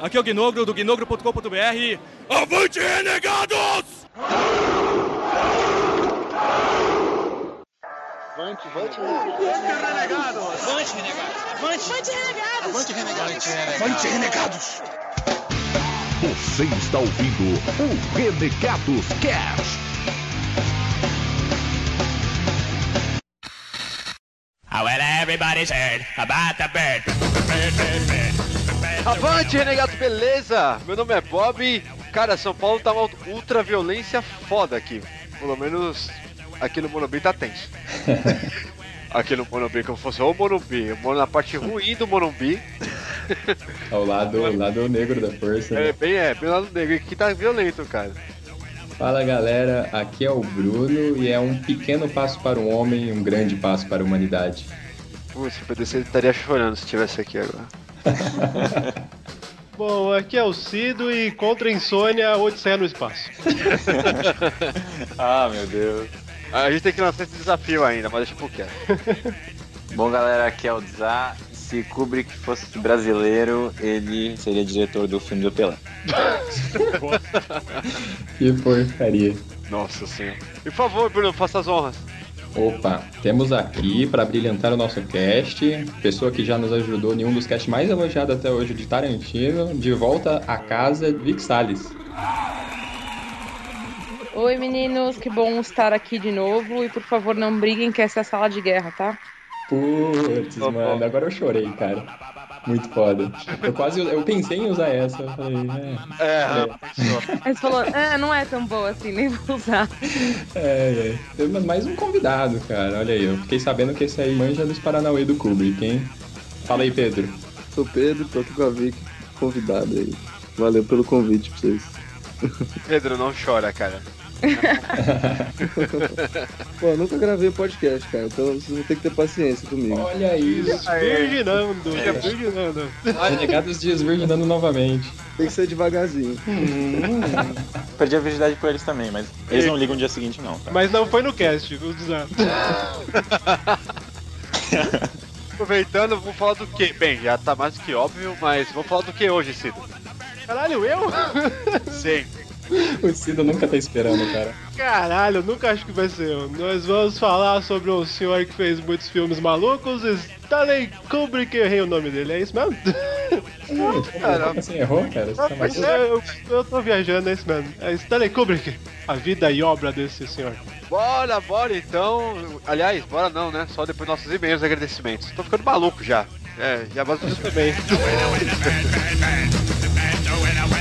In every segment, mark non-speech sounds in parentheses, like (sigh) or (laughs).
Aqui é o Gnogro do gnogro.com.br. Avante, renegados! Avante, avante, renegados! Avante, renegados! Avante, renegados! Avante, renegados! Avante, renegados! Você está ouvindo o Renegados Cast. Well, everybody's heard about the bird. Bird, bird, bird. Avante, renegados, beleza? Meu nome é Bob. Cara, São Paulo tá uma ultra violência foda aqui. Pelo menos aqui no Morumbi tá tenso. (laughs) aqui no Morumbi, como fosse o Morumbi. Eu moro na parte ruim do Morumbi. (laughs) Ao lado, ao lado negro da força. É né? bem, é, bem lá no negro. Aqui tá violento, cara. Fala galera, aqui é o Bruno e é um pequeno passo para o homem, um grande passo para a humanidade. Putz, o PDC estaria chorando se estivesse aqui agora. (laughs) Bom, aqui é o Cido e contra a insônia, Odisseia no espaço. (laughs) Ah, meu Deus. A gente tem que lançar esse desafio ainda, mas deixa por quieto. (laughs) Bom, galera, aqui é o Zá. Se Kubrick fosse brasileiro, ele seria diretor do filme do Pelé. Que porcaria. Nossa senhora. E por favor, Bruno, faça as honras. Opa, temos aqui para brilhantar o nosso cast, pessoa que já nos ajudou em um dos casts mais elogiados até hoje de Tarantino, de volta à casa, Vic Salles. Oi meninos, que bom estar aqui de novo e por favor não briguem que essa é a sala de guerra, tá? Putz, mano, agora eu chorei, cara. Muito foda. Eu quase, eu pensei em usar essa, eu falei, é, É, É. pensou. Aí você falou, ah, não é tão boa assim, nem vou usar. é, é. Mais um convidado, cara, olha aí, eu fiquei sabendo que esse aí manja dos Paranauê do Kubrick, hein? Fala aí, Pedro. Sou Pedro, tô aqui com a Vic, convidado aí. Valeu pelo convite pra vocês. Pedro, não chora, cara. (laughs) Pô, eu nunca gravei podcast, cara, então vocês vão ter que ter paciência comigo. Olha isso. Virginando, virginando. Renegados desvirginando novamente. Tem que ser devagarzinho. Perdi a virgindade por eles também, mas eles não ligam no dia seguinte, não. Tá? Mas não foi no cast, vou dizer. (laughs) Aproveitando, vou falar do que? Bem, já tá mais do que óbvio, mas vou falar do que hoje, Cido? Caralho, eu? Sim. (laughs) O Cido nunca tá esperando, cara. Caralho, nunca acho que vai ser eu. Nós vamos falar sobre um senhor que fez muitos filmes malucos, Stanley Kubrick, eu errei o nome dele, é isso mesmo? (laughs) Caramba. Você errou, cara? Você tá mais... É, eu, eu tô viajando, é isso mesmo. É Stanley Kubrick, a vida e obra desse senhor. Bora, bora então. Aliás, bora não, né? Só depois nossos e-mails e agradecimentos. Tô ficando maluco já. É, já vamos Também. (laughs)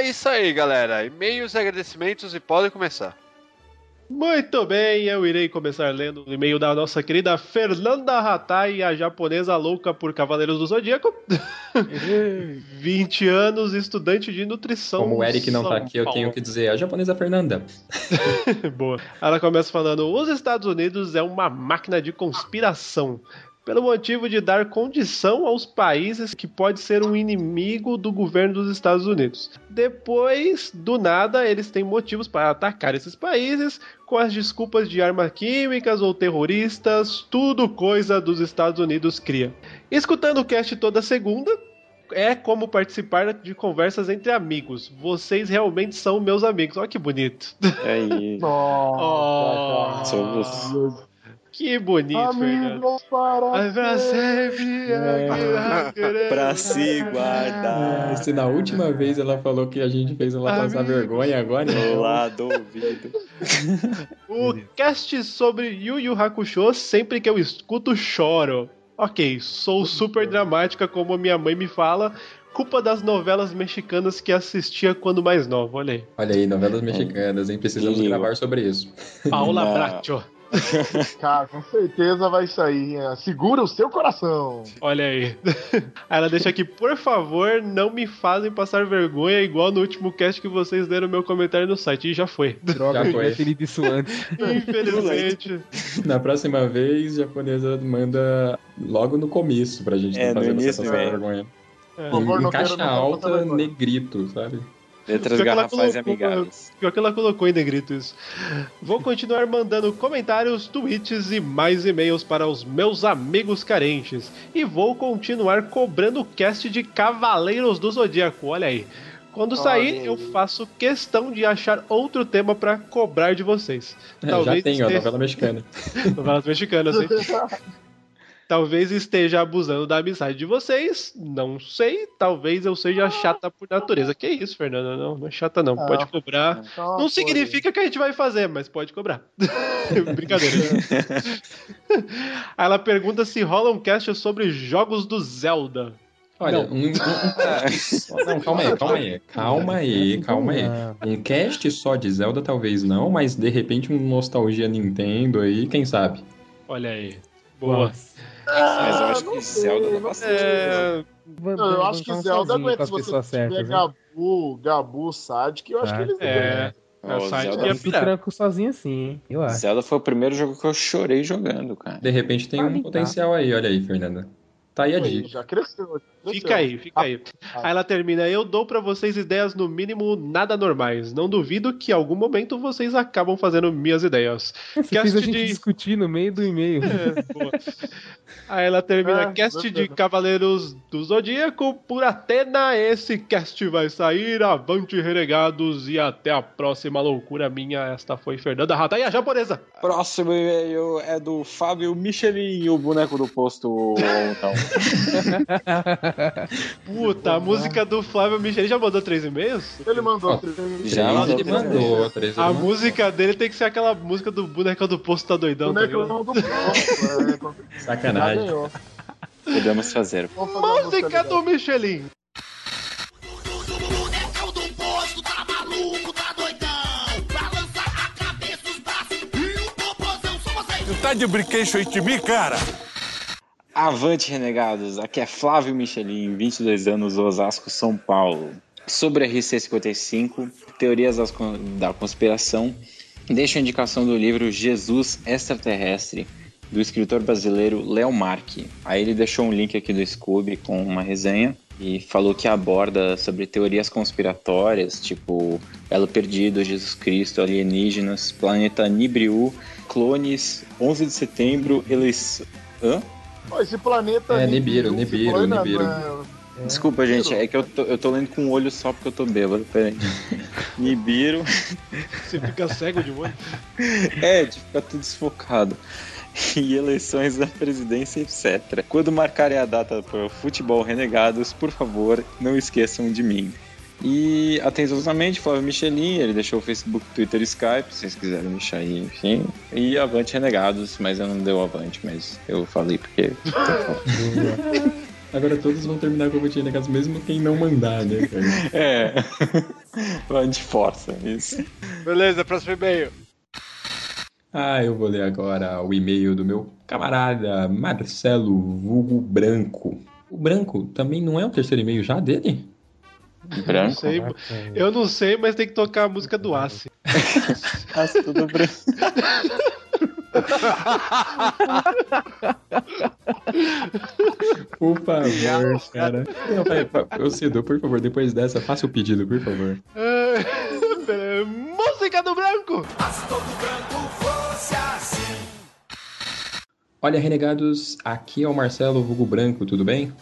É isso aí, galera. E-mails, agradecimentos e podem começar. Muito bem, eu irei começar lendo o e-mail da nossa querida Fernanda Hatai, a japonesa louca por Cavaleiros do Zodíaco. 20 (laughs) anos, estudante de nutrição. Como o Eric não tá São aqui, eu Paulo. tenho que dizer a japonesa Fernanda. (laughs) Boa. Ela começa falando: os Estados Unidos é uma máquina de conspiração. Pelo motivo de dar condição aos países que pode ser um inimigo do governo dos Estados Unidos. Depois, do nada, eles têm motivos para atacar esses países com as desculpas de armas químicas ou terroristas, tudo coisa dos Estados Unidos cria. Escutando o cast toda segunda, é como participar de conversas entre amigos. Vocês realmente são meus amigos. Olha que bonito. É isso. Oh, Somos. Que bonito, Fernando. Ai, pra sempre. que- (laughs) Pra se guardar. Ah, Se na última vez ela falou que a gente fez ela passar Amigo. vergonha, agora Do então. lado do ouvido. O cast sobre Yu Yu Hakusho, sempre que eu escuto, choro. Ok, sou super dramática, como minha mãe me fala. Culpa das novelas mexicanas que assistia quando mais nova. Olha aí. Olha aí, novelas mexicanas, hein? Precisamos Lindo. gravar sobre isso. Paola Não. Bracho. (laughs) Cara, com certeza vai sair. Segura o seu coração. Olha aí. Ela deixa aqui, por favor, não me fazem passar vergonha igual no último cast que vocês deram meu comentário no site. E já foi. Droga, Já eu foi. isso antes. (laughs) Infelizmente. Na próxima vez, japonesa manda logo no começo pra gente É, não fazer você passar velho. vergonha. É. Por favor, Em, caixa alta, negrito, sabe? Letras garrafais e colocou- amigáveis. Pior que ela colocou em negrito isso. Vou continuar mandando comentários, tweets e mais e-mails para os meus amigos carentes. E vou continuar cobrando o cast de Cavaleiros do Zodíaco. Olha aí. Quando Olha sair, aí. eu faço questão de achar outro tema para cobrar de vocês. É, já tem, ó, esteja- novela mexicana. (laughs) Novelas mexicanas, (laughs) hein? Talvez esteja abusando da amizade de vocês, não sei. Talvez eu seja chata por natureza. Que isso, Fernanda? Não, não é chata não. Ah, Pode cobrar. Então, Não significa que a gente vai fazer, mas pode cobrar. (laughs) Brincadeira. Aí ela pergunta se rola um cast sobre jogos do Zelda. Olha, Não. um, um- um- Não, calma aí, calma aí. Calma aí, calma aí. Um cast só de Zelda talvez não, mas de repente um nostalgia Nintendo aí, quem sabe? Olha aí. Boa. Mas eu acho que sei, Zelda dá não bastante. É, Van- Não, eu Van- acho que Zelda aguenta se você tiver certas, né? Gabu, Gabu, Sadik, eu acho Ah, que eles é. A o site Zelda- ia Eu me pirar. tranco sozinho assim, hein? Eu acho. Zelda foi o primeiro jogo que eu chorei jogando, cara. De repente tem Ah, um cá. potencial aí, olha aí, Fernanda. Tá aí a dica. já cresceu. Fica aí, fica aí. Ah. Aí ela termina. Eu dou pra vocês ideias no mínimo nada normais. Não duvido que em algum momento vocês acabam fazendo minhas ideias. Você fez a Cast gente de- discutir no meio do e-mail. É. Aí ela termina É, cast de. Cavaleiros do Zodíaco por Atena. Esse cast vai sair. Avante, renegados. E até a próxima loucura minha. Esta foi Fernanda Rata. E a japonesa. Próximo e-mail é do Fábio Michelin, o boneco do posto ou não. (laughs) Puta, a música do Flávio Michel já mandou três e-mails? Ele mandou Ó, três. Já Três ele mandou. mandou, três ele A mandou. música dele tem que ser aquela música do boneco do posto tá doidão. tá Boneco ligado? não do posto. é, Sacanagem. Podemos fazer. Música do Michelin. Tá de brinquedo aí de mim, cara? Avante, renegados! Aqui é Flávio Michelin, 22 anos, Osasco, São Paulo. Sobre a RC55, Teorias da Conspiração, deixo a indicação do livro Jesus Extraterrestre, do escritor brasileiro Léo Marque. Aí ele deixou um link aqui do Scooby com uma resenha e falou que aborda sobre teorias conspiratórias, tipo Elo Perdido, Jesus Cristo, alienígenas, planeta Nibiru, clones, 11 de setembro, eleição... Hã? Pô, esse planeta. É, Nibiru, Nibiru, Nibiru. né, Desculpa, gente, é que eu tô, eu tô lendo com um olho só porque eu tô bêbado, peraí. (laughs) Nibiru. Você fica cego de olho. (laughs) É, de ficar tudo desfocado. E eleições da presidência, etc. Quando marcarem a data para o futebol renegados, por favor, não esqueçam de mim. E atenciosamente, Flávio Michelin, ele deixou o Facebook, Twitter e Skype, se vocês quiserem deixar aí, enfim. E Avante Renegados, mas eu não dei o Avante, mas eu falei porque. (laughs) Agora todos vão terminar com o Botinha Negados, mesmo quem não mandar, né, cara? É. (laughs) Avante força, isso. Beleza, próximo e-mail. Ah, eu vou ler agora o e-mail do meu camarada Marcelo Vulgo Branco. O Branco também não é o terceiro e-mail já dele? Não Branco? sei, eu não sei, mas tem que tocar a música do Ace. (laughs) Nossa, tudo branco. Por favor, cara. Não, vai, Ô, Cido, por favor, depois dessa, faça o pedido, por favor. Pera, (laughs) música do Branco! Olha, renegados, aqui é o Marcelo Vulgo Branco, tudo bem?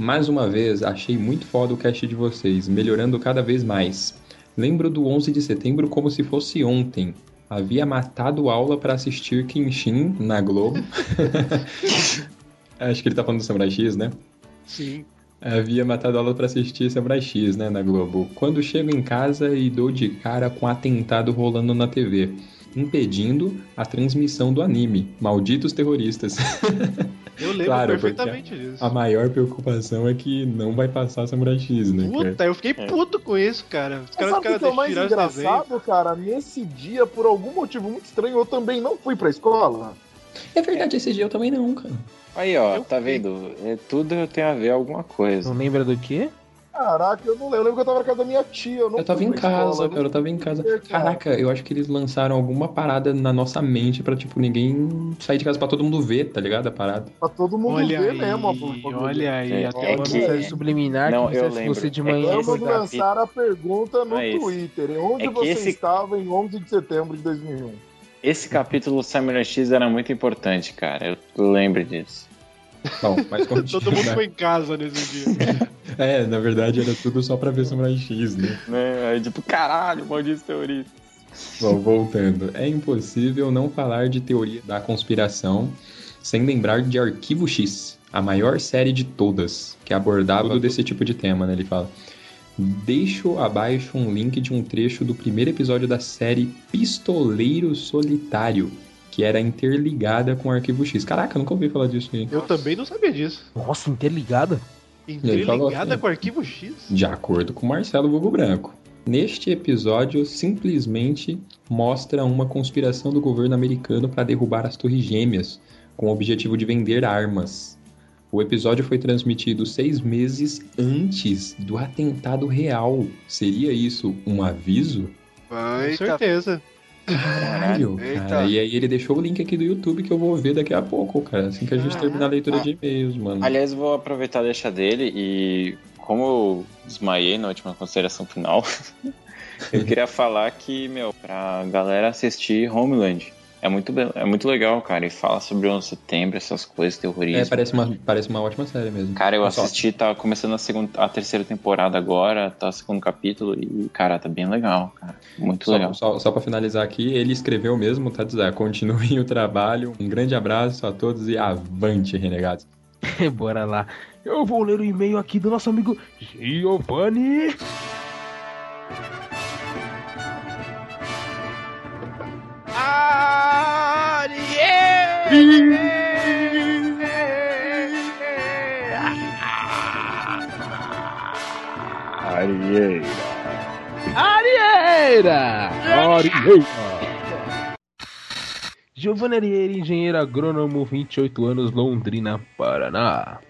Mais uma vez, achei muito foda o cast de vocês, melhorando cada vez mais. Lembro do 11 de setembro como se fosse ontem. Havia matado aula para assistir Kenshin na Globo. (laughs) Acho que ele tá falando do Samurai X, né? Sim. Havia matado aula para assistir Samurai X, né, na Globo. Quando chego em casa e dou de cara com atentado rolando na TV. Impedindo a transmissão do anime. Malditos terroristas. Eu lembro Claro, perfeitamente porque disso. A maior preocupação é que não vai passar Samurai X, né? cara? Puta, eu fiquei puto com isso, cara. Os caras sabe o que é o mais engraçado, cara? Nesse dia, por algum motivo muito estranho, eu também não fui pra escola. É verdade, esse dia eu também não, cara. Aí, ó, tá vendo? É, tudo tem a ver alguma coisa. Não lembra do quê? Caraca, eu não lembro. Eu lembro que eu tava na casa da minha tia. Eu, não Eu tava em casa, escola, cara, eu tava em casa. Caraca, eu acho que eles lançaram alguma parada na nossa mente pra, tipo, ninguém sair de casa pra todo mundo ver, tá ligado? A parada. Pra todo mundo Olha ver aí, mesmo. a. Olha aí, É, até é uma que- mensagem subliminar Não, que eu lembro. você de É manhã. esse Vamos lançar a pergunta no é. Twitter. Onde É você esse- estava em 11 de setembro de 2001? Esse capítulo Samurai X era muito importante, cara. Eu lembro disso. Bom, mas (laughs) Todo mundo continua. ficou em casa nesse dia. (laughs) (laughs) É, na verdade era tudo só pra ver Samurai X, né? Né? Aí, tipo, caralho, maldito terrorista. Bom, voltando. É impossível não falar de teoria da conspiração sem lembrar de Arquivo X, a maior série de todas, que abordava tudo desse tipo de tema, né? Ele fala. Deixo abaixo um link de um trecho do primeiro episódio da série Pistoleiro Solitário, que era interligada com o Arquivo X. Caraca, eu nunca ouvi falar disso aí. Eu também não sabia disso. Nossa, interligada? Assim. com o arquivo X? De acordo com Marcelo Vugo Branco. Neste episódio, simplesmente mostra uma conspiração do governo americano para derrubar as Torres Gêmeas, com o objetivo de vender armas. O episódio foi transmitido seis meses antes do atentado real. Seria isso um aviso? Com certeza. Caralho, cara. E aí ele deixou o link aqui do YouTube que eu vou ver daqui a pouco, cara. Assim que a gente terminar a leitura de e-mails, mano. Aliás, vou aproveitar e deixar dele e como eu desmaiei na última consideração final, (laughs) eu queria falar que, meu, pra galera assistir Homeland. É muito, é muito legal, cara. E fala sobre o 11 de setembro, essas coisas, terrorismo. É, parece uma, parece uma ótima série mesmo. Cara, eu Só- assisti, tá começando a, segunda, a terceira temporada agora, tá o segundo capítulo e, cara, tá bem legal, cara. Muito Só, legal. só, só pra finalizar aqui, ele escreveu mesmo, tá dizendo, continuem (laughs) o trabalho. Um grande abraço a todos e avante, renegados. (laughs) Bora lá. Eu vou ler o e-mail aqui do nosso amigo Giovanni. Arieira. Arieira! Arieira! Giovanni Arieira, engenheiro agrônomo, 28 anos, Londrina, Paraná.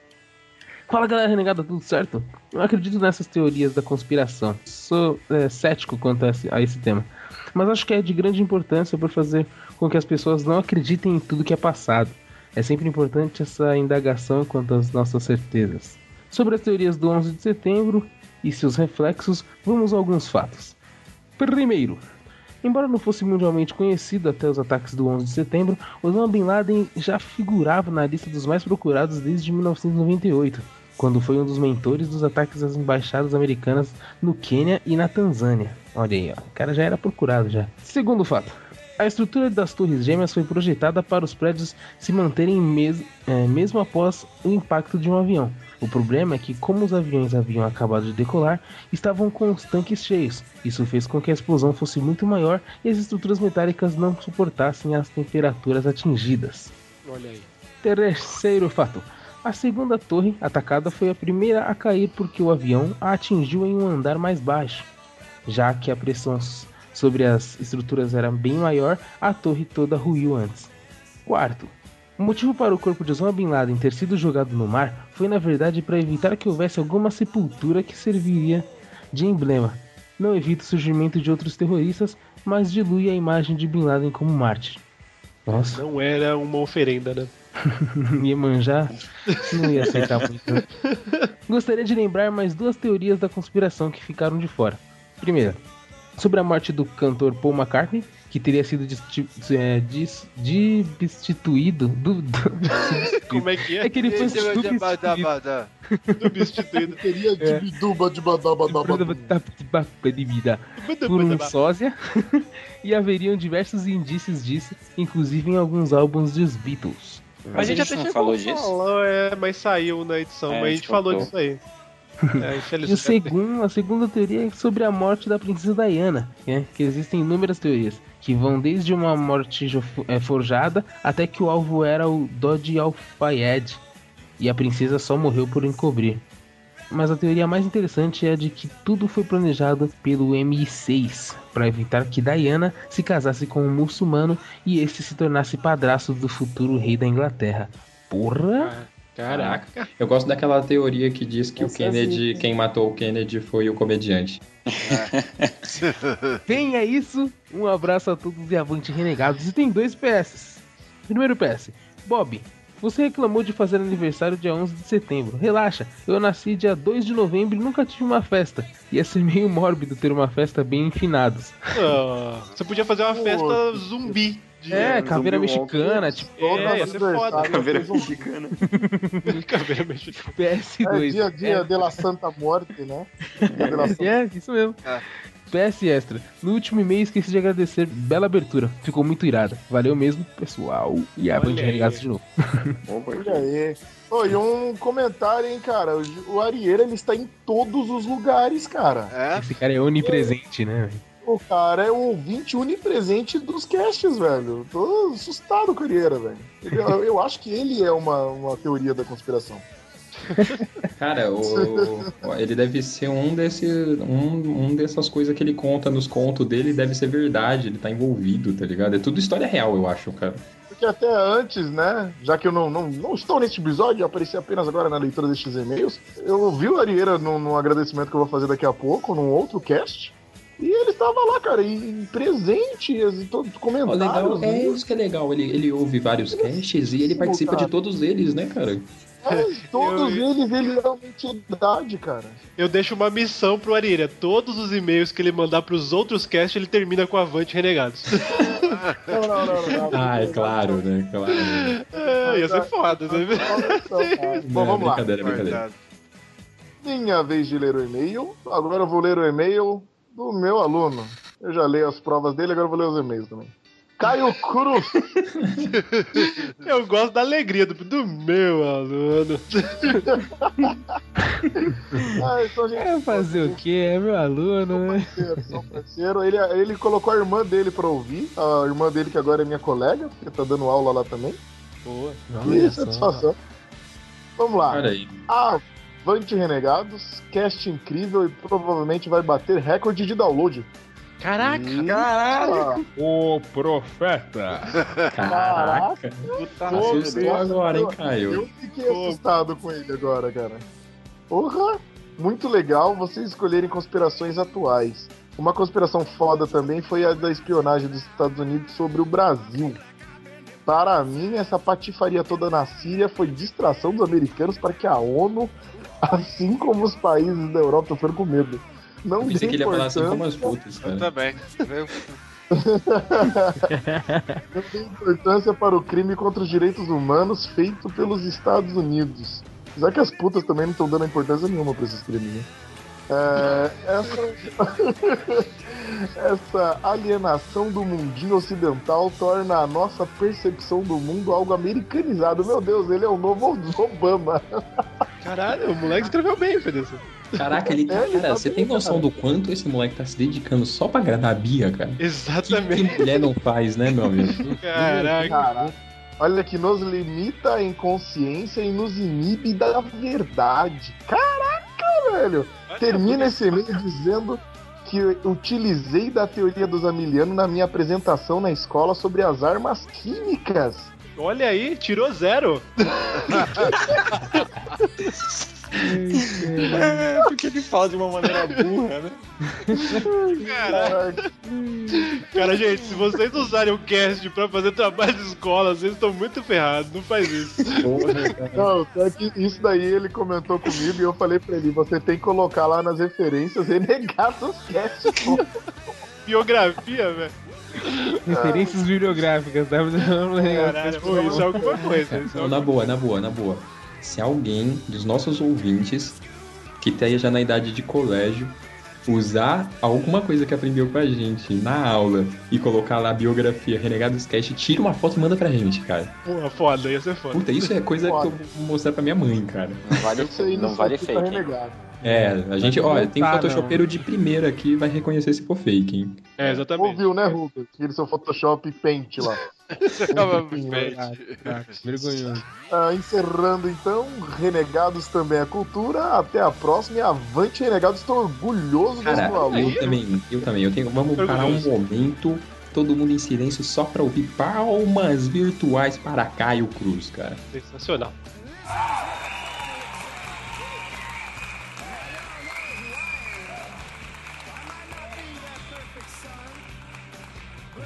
Fala galera renegada, tudo certo? Eu acredito nessas teorias da conspiração. Sou é, cético quanto a esse, a esse tema. Mas acho que é de grande importância por fazer com que as pessoas não acreditem em tudo que é passado. É sempre importante essa indagação quanto às nossas certezas. Sobre as teorias do 11 de setembro e seus reflexos, vamos a alguns fatos. Primeiro, embora não fosse mundialmente conhecido até os ataques do 11 de setembro, Osama Bin Laden já figurava na lista dos mais procurados desde 1998, quando foi um dos mentores dos ataques às embaixadas americanas no Quênia e na Tanzânia. Olha aí, ó, o cara já era procurado já. Segundo fato, a estrutura das Torres Gêmeas foi projetada para os prédios se manterem mes é, mesmo após o impacto de um avião. O problema é que, como os aviões haviam acabado de decolar, estavam com os tanques cheios. Isso fez com que a explosão fosse muito maior e as estruturas metálicas não suportassem as temperaturas atingidas. Olha aí. Terceiro fato. A segunda torre atacada foi a primeira a cair porque o avião a atingiu em um andar mais baixo. Já que a pressão sobre as estruturas era bem maior, a torre toda ruiu antes. Quarto. O motivo para o corpo de Osama Bin Laden ter sido jogado no mar foi na verdade para evitar que houvesse alguma sepultura que serviria de emblema. Não evita o surgimento de outros terroristas, mas dilui a imagem de Bin Laden como mártir. Nossa. Não era uma oferenda, né? (laughs) Iemanjá não ia aceitar muito. (laughs) Gostaria de lembrar mais duas teorias da conspiração que ficaram de fora. Primeira, sobre a morte do cantor Paul McCartney, que teria sido disti- é, do, do- (laughs) Como é que é? É que ele foi substituído. Substituído. Teria É. de biduba de badabadaba. por um sósia (laughs) e haveriam diversos indícios disso, inclusive em alguns álbuns dos Beatles. a gente até chegou a falar, é, mas saiu na edição, É, mas a a gente falou disso aí. É, E o segundo, a segunda teoria é sobre a morte da princesa Diana, né? que existem inúmeras teorias, que vão desde uma morte é, forjada até que o alvo era o Dodi Al-Fayed, e a princesa só morreu por encobrir. Mas a teoria mais interessante é a de que tudo foi planejado pelo MI6 para evitar que Diana se casasse com um muçulmano e este se tornasse padrasto do futuro rei da Inglaterra. Porra! Caraca. Eu gosto daquela teoria que diz que o Kennedy, quem matou o Kennedy foi o comediante. (laughs) Tenha isso. Um abraço a todos e avante renegados. E tem dois PS. Primeiro PS. Bob, você reclamou de fazer aniversário dia 11 de setembro. Relaxa, eu nasci dia 2 de novembro e nunca tive uma festa. Ia ser meio mórbido ter uma festa bem enfinados. Ah, você podia fazer uma festa zumbi. De- É, caveira mexicana, tipo. É, ser foda. Caveira mexicana. (laughs) Caveira mexicana. PS2. É dia, dia de la Santa Morte, né? Santa- É, isso mesmo. PS Extra. No último e-mail esqueci de agradecer. Bela abertura. Ficou muito irada. Valeu mesmo, pessoal. E aí. renegados de novo. (laughs) Olha aí. Ô, e um comentário, hein, cara. O, Arieira, ele está em todos os lugares, cara. Esse cara é onipresente, né? O cara é o ouvinte onipresente dos casts, velho. Tô assustado com o Arieira, velho. Eu, eu acho que ele é uma, uma teoria da conspiração. (laughs) Cara, o, o- ele deve ser um desses. Um, um dessas coisas que ele conta nos contos dele, deve ser verdade, ele tá envolvido, tá ligado? É tudo história real, eu acho, cara. Porque até antes, né? Já que eu não, não, não estou neste episódio, eu apareci apenas agora na leitura destes e-mails. Eu ouvi o Arieira num, num agradecimento que eu vou fazer daqui a pouco, num outro cast. E ele estava lá, cara, e presente, e todos os comentários. legal, é isso que é legal. Ele, ele ouve vários casts e ele participa de todos eles, né, cara? É, (laughs) todos eles, ele é uma entidade, cara. Eu deixo uma missão pro Arira. Todos os e-mails que ele mandar pros outros casts, ele termina com Avante Renegados. Não, não, não, não. não. Ah, é claro, né? Claro. É, ia ser foda, né? Bom, vamos lá. brincadeira, brincadeira. Minha vez de ler o e-mail. Agora eu vou ler o e-mail do meu aluno. Eu já leio as provas dele, agora eu vou ler os e-mails também. Caio Cruz. (laughs) Eu gosto da alegria do, do meu aluno. (laughs) Ah, então, gente, É fazer o quê? É meu aluno, né? parceiro. Ele, ele colocou a irmã dele pra ouvir. A irmã dele, que agora é minha colega, porque tá dando aula lá também. Boa. Que satisfação. Vamos lá. Olha aí. Avante Renegados, cast incrível e provavelmente vai bater recorde de download. Caraca! Caralho! O profeta. Caraca. Assustou agora, hein, Caio? Eu fiquei assustado com ele agora, cara. Porra! Muito legal vocês escolherem conspirações atuais. Uma conspiração foda também foi a da espionagem dos Estados Unidos sobre o Brasil. Para mim, essa patifaria toda na Síria foi distração dos americanos para que a ONU, (laughs) assim como os países da Europa, estão ficando com medo. Não Eu pensei que ele ia falar assim como as importância- putas, Eu cara. também. Eu- (laughs) Não tem importância para o crime contra os direitos humanos feito pelos Estados Unidos. Já que as putas também não estão dando importância nenhuma para esses crimes, né? É, essa, (laughs) essa alienação do mundinho ocidental torna a nossa percepção do mundo algo americanizado. Meu Deus, ele é o novo Obama. (laughs) Caralho, o moleque escreveu bem, Fedeção. Caraca, ele. É, ele Cara, tá você bem, tem noção cara. do quanto esse moleque tá se dedicando só pra agradar a Bia, cara? Que, Exatamente. que mulher não faz, né, meu amigo? Caraca. Cara, olha que nos limita a inconsciência e nos inibe da verdade. Caraca, velho! Termina esse e-mail dizendo que eu utilizei da teoria dos amilianos na minha apresentação na escola sobre as armas químicas. Olha aí, tirou zero. (laughs) É, porque ele fala de uma maneira burra, né? Caraca. Cara, gente, se vocês usarem o cast pra fazer trabalho de escola, vocês estão muito ferrados. Não faz isso. Não, só que isso daí ele comentou comigo e eu falei pra ele: você tem que colocar lá nas referências renegados cast. pô." Biografia, velho. Referências bibliográficas, tá? Caralho, pô, isso é alguma coisa. Isso é Não, na boa, na boa, na boa. Se alguém dos nossos ouvintes que esteja na idade de colégio usar alguma coisa que aprendeu com a gente na aula e colocar lá a biografia Renegados Cast, tira uma foto e manda pra gente, cara. Porra, foda, ia ser foda. Puta, isso é coisa que eu vou mostrar pra minha mãe, cara. Não vale, Isso aí não no vale tá fake. É, a gente, ó, tem Tá, photoshopeiro de primeira aqui, vai reconhecer se for fake, hein? É, exatamente. Ouviu, né, Rubens? Aquele seu Photoshop Paint lá. (laughs) Vergonhoso. Ah, encerrando então, Renegados também é cultura. Até a próxima e avante, Renegados. Estou orgulhoso Cara, desse aluno. eu também, eu também. Eu tenho, vamos parar um momento, todo mundo em silêncio, só pra ouvir palmas virtuais para Caio Cruz, cara. Sensacional.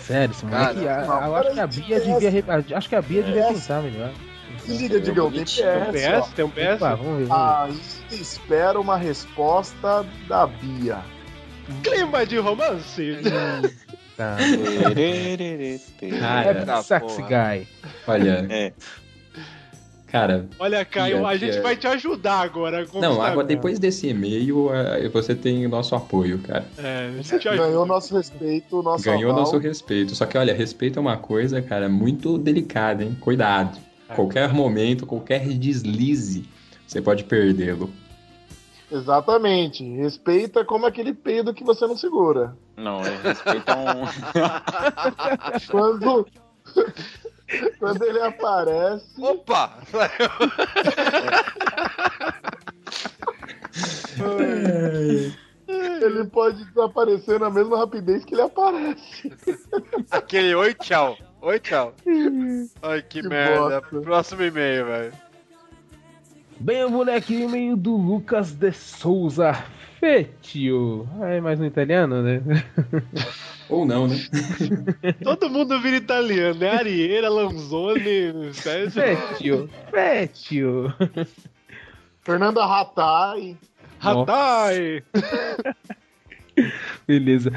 Sério, esse Cara, moleque. a- não, eu acho que a Bia devia. é Acho que a Bia devia É. pensar melhor. Se liga, Digão, tem PS. Tem um. PS? Tem um PS? Opa, vamos ver. Vamos ver. Ainda espero uma resposta da Bia. Clima de romance. Tá. Cara, É sexy guy. olha, É. cara. Olha, Caio, a gente Bia. vai te ajudar agora. Não, agora depois desse e-mail, eh, você tem o nosso apoio, cara. É, a gente ajuda. Ganhou nosso respeito, nosso Ganhou aval. nosso respeito. Só que, olha, respeito é uma coisa, cara, muito delicada, hein? Cuidado. Qualquer momento, qualquer deslize, você pode perdê-lo. Exatamente. Respeita como aquele peido que você não segura. Não, é respeita um. (laughs) Quando. Quando ele aparece. Opa! Ele pode desaparecer na mesma rapidez que ele aparece. Aquele oi, tchau. Oi, tchau. Ai, que, Que merda. bosta. Próximo e-mail, velho. Bem, o moleque e-mail do Lucas de Souza Fetio. É mais no italiano, né? (laughs) Ou não, né? (laughs) Todo mundo vira italiano, né? Arieira, Lanzoni. Fetio. Fetio. Fernanda Ratai. Hatai. (laughs) Beleza.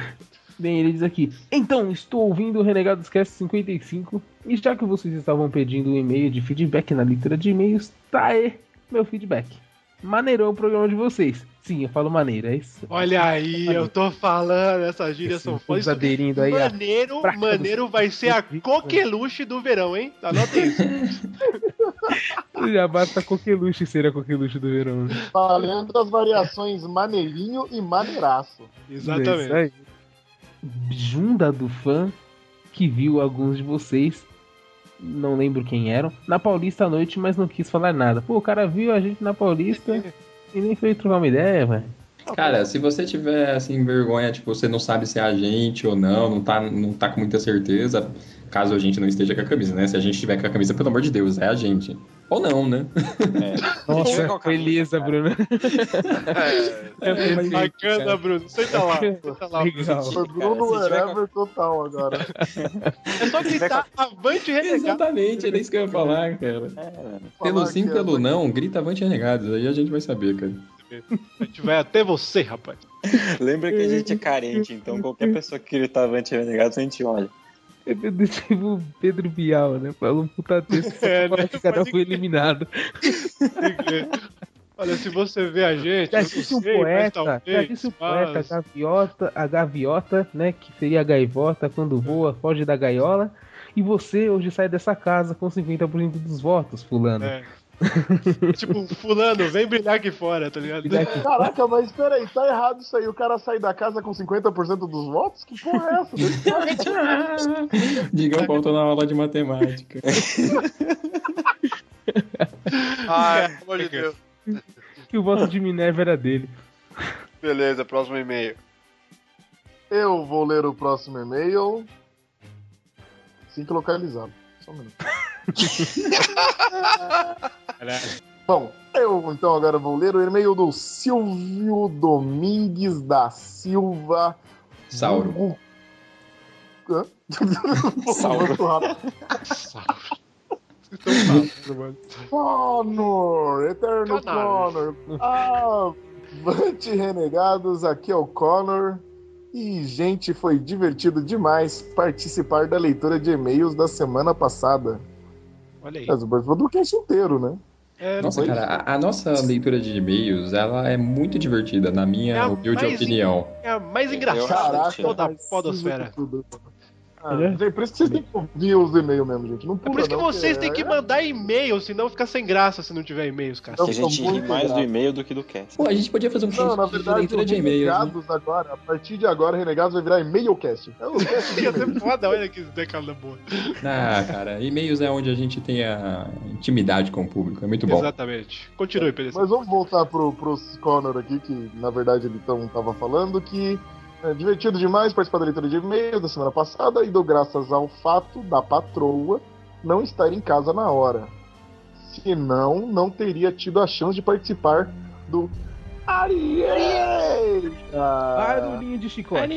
Bem, ele diz aqui: Então, estou ouvindo o Renegados Cast 55 e já que vocês estavam pedindo um e-mail de feedback na leitura de e-mails, tá aí meu feedback. Maneirou o programa de vocês. Sim, eu falo maneiro, é isso. Olha aí, eu tô falando, essas gírias são. Estamos aderindo aí a Maneiro, maneiro vai ser a coqueluche do verão, hein? Anota isso. (laughs) Já basta coqueluche ser a coqueluche do verão. né? Valendo as variações maneirinho e maneiraço. É isso aí. Junda do fã que viu alguns de vocês, não lembro quem eram, na Paulista à noite, mas não quis falar nada. Pô, o cara viu a gente na Paulista (laughs) e nem foi trocar uma ideia, velho. Cara, se você tiver assim vergonha, tipo, você não sabe se é a gente ou não, não tá, não tá com muita certeza, caso a gente não esteja com a camisa, né? Se a gente estiver com a camisa, pelo amor de Deus, é a gente. Ou não, né? (laughs) Nossa, beleza, Bruno. É, bacana, Bruno. Senta lá. Senta lá, Legal. Foi Bruno Wherever total agora. É só gritar avante renegado. Exatamente, era isso que eu ia falar, cara. Pelo Falar sim, é pelo não, grita avante renegados, aí a gente vai saber, cara. A gente vai até você, rapaz. (laughs) Lembra que a gente é (laughs) carente, então qualquer pessoa que gritava anti-renegados, a gente olha. É tipo Pedro Bial, né? Falou um puta texto (laughs) É, pra né? que o cara foi eliminado. (laughs) Olha, se você vê a gente, Já disse um sei, poeta, já talvez, disse o mas- poeta, a gaviota, a gaviota, né? Que seria a gaivota quando voa, foge da gaiola. E você hoje sai dessa casa com 50% dos votos, fulano. É. (laughs) tipo, fulano, vem brilhar aqui fora, tá ligado? Caraca, mas peraí, tá errado isso aí. O cara sai da casa com 50% dos votos? Que porra é essa? (laughs) Digam faltou na aula de matemática. (laughs) Ai, pelo amor de Deus. Que o voto de Minerva era dele. Beleza, próximo e-mail. Eu vou ler o próximo e-mail. Sync localizado. Só um minuto. Bom, eu então agora vou ler o e-mail do Silvio Domingues da Silva. Sauro. Vulgo- Hã? (laughs) Sauro. Mano. Connor, Eterno Connor. Avante Renegados, aqui é o Connor. E, gente, foi divertido demais participar da leitura de e-mails da semana passada. Olha aí. Mas o participou do cast inteiro, né? É, Nossa, cara, a, a nossa leitura de e-mails, ela é muito divertida, na minha É humilde opinião. É a mais engraçada de toda a mas podosfera. Tudo. Ah, gente, por isso que vocês têm que ouvir os e-mails mesmo, gente. Não É pula, por isso que não, vocês têm que é- mandar e-mail, senão fica sem graça se não tiver e-mails, cara. Que a gente ri mais do e-mail do que do cast. Pô, a gente podia fazer um Não, na cast de verdade, leitura de e-mails. né? Renegados agora, a partir de agora, Renegados vai virar e-mailcast. É o cast (laughs) Ia e-mail. ser foda, olha que decada boa. Ah, cara, e-mails é onde a gente tem a intimidade com o público. É muito bom. Exatamente. Continue, Pedro. Mas vamos voltar pro, pros Connor aqui, que na verdade ele tão, tava falando que é divertido demais participar da leitura de e-mail da semana passada e dou graças ao fato da patroa não estar em casa na hora. Senão, não teria tido a chance de participar do Ariel! Barulhinho de chicote.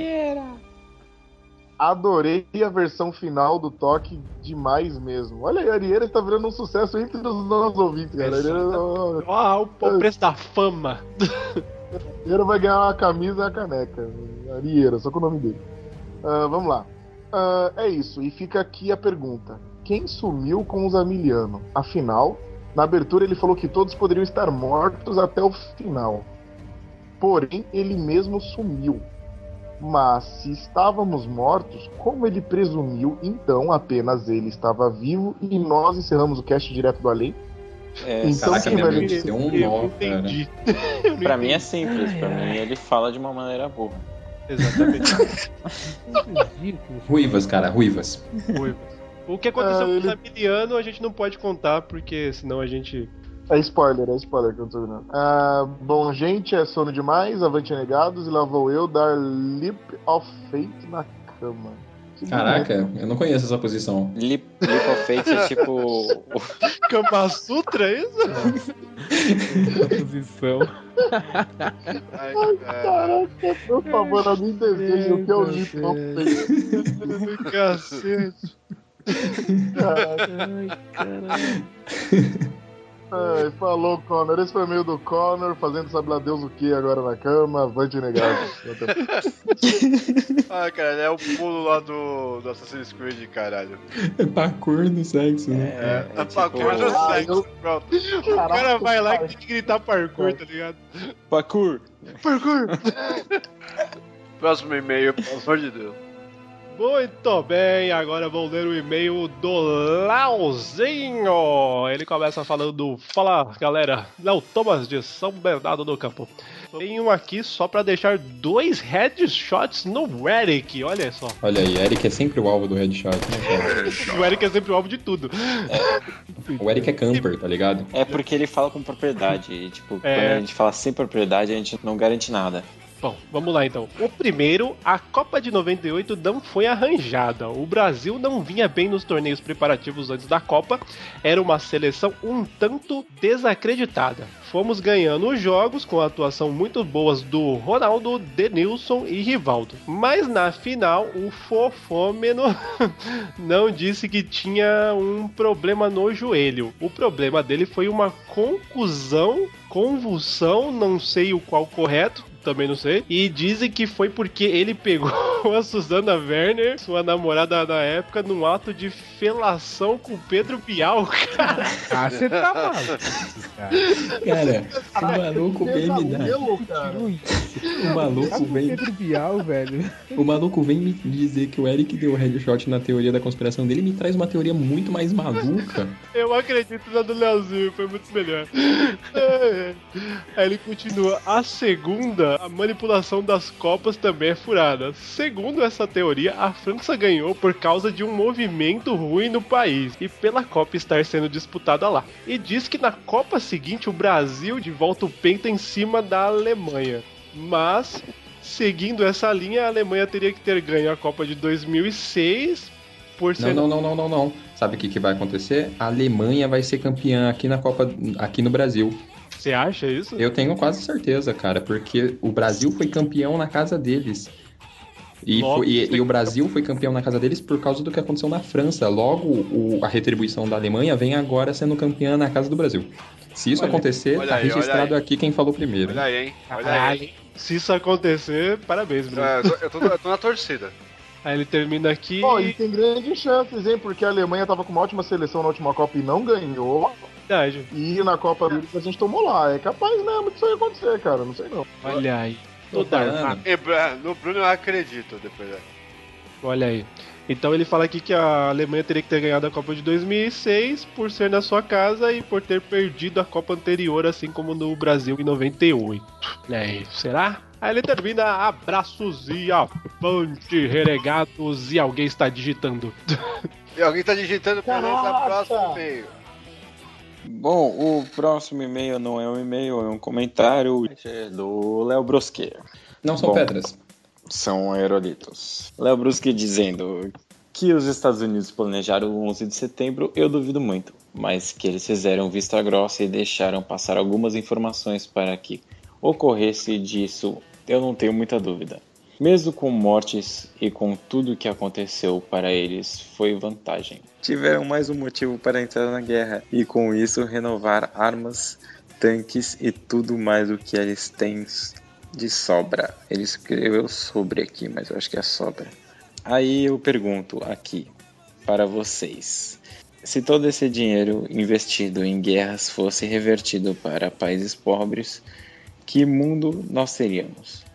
Adorei a versão final do toque demais mesmo. Olha aí, a Arieira está virando um sucesso entre os nossos ouvintes, cara. A Arieira, Ó, o, o preço da fama. (laughs) a Arieira vai ganhar uma camisa e uma caneca. Arieira, só com o nome dele. Ah, vamos lá. Ah, é isso, e fica aqui a pergunta: quem sumiu com os Amiliano? Afinal, na abertura ele falou que todos poderiam estar mortos até o final. Porém, ele mesmo sumiu. Mas se estávamos mortos, como ele presumiu, então apenas ele estava vivo e nós encerramos o cast direto do além? É, então Caraca, minha vai mente deu um Eu nó. (laughs) Pra mim é simples, pra mim ele fala de uma maneira burra. Exatamente. (laughs) Ruivas, cara, ruivas. O que aconteceu Ah, com ele- o Zamiliano a gente não pode contar, porque senão a gente. É spoiler, é spoiler que eu não tô vendo. Ah, bom, gente, é sono demais, avante negados, e lá vou eu dar Leap of Fate na cama. Que Caraca, eu não conheço essa posição. Lip, lip of Fate é tipo. Kama Sutra, é isso? posição. Ai, caraca, por favor, alguém deseja o que é o Leap of Fate. Cacete. Ai, falou, Connor. Esse foi o meio do Connor, fazendo sabe lá Deus o que agora na cama, avante negados. (laughs) Ah, cara, é o pulo lá do, do Assassin's Creed, caralho. É parkour no sexo, né? É, é é parkour tipo- no Ah, sexo. eu- Pronto. O cara vai lá e tem que gritar parkour, tá ligado? Parkour! Parkour! (laughs) Próximo e-mail, pelo amor de Deus. Muito bem, agora vou ler o e-mail do Lauzinho. Ele começa falando: Fala galera, Léo Thomas de São Bernardo do Campo. Tenho aqui só pra deixar dois headshots no Eric, olha só. Olha aí, Eric é sempre o alvo do headshot, né, cara? (laughs) O Eric é sempre o alvo de tudo. O Eric é camper, tá ligado? É porque ele fala com propriedade. E, tipo, É. quando a gente fala sem propriedade, a gente não garante nada. Bom, vamos lá então. O primeiro, a Copa de 98 não foi arranjada. O Brasil não vinha bem nos torneios preparativos antes da Copa. Era uma seleção um tanto desacreditada. Fomos ganhando os jogos com atuação muito boas do Ronaldo, Denilson e Rivaldo. Mas na final, o fofômeno (laughs) não disse que tinha um problema no joelho. O problema dele foi uma concusão, convulsão, não sei o qual correto, também não sei. E dizem que foi porque ele pegou (laughs) a Susana Werner, sua namorada na época, num ato de felação com Pedro Bial, cara. Ah, você tá maluco, cara. Cara, o maluco vem me dar. O maluco vem. Pedro Bial, velho. O maluco vem me dizer que o Eric deu headshot na teoria da conspiração dele e me traz uma teoria muito mais maluca. Eu acredito na do Leozinho, foi muito melhor. É. Aí ele continua. A segunda, a manipulação das Copas também é furada. Segundo essa teoria, a França ganhou por causa de um movimento ruim no país e pela Copa estar sendo disputada lá. E diz que na Copa seguinte o Brasil de volta o penta em cima da Alemanha. Mas, seguindo essa linha, a Alemanha teria que ter ganho a Copa de 2006 por ser Não, não, não, não, não, não. Sabe o que, que vai acontecer? A Alemanha vai ser campeã aqui na Copa, aqui no Brasil. Você acha isso? Eu tenho quase certeza, cara, porque o Brasil foi campeão na casa deles. E, Logo, foi- e- e o Brasil foi campeão na casa deles por causa do que aconteceu na França. Logo, o- a retribuição da Alemanha vem agora sendo campeã na casa do Brasil. Se isso Olha- acontecer, olha tá aí, registrado aqui quem falou primeiro. Olha aí, hein? Olha aí. Se isso acontecer, parabéns, Bruno. É, eu, tô, eu, tô, na torcida. (laughs) Aí ele termina aqui. Ó, e tem grandes chances, hein? Porque a Alemanha tava com uma ótima seleção na última Copa e não ganhou. Verdade. E na Copa deles a gente tomou lá. É capaz mesmo disso aí acontecer, cara. Não sei não. Olha aí. Toda. E, Bra- no Bruno eu acredito depois. é. Olha aí. Então ele fala aqui que a Alemanha teria que ter ganhado a Copa de 2006 por ser na sua casa e por ter perdido a Copa anterior, assim como no Brasil em 98. É, será? Aí ele termina abraços e avante, renegados, e alguém está digitando. E alguém tá digitando esse Caraca! próximo e-mail. Bom, o próximo e-mail não é um e-mail, é um comentário do Léo Brusque. Não são Bom, pedras. São aerolitos. Léo Brusque dizendo que os Estados Unidos planejaram o 11 de setembro, eu duvido muito, mas que eles fizeram vista grossa e deixaram passar algumas informações para que ocorresse disso, eu não tenho muita dúvida. Mesmo com mortes e com tudo que aconteceu para eles, foi vantagem. Tiveram mais um motivo para entrar na guerra e com isso renovar armas, tanques e tudo mais o que eles têm de sobra. Ele escreveu sobre aqui, mas eu acho que é sobra. Aí eu pergunto aqui para vocês: se todo esse dinheiro investido em guerras fosse revertido para países pobres, que mundo nós teríamos?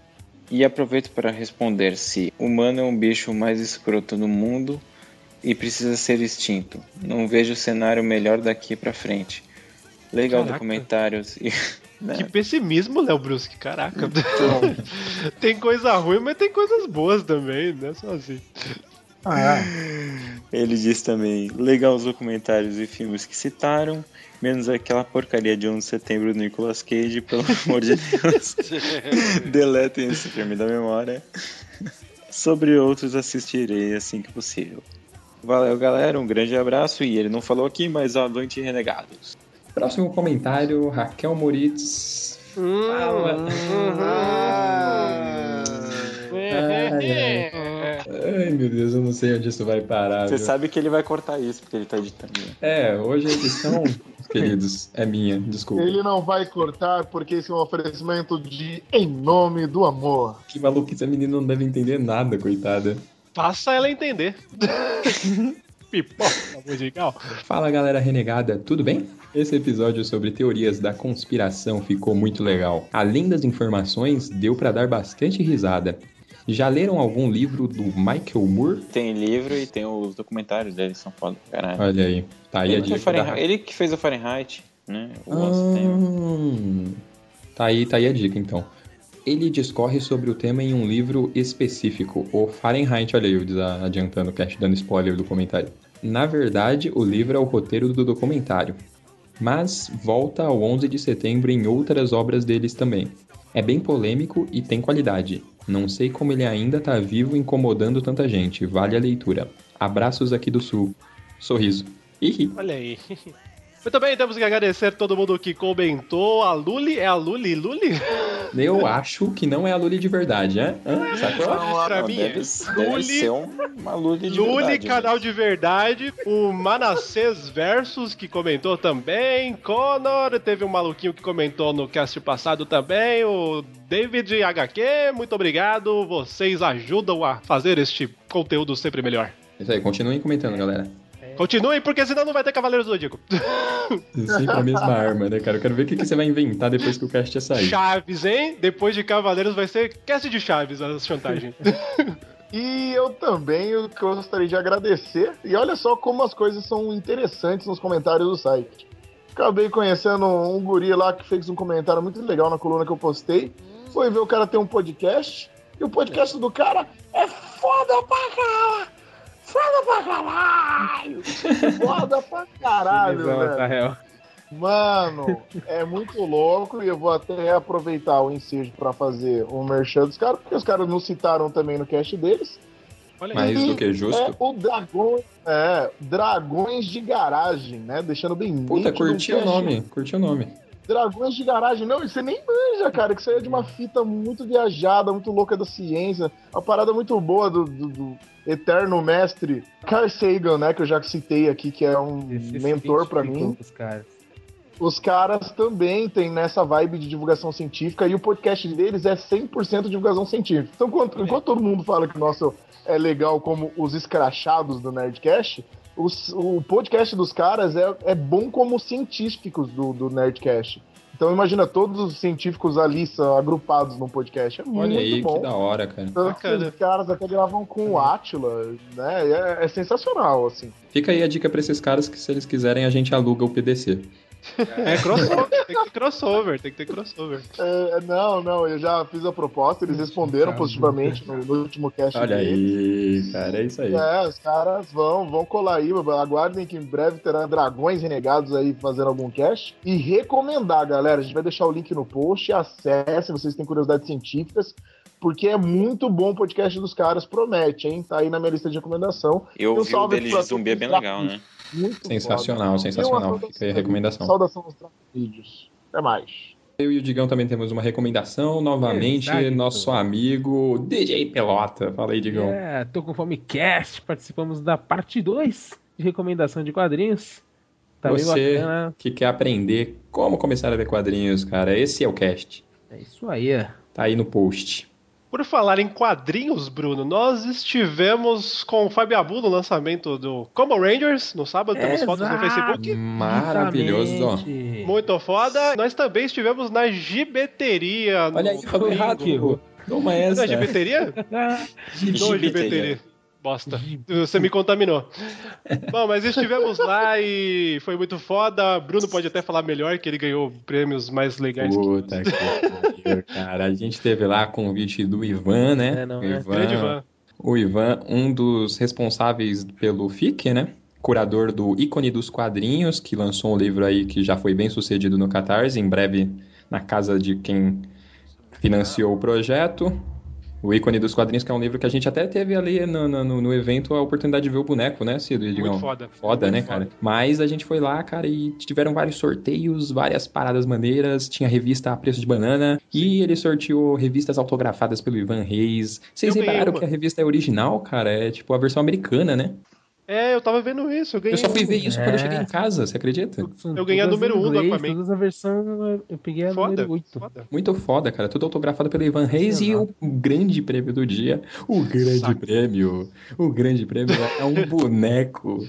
E aproveito para responder se humano é um bicho mais escroto do mundo e precisa ser extinto. Não vejo cenário melhor daqui para frente. Legal Caraca. documentários e (laughs) Que pessimismo, Léo Brusque, caraca. (laughs) tem coisa ruim, mas tem coisas boas também, não é só assim. Ele diz também, legal os documentários e filmes que citaram, menos aquela porcaria de 11 de setembro do Nicolas Cage, pelo (laughs) amor de Deus. (laughs) Deletem esse filme da memória. Sobre outros assistirei assim que possível. Valeu, galera, um grande abraço e ele não falou aqui, mas avante renegados. Próximo comentário, Raquel Moritz. Fala. Ai, meu Deus, eu não sei onde isso vai parar. Você viu? sabe que ele vai cortar isso, porque ele tá editando. É, hoje a edição, (laughs) queridos, é minha, desculpa. Ele não vai cortar porque esse é um oferecimento de Em Nome do Amor. Que maluquice, a menina não deve entender nada, coitada. Faça ela entender. (laughs) Pipoca musical. Fala galera renegada, tudo bem? Esse episódio sobre teorias da conspiração ficou muito legal. Além das informações, deu pra dar bastante risada. Já leram algum livro do Michael Moore? Tem livro e tem os documentários dele, são foda caralho. Olha aí, tá aí a ele, que dica. Fahrenheit- ele que fez o Fahrenheit, né? O 11 de setembro. Hum, tá aí, tá aí a dica então. Ele discorre sobre o tema em um livro específico, o Fahrenheit, olha aí, eu adiantando o cast, dando spoiler do comentário. Na verdade, o livro é o roteiro do documentário, mas volta ao 11 de setembro em outras obras deles também. É bem polêmico e tem qualidade. Não sei como ele ainda tá vivo incomodando tanta gente. Vale a leitura. Abraços aqui do Sul. Sorriso. Ih, Olha aí. (laughs) Muito bem, temos que agradecer todo mundo que comentou. A Luli, é a Luli? Luli? eu acho que não é a Luli de verdade, né? Hã? Sacou? pra Não, mim, deve, deve Luli- ser um- uma Luli de Luli, verdade, canal de verdade. O Manassés Versus, que comentou também. Connor, teve um maluquinho que comentou no cast passado também. O David HQ, muito obrigado. Vocês ajudam a fazer este conteúdo sempre melhor. Isso aí, continuem comentando, galera. Continuem, porque senão não vai ter Cavaleiros do Zodíaco. (laughs) Sempre a mesma arma, né, cara? Eu quero ver o que, que você vai inventar depois que o cast sair. Chaves, hein? Depois de Cavaleiros vai ser cast de Chaves, a chantagem. (laughs) E eu também eu gostaria de agradecer. E olha só como as coisas são interessantes nos comentários do site. Acabei conhecendo um guri lá que fez um comentário muito legal na coluna que eu postei. Foi ver o cara ter um podcast. E o podcast do cara é foda pra caralho! (laughs) Foda pra caralho! Foda pra caralho, velho. Rafael. Mano, é muito louco e eu vou até aproveitar o ensejo pra fazer um merchan dos caras, porque os caras nos citaram também no cast deles. Olha Mais E do que justo. É o Dragão, é, Dragões de Garagem, né? Deixando bem Puta, nítido curti o nome, curti o nome. Dragões de Garagem, não, e você nem manja, cara, que isso aí é de uma fita muito viajada, muito louca da ciência, uma parada muito boa do, do- do eterno mestre Carl Sagan, né, que eu já citei aqui, que é um Esse mentor pra científico mim. dos caras. Os caras também têm nessa vibe de divulgação científica e o podcast deles é 100% divulgação científica. Então, enquanto, enquanto todo mundo fala que o nosso é legal como os escrachados do Nerdcast, os- o podcast dos caras é, é bom como os científicos do, do Nerdcast. Então imagina todos os científicos ali são agrupados num podcast. É Olha muito aí, bom. que da hora, cara. Tanto que os caras até gravam com o Atila, né? É, é sensacional, assim. Fica aí a dica pra esses caras que se eles quiserem a gente aluga o PDC. É crossover, tem que ter crossover, tem que ter crossover. É, não, não, eu já fiz a proposta, eles responderam positivamente no, no último cast. Olha deles. aí, cara, é isso aí. É, os caras vão, vão colar aí, aguardem que em breve terá dragões renegados aí fazendo algum cast. E recomendar, galera, a gente vai deixar o link no post, acessem, vocês têm curiosidades científicas, porque é muito bom o podcast dos caras, promete, hein? Tá aí na minha lista de recomendação. Eu um vi o salve dele pra de zumbi, é bem legal, né? Muito Sensacional, foda. sensacional. E Fica aí a recomendação. Saudação aos vídeos. Até mais. Eu e o Digão também temos uma recomendação, novamente, Exato. nosso amigo DJ Pelota. Fala aí, Digão. É, tô com fome cast, participamos da parte 2 de recomendação de quadrinhos. Tá bem Você bacana. que quer aprender como começar a ler quadrinhos, cara, esse é o cast. É isso aí. Tá aí no post. Por falar em quadrinhos, Bruno, nós estivemos com o Fabiabu no lançamento do Combo Rangers no sábado, temos fotos no Facebook. Maravilhoso, ó. Muito foda. Nós também estivemos na gibeteria. Olha aí, falou errado. Toma essa. Não é gibeteria? (laughs) Gibeteria. Bosta. Você me contaminou. (laughs) Bom, mas estivemos lá e foi muito foda. Bruno pode até falar melhor que ele ganhou prêmios mais legais. Puta que pariu, cara. A gente teve lá convite do Ivan, né? É, não, o é. Grande Ivan. O Ivan, um dos responsáveis pelo FIC, né? Curador do ícone dos quadrinhos, que lançou um livro aí que já foi bem sucedido no Catarse, em breve na casa de quem financiou o projeto. O ícone dos quadrinhos, que é um livro que a gente até teve ali no, no, no evento a oportunidade de ver o boneco, né, Cido? Digão? foda. Foda, Muito né, foda. cara? Mas a gente foi lá, cara, e tiveram vários sorteios, várias paradas maneiras. Tinha revista a preço de banana. E ele sorteou revistas autografadas pelo Ivan Reis. Vocês repararam que a revista é original, cara? É tipo a versão americana, né? É, eu tava vendo isso. Eu, ganhei Eu só fui ver isso quando eu cheguei em casa, você acredita? Eu ganhei a número 1 um do Aquaman. Todas a versão, eu peguei a Foda, número 8. Muito foda, cara. Tudo autografado pelo Ivan Reis e o grande prêmio do dia. O grande prêmio. O grande prêmio é um (laughs) boneco.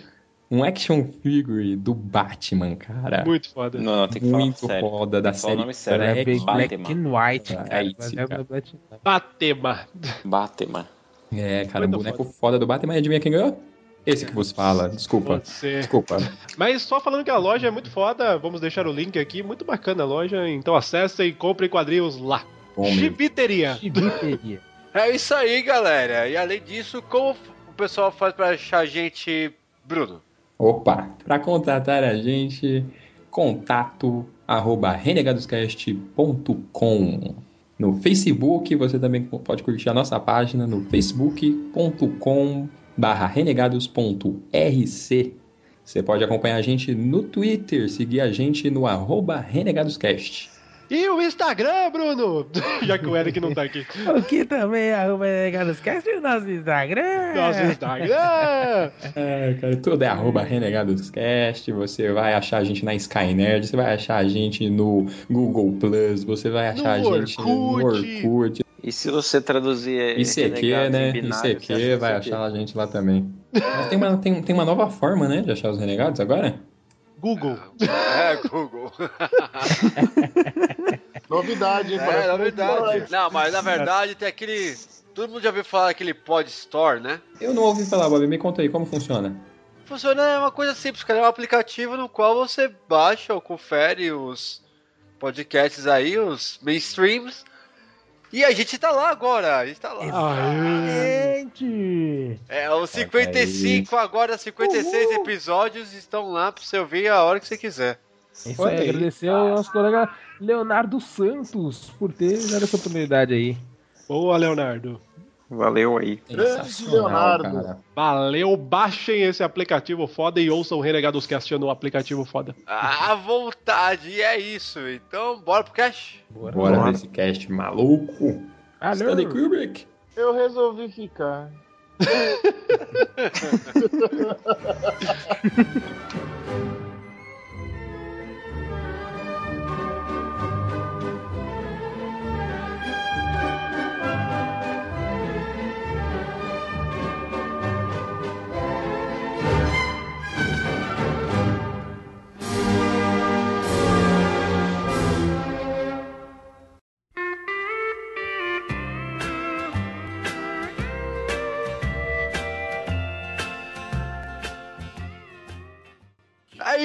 Um action figure do Batman, cara. Muito foda. Não, não, tem que falar Muito sério. foda da falar o série nome sério. Black, É Black, Black Batman. and White, cara. É isso, cara. é Black- Batema. Batman. É, cara, um boneco foda. do Batman. E adivinha quem ganhou? Esse que vos fala. Desculpa. Desculpa. Mas só falando que a loja é muito foda, vamos deixar o link aqui. Muito bacana a loja, então acessem e comprem quadrinhos lá. Bom. Gibiteria. Gibiteria. É isso aí, galera. E além disso, como o pessoal faz pra achar a gente, Bruno? Opa, para contatar a gente, contato arroba renegadoscast.com. No Facebook, você também pode curtir a nossa página no facebook.com barra renegados.rc. Você pode acompanhar a gente no Twitter, seguir a gente no arroba renegadoscast. E o Instagram, Bruno? (laughs) Já que o Eric não tá aqui. O que também arroba Renegados Cast e o nosso Instagram. Nosso Instagram! (laughs) É, cara, tudo é arroba renegadoscast, você vai achar a gente na Skynerd, você vai achar a gente no Google Plus, você vai achar No a gente no Orkut. E se você traduzir ICQ, renegados né? binário, ICQ acha vai ICQ. achar a gente lá também. Mas Tem uma, tem, tem uma nova forma, né, de achar os renegados agora? Google. É, Google. (laughs) Novidade, hein? É, bom. Não, mas na verdade tem aquele. Todo mundo já ouviu falar daquele Pod Store, né? Eu não ouvi falar, Bob, me conta aí, como funciona? Funciona é uma coisa simples, cara. É um aplicativo no qual você baixa ou confere os podcasts aí, os mainstreams. E a gente tá lá agora. A gente tá lá. Gente! É, os 55 agora, 56 episódios estão lá pra você ouvir a hora que você quiser. Isso Olha aí. agradecer ao nosso colega Leonardo Santos por ter dado essa oportunidade aí. Boa, Leonardo. Valeu aí. Grande Leonardo. Cara. Valeu, baixem esse aplicativo foda e ouçam o Renegados Cast no aplicativo foda. À vontade, e é isso. Então, bora pro cast? Bora, bora, esse cast maluco. Valeu. Stanley Kubrick. Eu resolvi ficar. (laughs) (laughs)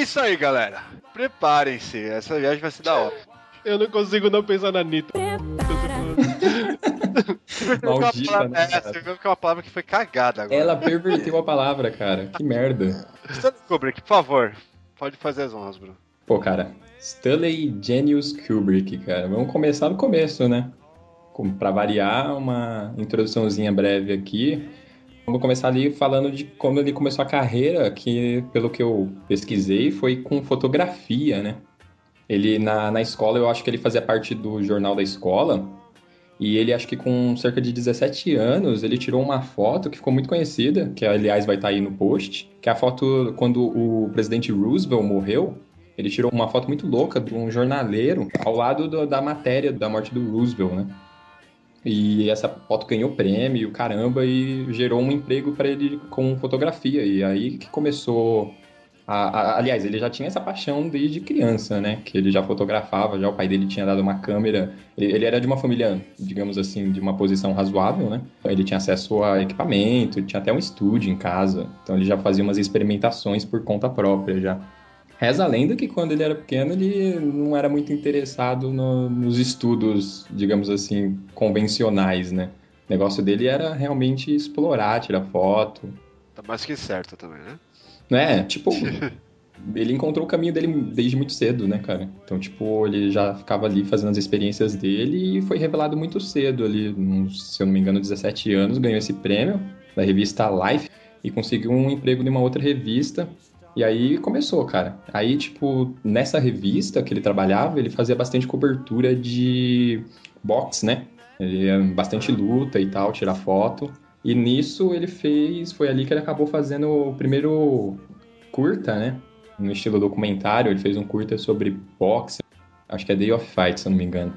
isso aí, galera. Preparem-se, essa viagem vai ser da hora. Eu não consigo não pensar na Anitta. (laughs) Maldita, né, É, você viu que é uma palavra que foi cagada agora. Ela perverteu a palavra, cara. Que merda. Stanley Kubrick, por favor. Pode fazer as honras, Bruno. Pô, cara, Stanley Genius Kubrick, cara. Vamos começar do começo, né? Pra variar, uma introduçãozinha breve aqui. Vamos começar ali falando de como ele começou a carreira, que pelo que eu pesquisei, foi com fotografia, né? Ele, na, na escola, eu acho que ele fazia parte do jornal da escola. E ele, acho que com cerca de 17 anos, ele tirou uma foto que ficou muito conhecida, que aliás vai estar aí no post, que é a foto quando o presidente Roosevelt morreu. Ele tirou uma foto muito louca de um jornaleiro ao lado do- da matéria da morte do Roosevelt, né? E essa foto ganhou prêmio, caramba, e gerou um emprego para ele com fotografia. E aí que começou. A, a- aliás, ele já tinha essa paixão desde criança, né? Que ele já fotografava, já o pai dele tinha dado uma câmera. Ele, ele era de uma família, digamos assim, de uma posição razoável, né? Ele tinha acesso a equipamento, tinha até um estúdio em casa. Então ele já fazia umas experimentações por conta própria já. Reza a lenda que quando ele era pequeno ele não era muito interessado no- nos estudos, digamos assim, convencionais, né? O negócio dele era realmente explorar, tirar foto. Tá mais que certo também, né? É, tipo, (laughs) ele encontrou o caminho dele desde muito cedo, né, cara? Então, tipo, ele já ficava ali fazendo as experiências dele e foi revelado muito cedo ali, se eu não me engano, 17 anos, ganhou esse prêmio da revista Life e conseguiu um emprego numa outra revista. E aí começou, cara. Aí, tipo, nessa revista que ele trabalhava, ele fazia bastante cobertura de boxe, né? Ele ia bastante luta e tal, tirar foto. E nisso ele fez. Foi ali que ele acabou fazendo o primeiro curta, né? No estilo documentário. Ele fez um curta sobre boxe. Acho que é Day of Fight, se eu não me engano.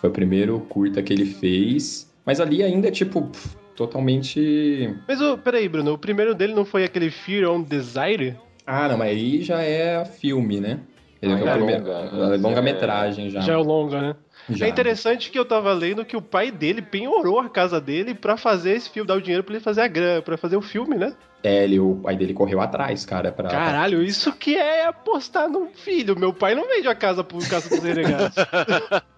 Foi o primeiro curta que ele fez. Mas ali ainda, tipo, totalmente. Mas, ô, peraí, Bruno, o primeiro dele não foi aquele Fear on Desire? Ah, não, mas aí já é filme, né? Ele Ah, foi o é primeiro- longa, é longa-metragem já. Já é o longa, né? Já. É interessante que eu tava lendo que o pai dele penhorou a casa dele pra fazer esse filme, dar o dinheiro pra ele fazer a grana, pra fazer o filme, né? É, ele, o pai dele correu atrás, cara, pra. Caralho, isso que é apostar num filho. Meu pai não vende a casa pro Caça dos Renegados. (laughs)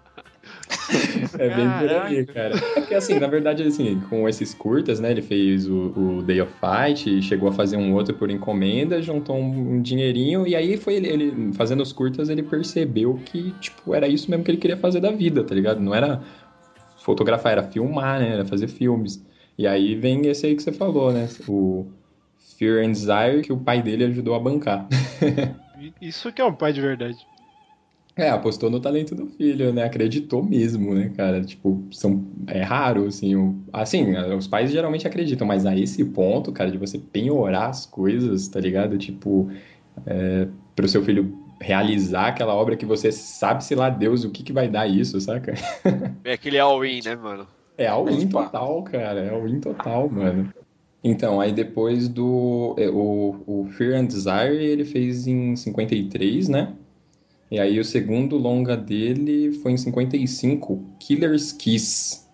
É bem por aí, cara. É que assim, na verdade, assim, com esses curtas, né? Ele fez o, o Day of Fight, chegou a fazer um outro por encomenda, juntou um, um dinheirinho, e aí foi ele, ele fazendo os curtas, ele percebeu que, tipo, era isso mesmo que ele queria fazer da vida, tá ligado? Não era fotografar, era filmar, né? Era fazer filmes. E aí vem esse aí que você falou, né? O Fear and Desire, que o pai dele ajudou a bancar. (laughs) Isso que é um pai de verdade. É, apostou no talento do filho, né? Acreditou mesmo, né, cara? Tipo, são, é raro, assim. O, assim, os pais geralmente acreditam, mas a esse ponto, cara, de você penhorar as coisas, tá ligado? Tipo, é, pro seu filho realizar aquela obra que você sabe, sei lá, Deus, o que que vai dar isso, saca? (laughs) É aquele all-in, né, mano? É all-in total, cara. É all-in total, mano. Então, aí depois do... é, O, o Fear and Desire, ele fez em 53, né? E aí o segundo longa dele foi em 55, Killer's Kiss.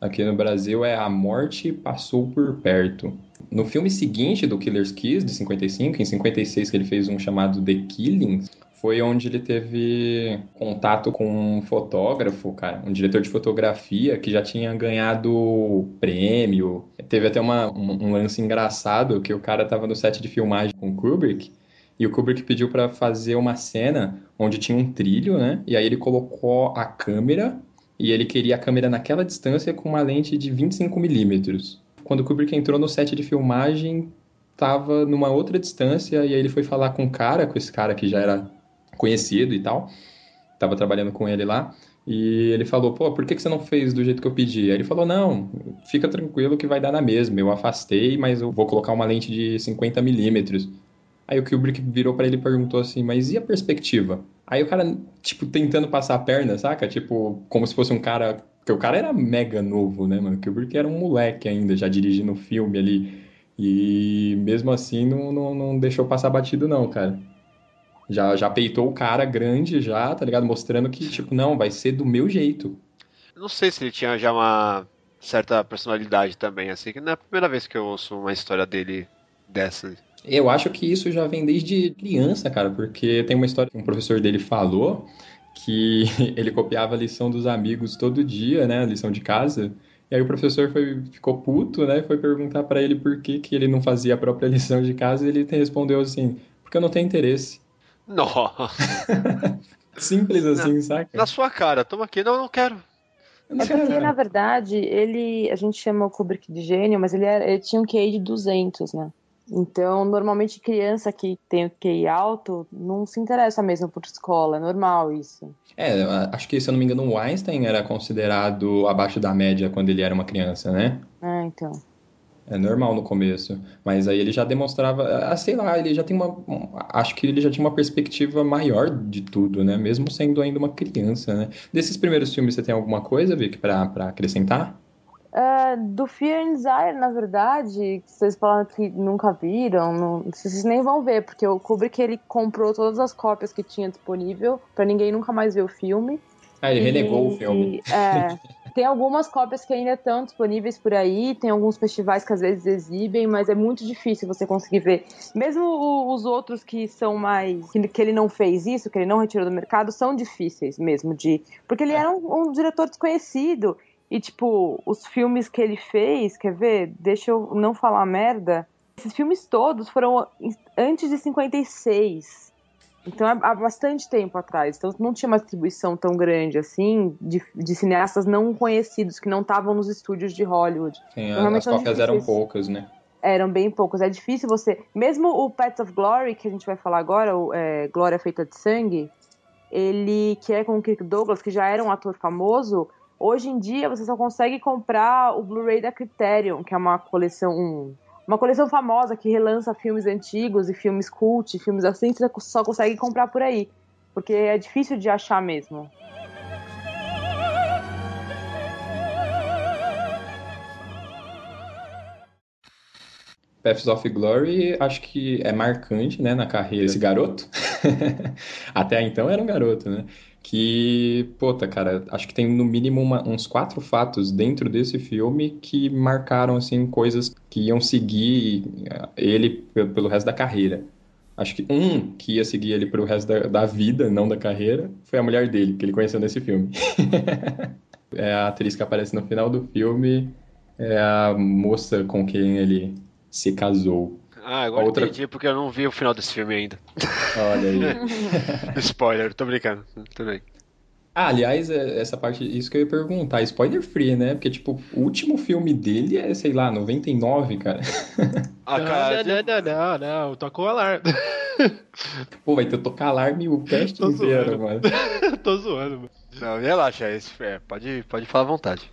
Aqui no Brasil é A Morte Passou por Perto. No filme seguinte do Killer's Kiss, de 55, em 56 que ele fez um chamado The Killing, foi onde ele teve contato com um fotógrafo, cara, um diretor de fotografia que já tinha ganhado prêmio. Teve até uma, um, um lance engraçado que o cara tava no set de filmagem com Kubrick e o Kubrick pediu para fazer uma cena onde tinha um trilho, né? E aí ele colocou a câmera e ele queria a câmera naquela distância com uma lente de 25 milímetros. Quando o Kubrick entrou no set de filmagem, tava numa outra distância e aí ele foi falar com o cara, com esse cara que já era conhecido e tal, tava trabalhando com ele lá. E ele falou, pô, por que, que você não fez do jeito que eu pedi? Aí ele falou, não, fica tranquilo que vai dar na mesma. Eu afastei, mas eu vou colocar uma lente de 50 milímetros. Aí o Kubrick virou pra ele e perguntou assim, mas e a perspectiva? Aí o cara, tipo, tentando passar a perna, saca? Tipo, como se fosse um cara... Porque o cara era mega novo, né, mano? O Kubrick era um moleque ainda, já dirigindo o filme ali. E mesmo assim não, não, não deixou passar batido não, cara. Já, já peitou o cara grande já, tá ligado? Mostrando que, tipo, não, vai ser do meu jeito. Eu não sei se ele tinha já uma certa personalidade também, assim, que não é a primeira vez que eu ouço uma história dele dessa. Eu acho que isso já vem desde criança, cara, porque tem uma história que um professor dele falou que (laughs) ele copiava a lição dos amigos todo dia, né, a lição de casa. E aí o professor foi, ficou puto, né, foi perguntar para ele por que, que ele não fazia a própria (laughs) lição de casa e ele respondeu assim, porque eu não tenho interesse. Nossa. (laughs) Simples assim, saca? Na sua cara, toma aqui. Não, não quero. É porque, na verdade, ele. A gente chama o Kubrick de gênio, mas ele, era, ele tinha um QI de 200, né? Então, normalmente, criança que tem o QI alto não se interessa mesmo por escola, é normal isso. É, acho que, se eu não me engano, o Einstein era considerado abaixo da média quando ele era uma criança, né? Ah, então. É normal no começo, mas aí ele já demonstrava, ah, sei lá, ele já tem uma, acho que ele já tinha uma perspectiva maior de tudo, né? Mesmo sendo ainda uma criança, né? Desses primeiros filmes, você tem alguma coisa, Vic, pra acrescentar? Uh, do Fear and Desire, na verdade, vocês falaram que nunca viram, não, vocês nem vão ver, porque o Kubrick ele comprou todas as cópias que tinha disponível para ninguém nunca mais ver o filme. Ah, ele e, renegou o filme. É, (laughs) tem algumas cópias que ainda estão disponíveis por aí, tem alguns festivais que às vezes exibem, mas é muito difícil você conseguir ver. Mesmo os outros que são mais. que ele não fez isso, que ele não retirou do mercado, são difíceis mesmo de. Porque ele era um, um diretor desconhecido. E, tipo, os filmes que ele fez, quer ver? Deixa eu não falar merda. Esses filmes todos foram antes de 56. Então, há bastante tempo atrás. Então, não tinha uma distribuição tão grande assim de, de cineastas não conhecidos que não estavam nos estúdios de Hollywood. Sim, então, as cópias eram poucas, né? Eram bem poucas. É difícil você. Mesmo o Pets of Glory, que a gente vai falar agora, o é, Glória Feita de Sangue, ele, que é com o Kirk Douglas, que já era um ator famoso, hoje em dia você só consegue comprar o Blu-ray da Criterion, que é uma coleção. Um, uma coleção famosa que relança filmes antigos e filmes cult, filmes assim, você só consegue comprar por aí. Porque é difícil de achar mesmo. Paths of Glory, acho que é marcante, né, na carreira desse garoto. (laughs) Até então era um garoto, né? Que, puta, cara, acho que tem no mínimo uma, uns quatro fatos dentro desse filme que marcaram, assim, coisas que iam seguir eh, ele pelo resto da carreira. Acho que um que ia seguir ele pro resto da, da vida, não da carreira, foi a mulher dele, que ele conheceu nesse filme. (laughs) é a atriz que aparece no final do filme, é a moça com quem ele se casou. Ah, agora outra... entendi porque eu não vi o final desse filme ainda. Olha aí. (laughs) Spoiler, tô brincando. Também. Ah, aliás, é, essa parte, isso que eu ia perguntar, spoiler free, né? Porque, tipo, o último filme dele é, sei lá, 99, cara. (laughs) Ah, cara. Não, não, não, não, não, tocou o alarme. (laughs) Pô, vai ter que tocar alarme o cast inteiro, mano. Tô zoando, mano. Não, relaxa, é, pode, pode falar à vontade.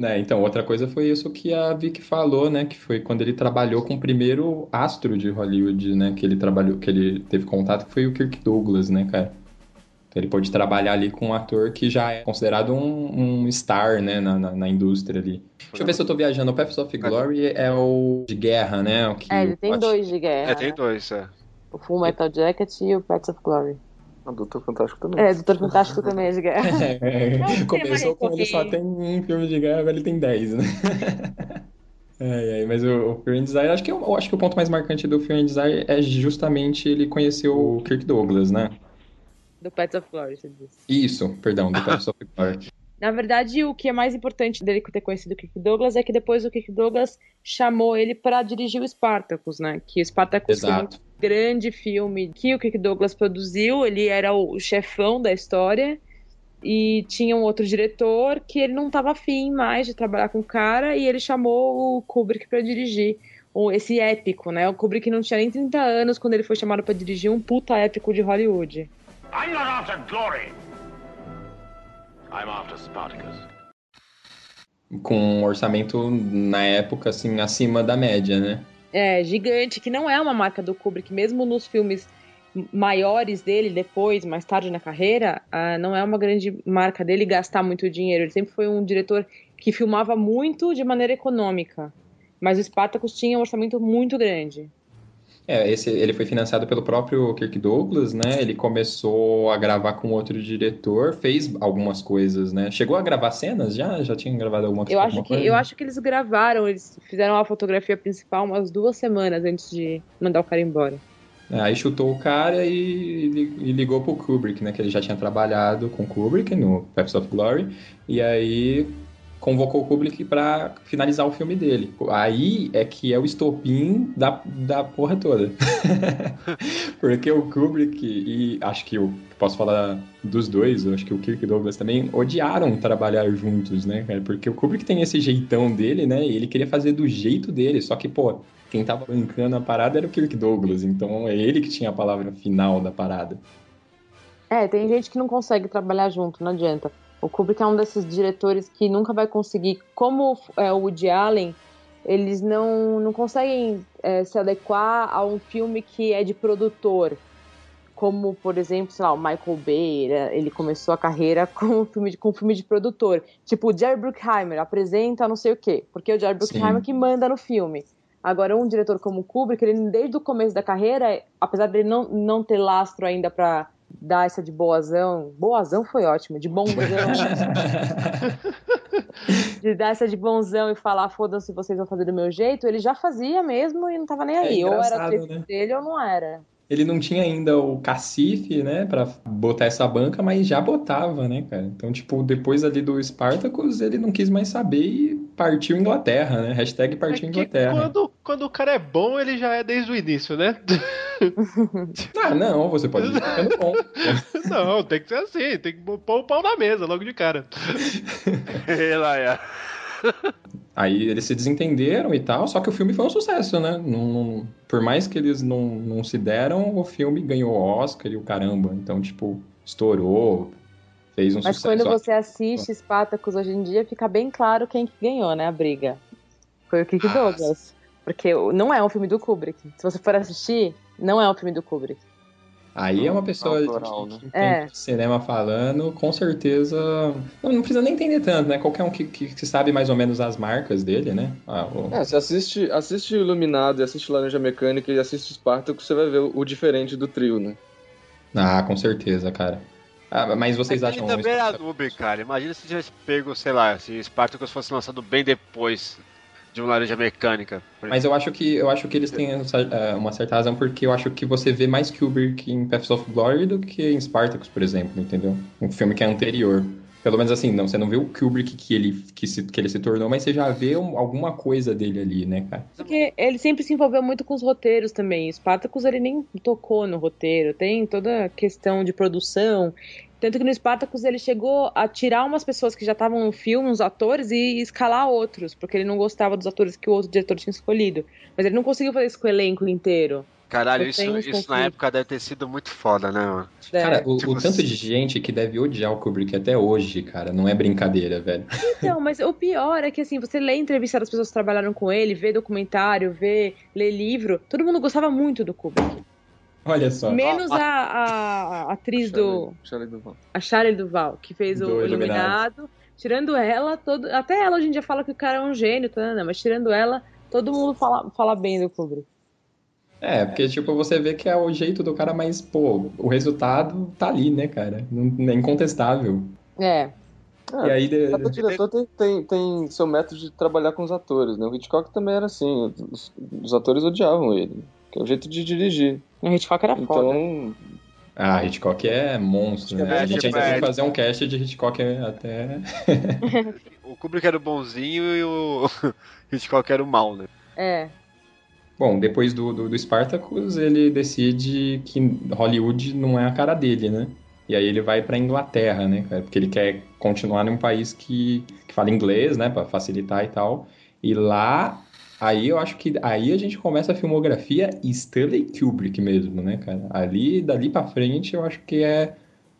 Né, então, outra coisa foi isso que a Vicky falou, né? Que foi quando ele trabalhou com o primeiro astro de Hollywood, né? Que ele trabalhou, que ele teve contato, que foi o Kirk Douglas, né, cara? Então, ele pôde trabalhar ali com um ator que já é considerado um, um star, né, na, na, na, indústria ali. Deixa eu ver se eu tô viajando. O Paths of Glory é o de guerra, né? O que é, ele tem dois de guerra. É, tem dois, é. O Full Metal Jacket e o Paths of Glory. O Doutor Fantástico também. É, Doutor Fantástico também é de guerra. É, é, começou com ele só tem um filme de guerra, agora ele tem dez, né? (laughs) É, é, mas o, o Fear Desire, acho que, eu, eu, acho que o ponto mais marcante do Fear Desire é justamente ele conhecer o Kirk Douglas, né? Do Pets of Glory, você disse. Isso, perdão, do Pets of Glory. (laughs) (laughs) Na verdade, o que é mais importante dele ter conhecido o Kirk Douglas é que depois o Kirk Douglas chamou ele para dirigir o Spartacus, né? Que o Spartacus Exato. foi grande filme que o Kirk Douglas produziu, ele era o chefão da história e tinha um outro diretor que ele não estava afim mais de trabalhar com o cara e ele chamou o Kubrick para dirigir esse épico, né? O Kubrick não tinha nem 30 anos quando ele foi chamado para dirigir um puta épico de Hollywood. I'm not after glory. I'm after Spartacus. Com um orçamento, na época, assim, acima da média, né? É, gigante, que não é uma marca do Kubrick, mesmo nos filmes maiores dele depois, mais tarde na carreira, uh, não é uma grande marca dele gastar muito dinheiro. Ele sempre foi um diretor que filmava muito de maneira econômica. Mas o Spartacus tinha um orçamento muito grande. É, esse, ele foi financiado pelo próprio Kirk Douglas, né? Ele começou a gravar com outro diretor, fez algumas coisas, né? Chegou a gravar cenas já? Já tinha gravado alguma, Eu alguma acho, que, coisa? eu acho que eles gravaram, eles fizeram a fotografia principal umas duas semanas antes de mandar o cara embora. É, Aí chutou o cara e, e ligou pro Kubrick, né? Que ele já tinha trabalhado com Kubrick no Paths of Glory. E aí convocou o Kubrick pra finalizar o filme dele. Aí é que é o estopim da, da porra toda. (laughs) Porque o Kubrick e acho que eu posso falar dos dois, acho que o Kirk Douglas também odiaram trabalhar juntos, né, cara? Porque o Kubrick tem esse jeitão dele, né? E ele queria fazer do jeito dele, só que, pô, quem tava bancando a parada era o Kirk Douglas, então é ele que tinha a palavra final da parada. É, tem gente que não consegue trabalhar junto, não adianta. O Kubrick é um desses diretores que nunca vai conseguir, como é, o Woody Allen, eles não, não conseguem é, se adequar a um filme que é de produtor. Como, por exemplo, sei lá, o Michael Bay, ele- começou a carreira (laughs) com um filme de, com um filme de produtor. Tipo, o Jerry Bruckheimer apresenta não sei o quê, porque é o Jerry Bruckheimer Sim. que manda no filme. Agora, um diretor como o Kubrick, ele desde o começo da carreira, apesar dele não, não ter lastro ainda pra dar essa de boazão, boazão foi ótimo, de bonzão, (laughs) de dar essa de bonzão e falar, foda-se, vocês vão fazer do meu jeito, ele já fazia mesmo e não tava nem É aí. ou era trecho né? dele ou não era. Ele não tinha ainda o cacife, né, pra botar essa banca, mas já botava, né, cara? Então, tipo, depois ali do Spartacus, ele não quis mais saber e partiu Inglaterra, né? Hashtag partiu É que Inglaterra. quando, quando o cara é bom, ele já é desde o início, né? (laughs) Ah, não, você pode ir ficando bom. (laughs) Não, tem que ser assim, tem que pôr o pau na mesa logo de cara. (laughs) É. Aí eles se desentenderam e tal, só que o filme foi um sucesso, né? Não- não- por mais que eles não, não se deram, o filme ganhou Oscar e o caramba. Então, tipo, estourou, fez um Mas sucesso. quando você assiste Spartacus hoje em dia, fica bem claro quem que ganhou, né, a briga. Foi o Kirk Douglas. Porque não é um filme do Kubrick. Se você for assistir, não é um filme do Kubrick. Aí é uma pessoa autoral, que, né? que É. entende de cinema falando, com certeza. Não, não precisa nem entender tanto, né? Qualquer um que, que, que sabe mais ou menos as marcas dele, né? Ah, o- É, você assiste, assiste Iluminado e assiste Laranja Mecânica e assiste Spartacus, você vai ver o, o diferente do trio, né? Ah, com certeza, cara. Ah, mas vocês Ele acham. também era noob, cara. Imagina se tivesse pego, sei lá, se Spartacus fosse lançado bem depois de um Laranja Mecânica. Mas eu acho que eu acho que eles têm essa- é, uma certa razão, porque eu acho que você vê mais Kubrick em Paths of Glory do que em Spartacus, por exemplo, entendeu? Um filme que é anterior. Pelo menos assim, não, você não vê o Kubrick que ele, que se, que ele se tornou, mas você já vê um- alguma coisa dele ali, né, cara? Porque ele sempre se envolveu muito com os roteiros também. Spartacus ele nem tocou no roteiro. Tem toda a questão de produção. Tanto que no Spartacus ele chegou a tirar umas pessoas que já estavam no filme, uns atores, e escalar outros, porque ele não gostava dos atores que o outro diretor tinha escolhido. Mas ele não conseguiu fazer isso com o elenco inteiro. Caralho, isso, isso na época deve ter sido muito foda, né, mano? É. Cara, o, Tipo, o tanto de gente que deve odiar o Kubrick até hoje, cara, não é brincadeira, velho. Então, mas o pior é que assim, você lê entrevista das pessoas que trabalharam com ele, vê documentário, vê, lê livro, todo mundo gostava muito do Kubrick. Olha só. Menos a, a- a atriz do. Shelley Duvall. A Shirley Duval, que fez o Do Iluminado. Iluminado. Tirando ela, todo, até ela hoje em dia fala que o cara é um gênio, tá, né? mas tirando ela, todo mundo fala, fala bem do Kubrick. É, porque, tipo, você vê que é o jeito do cara, mas, pô, o resultado tá ali, né, cara? Não, é incontestável. É. É, E aí, de- Cada diretor tem, tem, tem seu método de trabalhar com os atores, né? O Hitchcock também era assim, os, os atores odiavam ele, que é o jeito de dirigir. O Hitchcock era foda. Então, Ah, Hitchcock é monstro, né? É, a gente ainda tem que fazer um cast de Hitchcock até. (laughs) O Kubrick era o bonzinho e o (laughs) Hitchcock era o mal, né? É. Bom, depois do, do, do Spartacus, ele decide que Hollywood não é a cara dele, né? E aí ele vai pra Inglaterra, né? Porque ele quer continuar num país que, que fala inglês, né, Pra facilitar e tal. E lá, aí eu acho que aí a gente começa a filmografia Stanley Kubrick mesmo, né, cara? Ali, dali pra frente, eu acho que é,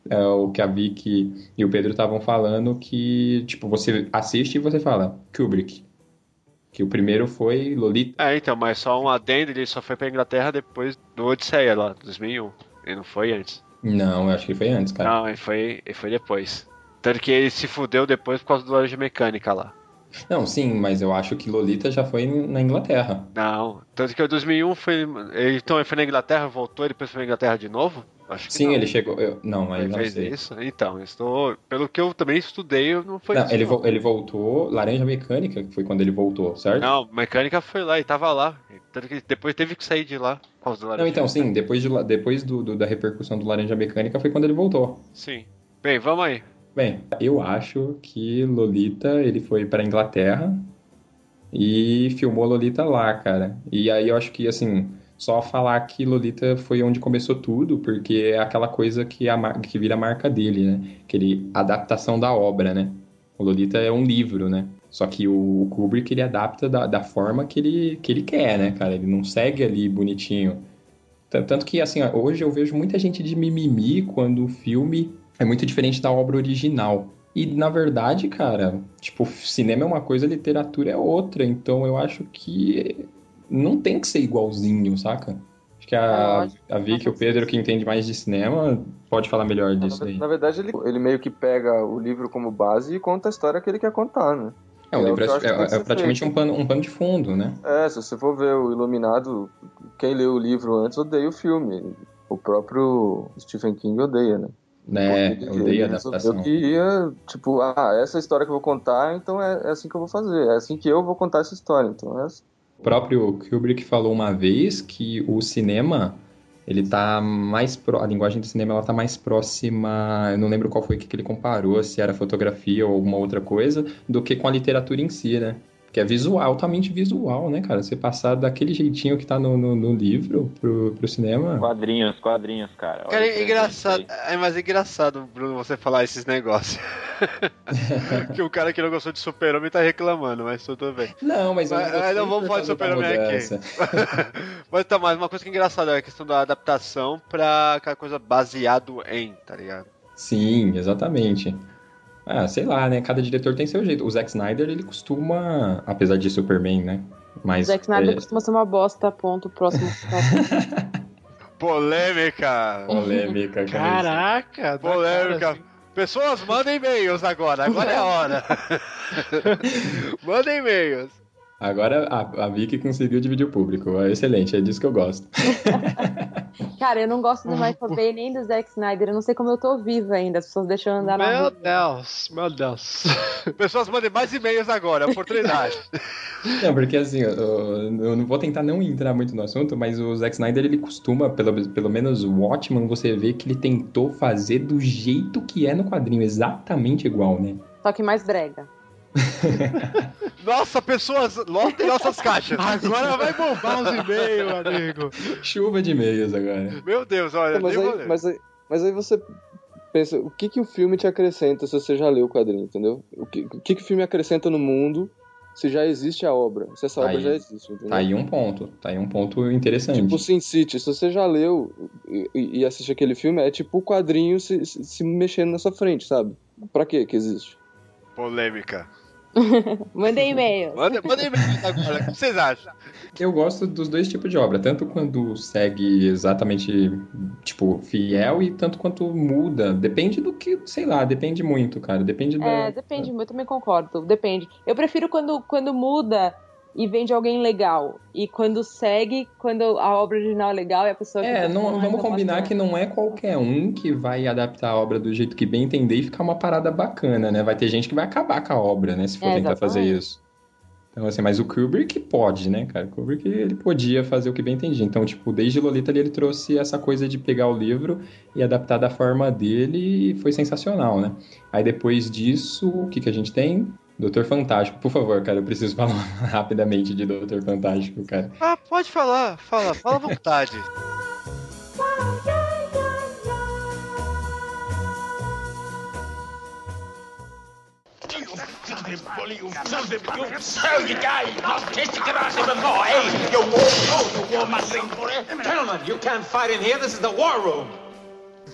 é o que a Vicky e o Pedro estavam falando, que, tipo, você assiste e você fala, Kubrick. Que o primeiro foi Lolita. É, então, mas só um adendo, ele só foi pra Inglaterra depois do Odisseia lá, 2001. Ele não foi antes. Não, eu acho que foi antes, cara. Não, ele foi, ele foi depois. Tanto que ele se fudeu depois por causa do Laranja Mecânica lá. Não, sim, mas eu acho que Lolita já foi na Inglaterra. Não, tanto que o 2001 foi. Ele, então ele foi na Inglaterra, voltou e depois foi na Inglaterra de novo? Acho que Sim, não. ele chegou. eu- não, aí Ele não fez sei. isso? Então, estou. Pelo que eu também estudei, não foi Não, isso. ele, vo- ele voltou, Laranja Mecânica, que foi quando ele voltou, certo? Não, mecânica foi lá e tava lá. Tanto que depois teve que sair de lá Não, então, sim, depois, de, depois do, do- da repercussão do Laranja Mecânica foi quando ele voltou. Sim. Bem, vamos aí. Bem, eu acho que Lolita, ele foi pra Inglaterra e filmou Lolita lá, cara. E aí eu acho que, assim, só falar que Lolita foi onde começou tudo, porque é aquela coisa que, a, que vira a marca dele, né? Aquele adaptação da obra, né? O Lolita é um livro, né? Só que o Kubrick, ele adapta da, da forma que ele, que ele quer, né, cara? Ele não segue ali bonitinho. Tan- Tanto que, assim, hoje eu vejo muita gente de mimimi quando o filme é muito diferente da obra original. E, na verdade, cara, tipo, cinema é uma coisa, literatura é outra. Então, eu acho que não tem que ser igualzinho, saca? Acho que a, a Vicky e o Pedro, que entende mais de cinema, pode falar melhor disso aí. Na verdade, ele, ele meio que pega o livro como base e conta a história que ele quer contar, né? É, o É o livro é, é- é praticamente um pano, um pano de fundo, né? É, se você for ver o Iluminado, quem leu o livro antes odeia o filme. O próprio Stephen King odeia, né? Né, a ele adaptação. resolveu que ia, tipo, ah, essa história que eu vou contar, então é, é assim que eu vou fazer, é assim que eu vou contar essa história. Então é assim. O próprio Kubrick falou uma vez que o cinema, ele tá mais pró- a linguagem do cinema ela tá mais próxima, eu não lembro qual foi que ele comparou, se era fotografia ou alguma outra coisa, do que com a literatura em si, né? Que é visual, altamente visual, né, cara? Você passar daquele jeitinho que tá no, no, no livro pro, pro cinema. Quadrinhos, quadrinhos, cara. Olha Cara, que é engraçado. É, mas é engraçado, Bruno, você falar esses negócios. (laughs) que o cara que não gostou de Super-Homem tá reclamando, mas tudo bem. Não, mas eu não Mas, gostei não vamos falar de Super-Homem aqui. (laughs) mas tá, mas uma coisa que é engraçada é a questão da adaptação pra aquela coisa baseado em, tá ligado? Sim, exatamente. Ah, sei lá, né? Cada diretor tem seu jeito. O Zack Snyder, ele costuma, apesar de Superman, né? Mas Zack Snyder é, costuma ser uma bosta, ponto. Próximo. (laughs) (laughs) Polêmica! polêmica, cara. Caraca, Polêmica. cara, assim. Pessoas, mandem e-mails agora. Agora é a hora. (laughs) mandem e-mails. Agora a, a Vicky conseguiu dividir o público. É excelente, é disso que eu gosto. (laughs) Cara, eu não gosto do Michael Bay nem do Zack Snyder. Eu não sei como eu tô viva ainda. As pessoas deixam eu andar na Meu. Deus, meu Deus. (laughs) Pessoas, mandem mais e-mails agora. Oportunidade. (laughs) Não, porque assim, eu, eu não vou tentar não entrar muito no assunto, mas o Zack Snyder, ele costuma, pelo, pelo menos o Watchman, você vê que ele tentou fazer do jeito que é no quadrinho, exatamente igual, né? Só que mais brega. (laughs) Nossa, pessoas, lotem nossas caixas. Agora vai bombar os e-mails, amigo. Chuva de e-mails agora. Meu Deus, olha, mas, aí, mas, aí, mas aí você pensa, o que, que o filme te acrescenta se você já leu o quadrinho, entendeu? O que, o que, que o filme acrescenta no mundo se já existe a obra? Se essa obra Aí- já existe, entendeu? Tá aí um ponto, tá aí um ponto interessante. Tipo Sin City, se você já leu e, e assiste aquele filme, é tipo o quadrinho se, se, se mexendo na sua frente, sabe? Pra que que existe? Polêmica. (laughs) Mandem e-mail. Mandem mandem e-mails agora. O que vocês acham? Eu gosto dos dois tipos de obra, tanto quando segue exatamente, tipo, fiel e tanto quanto muda. Depende do que, sei lá, depende muito, cara. Depende da. É, depende, eu também concordo. Depende. Eu prefiro quando, quando muda e vem de alguém legal. E quando segue, quando a obra original é legal e a pessoa É, fica não, vamos combinar que não é qualquer um que vai adaptar a obra do jeito que bem entender e ficar uma parada bacana, né? Vai ter gente que vai acabar com a obra, né? Se for É, tentar fazer isso. Então, assim, mas o Kubrick pode, né, cara? O Kubrick, ele podia fazer o que bem entendia. Então, tipo, desde Lolita ele trouxe essa coisa de pegar o livro e adaptar da forma dele e foi sensacional, né? Aí, depois disso, o que que a gente tem? Doutor Fantástico. Por favor, cara, eu preciso (laughs) falar rapidamente de Doutor Fantástico, cara. Ah, pode falar. Fala, fala à vontade. (laughs)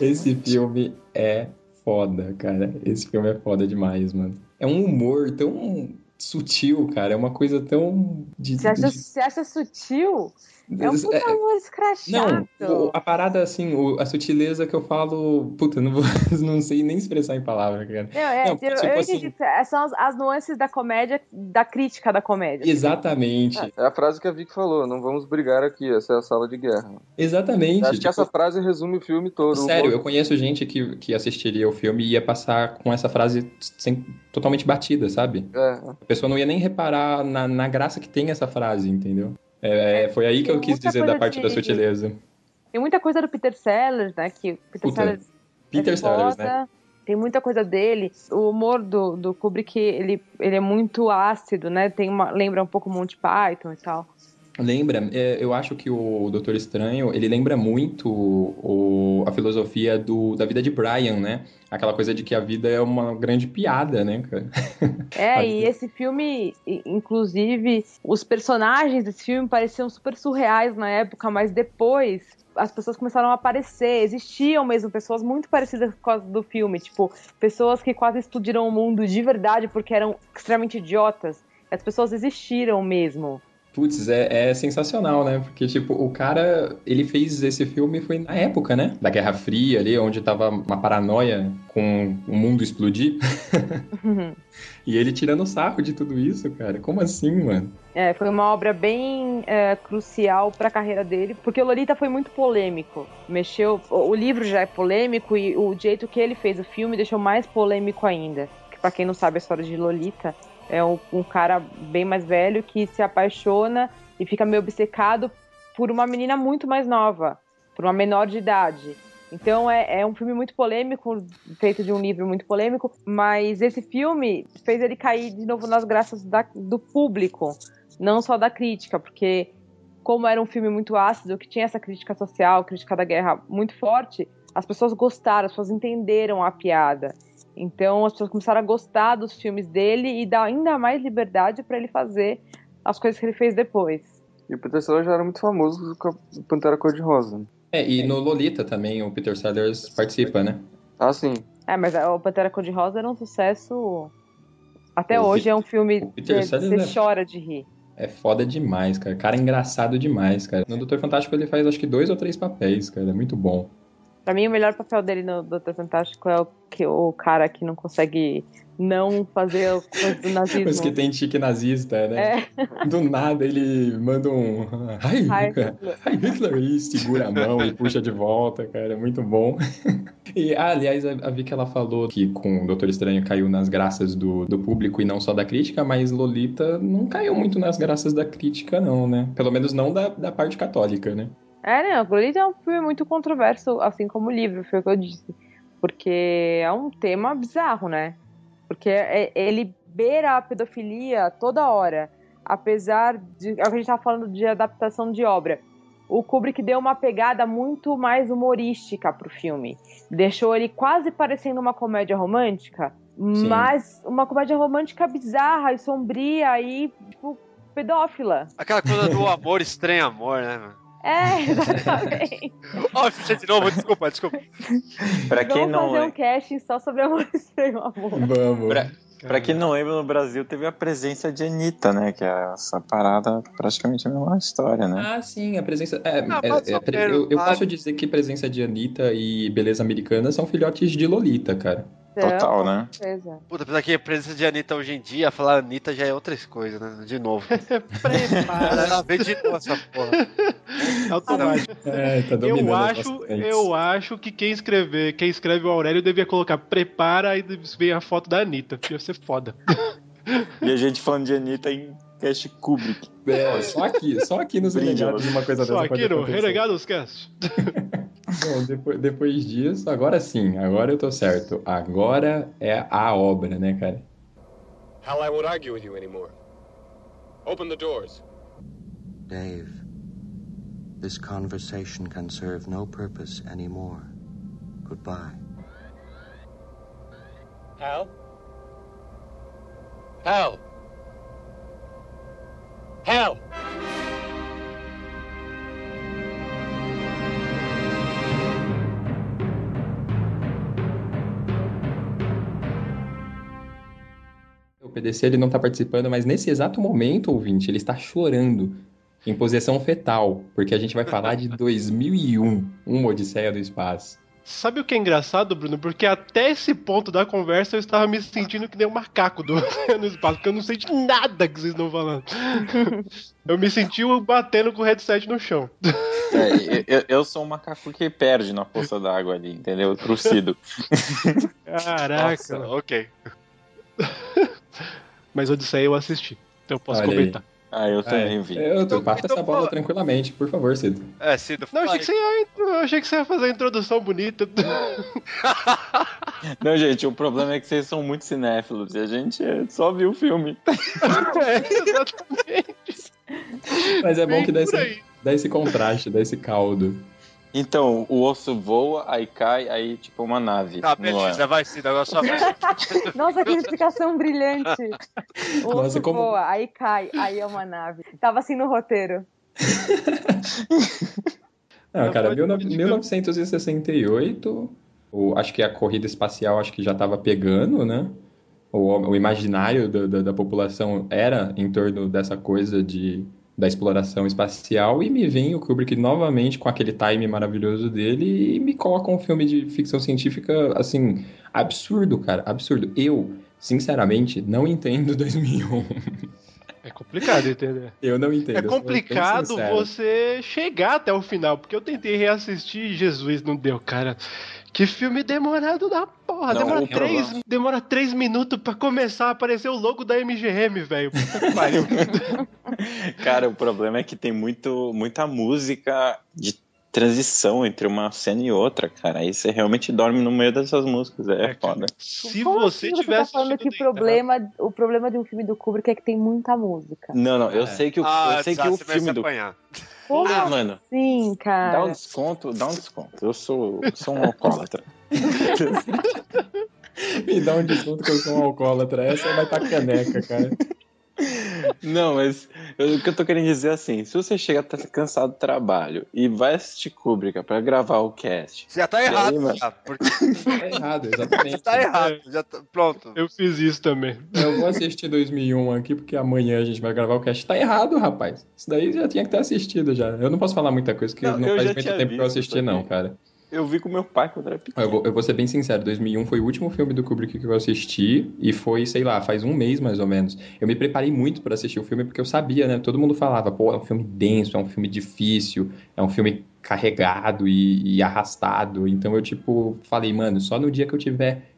Esse filme é foda, cara. Esse filme é foda demais, mano. É um humor tão sutil, cara. É uma coisa tão. De, Você acha, de- você acha sutil? É um É- puta amor escrachado. Não, a parada, assim, o- a sutileza que eu falo. Puta, não, vou, (laughs) não sei nem expressar em palavras, cara. Não, é, Não, eu, tipo eu assim- entendi. que São as, as nuances da comédia, da crítica da comédia. Exatamente. É a frase que a Vic falou, não vamos brigar aqui, essa é a sala de guerra. Exatamente. Acho que tipo, essa frase resume o filme todo. Sério, eu conheço gente que, que assistiria o filme e ia passar com essa frase sem, totalmente batida, sabe? É. A pessoa não ia nem reparar na, na graça que tem essa frase, entendeu? É, foi aí que eu quis dizer da parte de- da sutileza. Tem muita coisa do Peter Sellers, né? Que Peter Puta, Sellers Peter é Sellers, né? Tem muita coisa dele. O humor do, do Kubrick, ele, ele é muito ácido, né? Tem uma, lembra um pouco Monty Python e tal. Lembra, é, eu acho que o Doutor Estranho, ele lembra muito o, a filosofia do, da vida de Brian, né? Aquela coisa de que a vida é uma grande piada, né, cara? (laughs) É, e esse filme, inclusive, os personagens desse filme pareciam super surreais na época, mas depois as pessoas começaram a aparecer. Existiam mesmo pessoas muito parecidas com as do filme, tipo, pessoas que quase explodiram o mundo de verdade porque eram extremamente idiotas. As pessoas existiram mesmo. Putz, é, é sensacional, né? Porque, tipo, o cara, ele fez esse filme foi na época, né? Da Guerra Fria ali, onde tava uma paranoia com o mundo explodir. (laughs) e ele tirando sarro de tudo isso, cara. Como assim, mano? É, foi uma obra bem é, crucial para a carreira dele, porque o Lolita foi muito polêmico. Mexeu, o o livro já é polêmico e o jeito que ele fez o filme deixou mais polêmico ainda. Para quem não sabe a história de Lolita, é um, um cara bem mais velho que se apaixona e fica meio obcecado por uma menina muito mais nova, por uma menor de idade. Então é, é um filme muito polêmico, feito de um livro muito polêmico, mas esse filme fez ele cair de novo nas graças da- do público, não só da crítica, porque como era um filme muito ácido, que tinha essa crítica social, crítica da guerra muito forte, as pessoas gostaram, as pessoas entenderam a piada. Então as pessoas começaram a gostar dos filmes dele e dar ainda mais liberdade para ele fazer as coisas que ele fez depois. E o Peter Sellers já era muito famoso com a Pantera Cor-de-Rosa. É, e no Lolita também o Peter Sellers participa, né? Ah, sim. É, mas o Pantera Cor-de-Rosa era um sucesso. Até O hoje é um filme que você é- chora de rir. É foda demais, cara. Cara é engraçado demais, cara. No Doutor Fantástico ele faz acho que dois ou três papéis, cara. É muito bom. Pra mim, o melhor papel dele no Doutor Fantástico é o, que, o cara que não consegue não fazer a coisa do nazismo. Mas que tem tique nazista, né? É. Do nada ele manda um. Hi, Hi, Hitler. Hi, Hitler. E segura a mão e puxa de volta, cara. É muito bom. (laughs) E, ah, aliás, a, a Vicky ela falou que com o Doutor Estranho caiu nas graças do, do público e não só da crítica, mas Lolita não caiu muito nas graças da crítica, não, né? Pelo menos não da, da parte católica, né? É, não, Lolita é um filme muito controverso, assim como o livro, foi o que eu disse. Porque é um tema bizarro, né? Porque é- ele beira a pedofilia toda hora. Apesar de. É o que a gente tava falando de adaptação de obra. O Kubrick deu uma pegada muito mais humorística pro filme. Deixou ele quase parecendo uma comédia romântica, Sim. mas uma comédia romântica bizarra e sombria e, tipo, pedófila. Aquela coisa do amor estranho amor, né, mano? É, (laughs) exatamente. Ó, ficha de novo, desculpa, desculpa. Pra quem Vamos não fazer lembra. um casting só sobre amor estranho, amor. Vamos. Pra, pra quem não lembra, no Brasil teve a presença de Anitta, né? Que é essa parada praticamente a mesma história, né? Ah, sim, a presença. É, Ah, é- é- eu, eu posso dizer que presença de Anitta e Beleza Americana são filhotes de Lolita, cara. Total, né? Certeza. Puta, apesar que a presença de Anitta hoje em dia, falar Anitta já é outras coisas, né? De novo. (laughs) Ela vem de novo essa porra. Automático. (laughs) É, tá eu acho, eu acho que quem escrever, quem escreve o Aurélio devia colocar prepara e vem a foto da Anitta. Ia ser foda. (laughs) E a gente falando de Anitta em Cast Kubrick. É, só aqui, só aqui nos mano. uma coisa Só dessa aqui no acontecer. Renegados Cast. Bom, depois, depois disso, agora sim, agora eu tô certo. Agora é a obra, né, cara? Hal, I won't argue with you anymore. Open the doors. Dave, this conversation can serve no purpose anymore. Goodbye. Hal? Hal? Hal! PDC ele não tá participando, mas nesse exato momento, ouvinte, ele está chorando em posição fetal, porque a gente vai falar de (laughs) 2001, uma Odisseia do Espaço. Sabe o que é engraçado, Bruno? Porque até esse ponto da conversa eu estava me sentindo que nem um macaco do (laughs) no espaço, porque eu não sei de nada que vocês estão falando. (laughs) Eu me senti batendo com o headset no chão. É, eu, eu sou um macaco que perde na poça d'água ali, entendeu? Trucido. Caraca. Nossa, ok. Mas Odisseia eu assisti, então eu posso Olha aí. comentar. Ah, eu também vi. Eu, Então- eu passo essa bola tranquilamente, por favor, Cido. É, Cido, Não, eu achei que você ia, eu achei que você ia fazer a introdução bonita. (laughs) Não, gente, o problema é que vocês são muito cinéfilos e a gente é, só viu o filme. (laughs) é, exatamente. Mas é bom Bem que dá aí. esse, dá esse contraste, dá esse caldo. Então, o osso voa, aí cai, aí tipo uma nave. Tá, ar. beleza, vai, Cido, agora sua vez. (laughs) Nossa, que explicação brilhante. O (laughs) Nossa, osso como- voa, aí cai, aí é uma nave. Tava assim no roteiro. Não, (laughs) Não, cara, pode- 19- pode- 1968, o, acho que a corrida espacial acho que já estava pegando, né? O, o imaginário da, da, da população era em torno dessa coisa de, da exploração espacial e me vem o Kubrick novamente com aquele time maravilhoso dele e me coloca um filme de ficção científica, assim, absurdo, cara, absurdo. Eu, sinceramente, não entendo (laughs) 2001. É complicado entender. Eu não entendo. É complicado você chegar até o final, porque eu tentei reassistir e Jesus não deu, cara. Que filme demorado da porra. Não, demora, três, demora três minutos pra começar a aparecer o logo da MGM, velho. Puta que pariu. (laughs) (laughs) Cara, o problema é que tem muito, muita música de transição entre uma cena e outra, cara. Aí você realmente dorme no meio dessas músicas. É, É, cara. foda. Se Como você assim tivesse. tá falando que problema, o problema de um filme do Kubrick é que tem muita música. Não, não, eu É. sei que o, Ah, eu sei que o filme do. apanhar. Como Ah, mano, assim, dá um cara? desconto, dá um desconto. Eu sou, sou um alcoólatra. (laughs) Me dá um desconto que eu sou um alcoólatra. Essa vai pra caneca, cara. Não, mas eu- o que eu tô querendo dizer é assim: se você chega a estar cansado do trabalho e vai assistir Kubrick pra gravar o cast, Já tá E aí, errado, mano? já, porque (laughs) Tá errado, exatamente. tá errado. Já tá... Pronto. Eu fiz isso também. Eu vou assistir 2001 aqui porque amanhã a gente vai gravar o cast. Tá errado, rapaz. Isso daí já tinha que ter assistido já. Eu não posso falar muita coisa que Não, não, faz já muito tempo que eu assisti, não, também. cara. Eu vi com meu pai quando era pequeno. Eu vou, eu vou ser bem sincero, 2001 foi o último filme do Kubrick que eu assisti e foi, sei lá, faz um mês mais ou menos. Eu me preparei muito pra assistir o filme porque eu sabia, né? Todo mundo falava, pô, é um filme denso, é um filme difícil, é um filme carregado e, e arrastado. Então eu, tipo, falei, mano, só no dia que eu tiver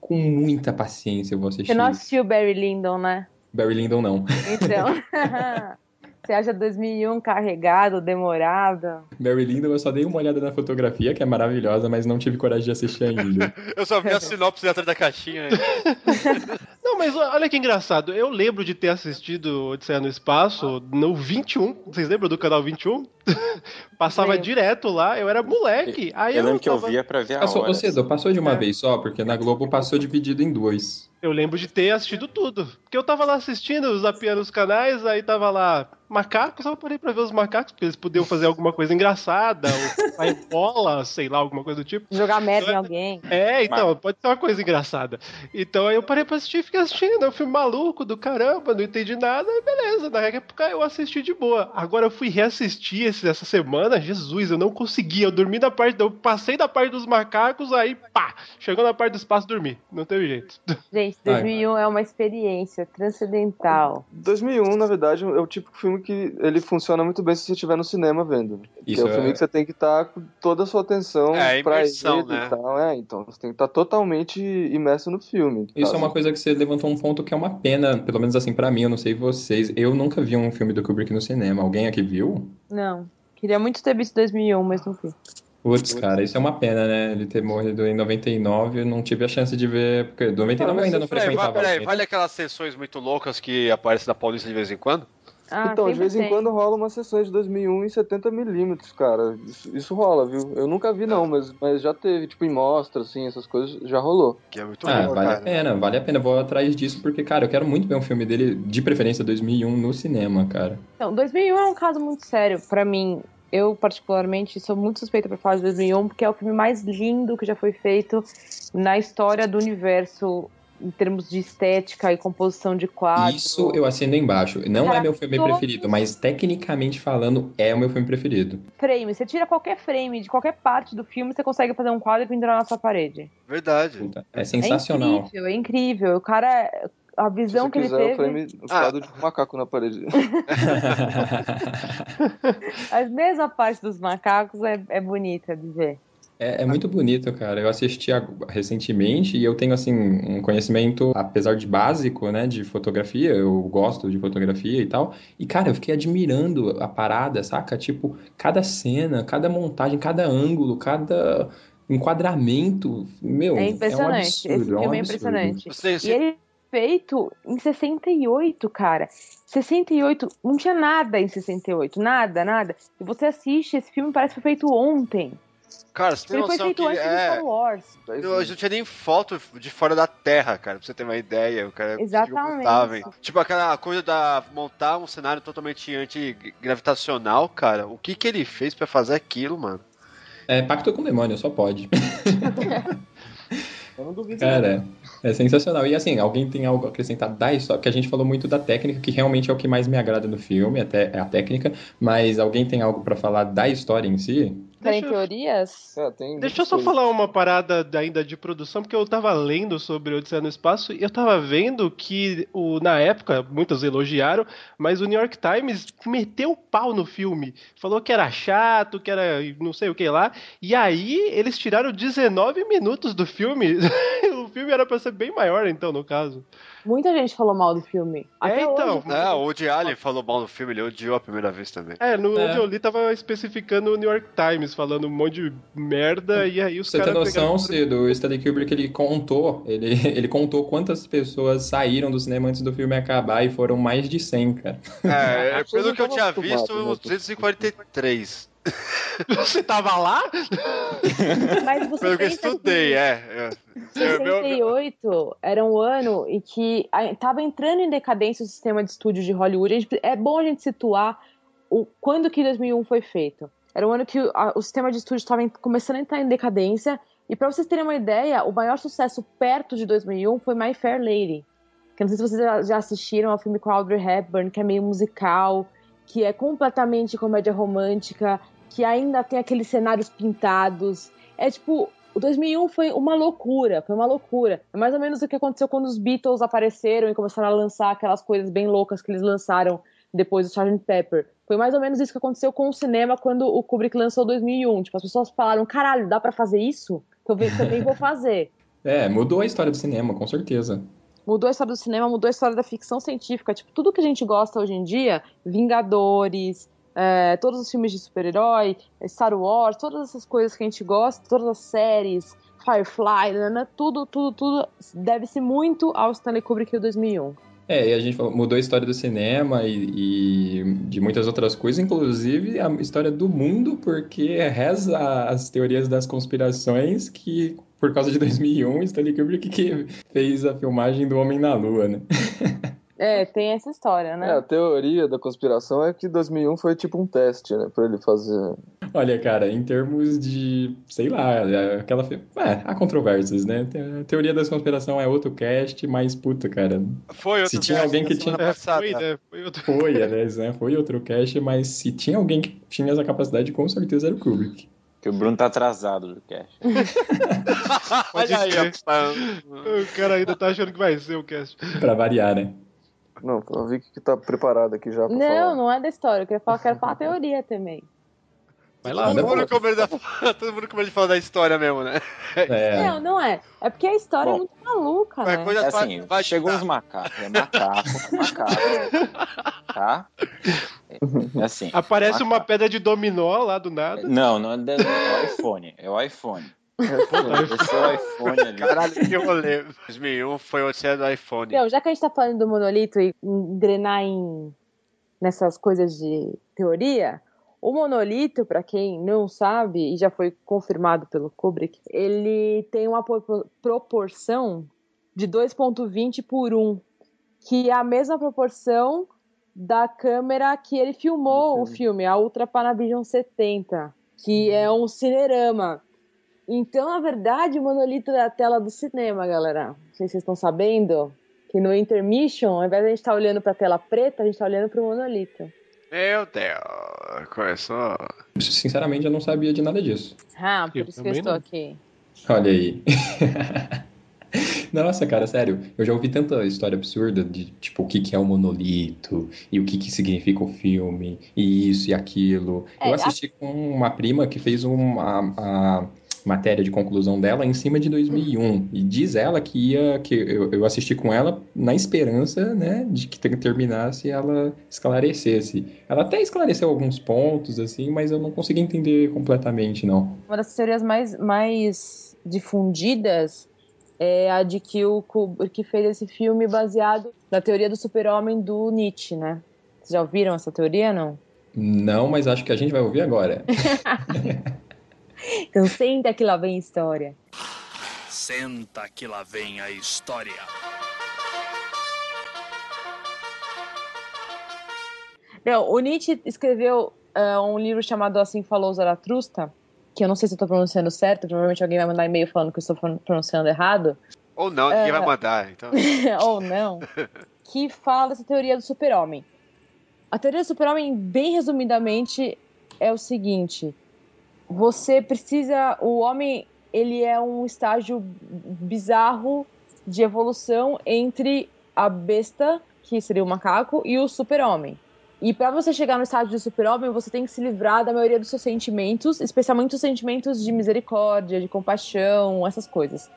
com muita paciência eu vou assistir. Você não assistiu Barry Lyndon, né? Barry Lyndon não. Então. (laughs) (laughs) Você acha 2001 carregado, demorado? Barry Lyndon eu só dei uma olhada na fotografia, que é maravilhosa, mas não tive coragem de assistir ainda. (laughs) Eu só vi a sinopse atrás da caixinha. (laughs) Não, mas olha que engraçado. Eu lembro de ter assistido Odisseia no Espaço no 21. Vocês lembram do canal 21? (laughs) Passava direto lá, eu era moleque. Aí Eu eu, lembro que eu via pra ver a Passou, hora. ô Cedo, passou de uma É. vez só, porque na Globo passou dividido em dois. Eu lembro de ter assistido tudo. Porque eu tava lá assistindo, zapeando os canais, aí tava lá macacos, eu parei pra ver os macacos, porque eles podiam fazer alguma coisa engraçada, ou (laughs) sair bola, sei lá, alguma coisa do tipo. Jogar merda em alguém. É, então, pode ser uma coisa engraçada. Então aí eu parei pra assistir e fiquei assistindo. É um filme maluco do caramba, não entendi nada, e beleza. Na época eu assisti de boa. Agora eu fui reassistir esse- essa semana, Jesus, eu não consegui. Eu dormi na parte. Eu passei da parte dos macacos, aí pá! Chegou na parte do espaço dormi. Não teve jeito. (laughs) Gente, 2001 é uma experiência transcendental. 2001, na verdade, é o tipo de filme que ele funciona muito bem se você estiver no cinema vendo. Isso é o filme é- que você tem que estar com toda a sua atenção É, pra imersão, ele né? e tal. É, então, você tem que estar totalmente imerso no filme. Isso é uma coisa que você levantou um ponto que é uma pena, pelo menos assim pra mim, eu não sei vocês. Eu nunca vi um filme do Kubrick no cinema. Alguém aqui viu? Não. Queria muito ter visto 2001, mas não fui. Putz, cara, isso é uma pena, né? Ele ter morrido em 99, eu não tive a chance de ver, porque 99 eu ainda não Peraí, frequentava. vai- peraí, vale aquelas sessões muito loucas que aparecem na Paulista de vez em quando? Ah, então, de vez em tem. quando rola uma sessão de 2001 em 70mm, cara. Isso, isso rola, viu? Eu nunca vi, não, mas, mas já teve. Tipo, em mostra, assim, essas coisas, já rolou. Que é muito Ah, louco, vale a cara. pena, vale a pena. Vou atrás disso, porque, cara, eu quero muito ver um filme dele, de preferência 2001, no cinema, cara. Então, 2001 é um caso muito sério pra mim. Eu, particularmente, sou muito suspeita pra falar de 2001, porque é o filme mais lindo que já foi feito na história do universo em termos de estética e composição de quadros. Isso eu assino embaixo. Não Cara, é meu filme preferido, mas tecnicamente falando, é o meu filme preferido. Frame, você tira qualquer frame de qualquer parte do filme, você consegue fazer um quadro e pendurar na sua parede. Verdade. É sensacional. É incrível, é incrível. O cara, a visão Se que ele teve. o frame, o quadro de um macaco na parede. (laughs) (laughs) A mesma parte dos macacos é, é bonita de ver. É, é muito bonito, cara. Eu assisti ag- recentemente e eu tenho, assim, um conhecimento, apesar de básico, né, de fotografia. Eu gosto de fotografia e tal. E, cara, eu fiquei admirando a parada, saca? Tipo, cada cena, cada montagem, cada ângulo, cada enquadramento. Meu, É é um impressionante. absurdo. Esse é um filme é absurdo. impressionante. E ele é feito em 68, cara. 68, não tinha nada em 68, nada, nada. E você assiste, esse filme parece que foi feito ontem. Cara, você tem Ele foi noção feito que antes é... Star Wars. Eu, a gente não tinha nem foto de fora da Terra, cara, pra você ter uma ideia. O cara Exatamente. Tipo aquela coisa da montar um cenário totalmente anti-gravitacional, cara. O que que ele fez pra fazer aquilo, mano? É pacto com o demônio, só pode. (laughs) Eu não duvido. Cara, é sensacional. E assim, alguém tem algo a acrescentar da história? Porque a gente falou muito da técnica, que realmente é o que mais me agrada no filme, até é a técnica, mas alguém tem algo pra falar da história em si? Tem teorias? É, tem Deixa eu só falar uma parada da- ainda de produção, porque eu tava lendo sobre Odisseia no Espaço e eu tava vendo que o, na época, muitos elogiaram, mas o New York Times meteu o pau no filme. Falou que era chato, que era não sei o que lá. E aí eles tiraram 19 minutos do filme. (laughs) o filme era pra ser bem maior, então, no caso. Muita gente falou mal do filme. Até então. hoje. É, o Woody Allen falou mal do filme, ele odiou a primeira vez também. É, no É. onde eu li tava especificando o New York Times, falando um monte de merda, e aí os Você tem caras noção, Cido, o Stanley Kubrick, ele contou, ele, ele contou quantas pessoas saíram do cinema antes do filme acabar e foram mais de 100, cara. É, pelo que eu tinha visto, acostumados, uns né? 243. Você tava lá? Mas (laughs) você Pelo que eu estudei, é. é. Eu- meu- 68 era um ano em que a- tava entrando em decadência o sistema de estúdio de Hollywood. Gente- é bom a gente situar o, quando que 2001 foi feito. Era um ano que o, a- o sistema de estúdio estava começando a entrar em decadência. E para vocês terem uma ideia, o maior sucesso perto de 2001 foi My Fair Lady. Que eu não sei se vocês já, assistiram ao filme com Audrey Hepburn, que é meio musical, que é completamente comédia romântica, que ainda tem aqueles cenários pintados. É tipo, o 2001 foi uma loucura, foi uma loucura. É mais ou menos o que aconteceu quando os Beatles apareceram e começaram a lançar aquelas coisas bem loucas que eles lançaram depois do Sgt. Pepper. Foi mais ou menos isso que aconteceu com o cinema quando o Kubrick lançou 2001. Tipo, as pessoas falaram, caralho, dá pra fazer isso? Eu também vou fazer. (laughs) É, mudou a história do cinema, com certeza. Mudou a história do cinema, mudou a história da ficção científica. Tipo, tudo que a gente gosta hoje em dia, Vingadores, é, todos os filmes de super-herói, Star Wars, todas essas coisas que a gente gosta, todas as séries, Firefly, né, tudo, tudo, tudo deve-se muito ao Stanley Kubrick em 2001. É, e a gente mudou a história do cinema e, e de muitas outras coisas, inclusive a história do mundo, porque reza as teorias das conspirações que, por causa de 2001, Stanley Kubrick que fez a filmagem do Homem na Lua, né? (laughs) É, tem essa história, É, né? a teoria da conspiração é que 2001 foi tipo um teste, né? Pra ele fazer. Olha, cara, em termos de, sei lá, é, aquela. É, há controvérsias, né? A teoria da conspiração é outro cast, mas puta, cara. Foi outro Se tinha cast alguém que tinha. passada. Foi, né? Foi outro... Foi, (laughs) aliás, né? Foi outro cast, mas se tinha alguém que tinha essa capacidade, com certeza era o Kubrick. Que o Bruno tá atrasado do cast. (laughs) Pode Olha aí. O cara ainda tá achando que vai ser o cast. Pra variar, né? Não, eu vi que tá preparado aqui já pra Não, falar. não é da história. Eu queria falar, quero falar a teoria também. Vai lá, Todo né? mundo, com medo da... (laughs) Todo mundo com medo de falar da história mesmo, né? É. Não, não é. É porque a história é Bom, muito maluca, né? coisa É assim, vai chegou uns macacos, é macaco, macaco, tá? É assim. Aparece uma macaco. pedra de dominó lá do nada. Não, não é, da- é o iPhone, é o iPhone. Esse é o iPhone ali. Caralho, que (laughs) rolê. 2001 foi o Odisseia do iPhone. Então, já que a gente tá falando do monolito e engrenar em nessas coisas de teoria, o monolito, para quem não sabe e já foi confirmado pelo Kubrick, ele tem uma pro- proporção de 2.20 por 1, que é a mesma proporção da câmera que ele filmou o filme, a Ultra Panavision 70, que é um cinerama. Então, na verdade, o monolito é a tela do cinema, galera. Não sei se vocês estão sabendo que no intermission, ao invés de a gente estar olhando pra tela preta, a gente tá olhando pro monolito. Meu Deus, começou. Sinceramente, eu não sabia de nada disso. Ah, por Eu isso que eu estou não. aqui. Olha aí. (laughs) Nossa, cara, sério, eu já ouvi tanta história absurda de, tipo, o que que é o monolito e o que que significa o filme e isso e aquilo. É, Eu a- assisti com uma prima que fez uma, a matéria de conclusão dela em cima de 2001 e diz ela que ia, que eu, eu assisti com ela na esperança, né, de que ter- terminasse e ela esclarecesse. Ela até esclareceu alguns pontos, assim, mas eu não consegui entender completamente, não. Uma das teorias mais, mais difundidas é a de que o Kubrick fez esse filme baseado na teoria do super-homem do Nietzsche, né? Vocês já ouviram essa teoria, não? Não, mas acho que a gente vai ouvir agora. (laughs) Então senta que lá vem história. Senta que lá vem a história. Não, o Nietzsche escreveu ah, um livro chamado Assim Falou Zaratrusta, que eu não sei se eu tô pronunciando certo, provavelmente alguém vai mandar e-mail falando que eu estou pron- pronunciando errado. Ou não, ninguém É. vai mandar. Então. (laughs) ou não, que fala dessa teoria do super-homem. A teoria do super-homem, bem resumidamente, é o seguinte: você precisa. O homem, ele é um estágio bizarro de evolução entre a besta, que seria o macaco, e o super-homem. E para você chegar no estágio de super-homem, você tem que se livrar da maioria dos seus sentimentos, especialmente os sentimentos de misericórdia, de compaixão, essas coisas.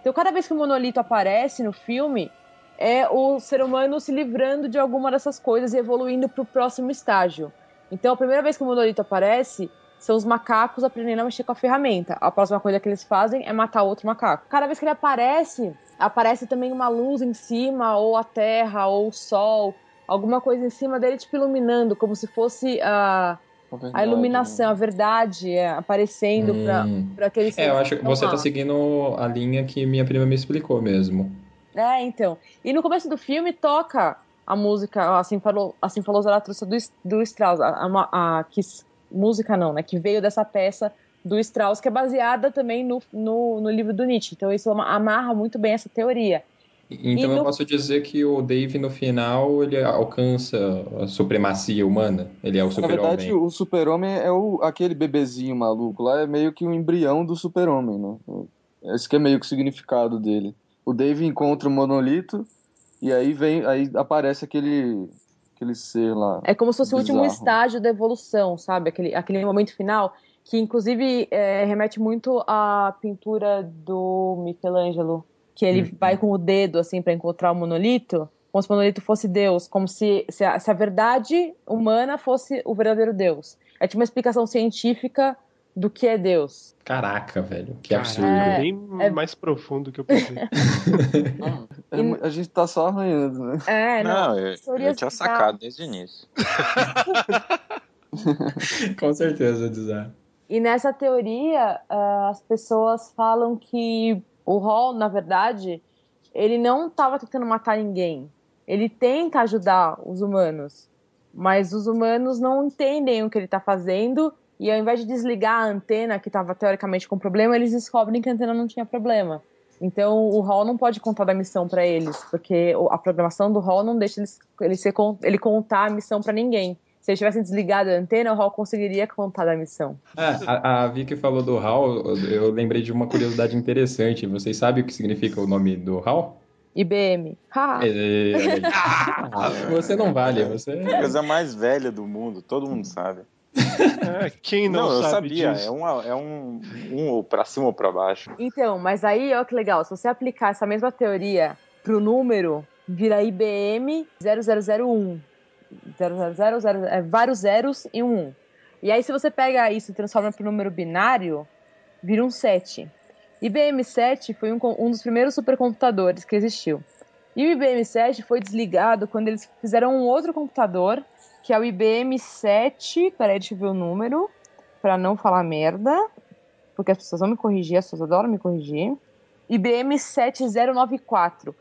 Então, cada vez que o monolito aparece no filme, é o ser humano se livrando de alguma dessas coisas e evoluindo para o próximo estágio. Então, a primeira vez que o monolito aparece, são os macacos aprendendo a mexer com a ferramenta. A próxima coisa que eles fazem é matar outro macaco. Cada vez que ele aparece, aparece também uma luz em cima, ou a terra, ou o sol, alguma coisa em cima dele, tipo, iluminando, como se fosse a, a iluminação, a verdade é, aparecendo Hum. para aqueles É, eu acho que você lá. tá seguindo a linha que minha prima me explicou mesmo. É, então. E no começo do filme toca a música, assim falou, assim falou Zaratustra do, do Strauss, a, a, a- que música não, né, que veio dessa peça do Strauss, que é baseada também no, no, no livro do Nietzsche. Então isso ama- amarra muito bem essa teoria. Então E eu no- posso dizer que o Dave no final ele alcança a supremacia humana. Ele é o Na verdade, super-homem. o super-homem é o, aquele bebezinho maluco lá, é meio que um embrião do super-homem, né? Esse que é meio que o significado dele. O Dave encontra o monolito e aí vem, aí aparece aquele, aquele ser lá. É como se fosse o último bizarro. estágio da evolução, sabe? Aquele, aquele momento final, que inclusive é, remete muito à pintura do Michelangelo, que ele Uhum. vai com o dedo, assim, para encontrar o monolito, como se o monolito fosse Deus, como se, se, a, se a verdade humana fosse o verdadeiro Deus. É tipo uma explicação científica do que é Deus. Caraca, velho. Que absurdo. É, Bem é- mais profundo que eu pensei. (laughs) É a gente tá só arranhando, né? É, Não, eu, eu teorias tinha sacado desde o início. (laughs) Com certeza, Dizar. E nessa teoria, ah, as pessoas falam que o Hall, na verdade, ele não estava tentando matar ninguém. Ele tenta ajudar os humanos, mas os humanos não entendem o que ele está fazendo e ao invés de desligar a antena que estava teoricamente com problema, eles descobrem que a antena não tinha problema. Então o Hall não pode contar da missão para eles, porque a programação do Hall não deixa eles, ele, ser, ele contar a missão para ninguém. Se eles tivessem desligado a antena, o Hall conseguiria contar da missão. Ah, a, a Vicky falou do Hal, eu- lembrei de uma curiosidade interessante. Vocês sabem o que significa o nome do Hal? IBM. Ha! É. Ah, (laughs) você não vale, você. A coisa mais velha do mundo, todo mundo sabe. É, quem não, eu sabe sabia, disso? é, uma, é um, um ou pra cima ou pra baixo. Então, mas aí, olha que legal, se você aplicar essa mesma teoria pro número, vira IBM 0001. 000, zero- é, vários zeros e um 1. E aí, se você pega isso e transforma pro número binário, vira um 7. IBM 7 foi um, um dos primeiros supercomputadores que existiu. E o IBM 7 foi desligado quando eles fizeram um outro computador, que é o IBM 7. Peraí, deixa eu ver o número, pra não falar merda porque as pessoas vão me corrigir, as pessoas adoram me corrigir. IBM 7094,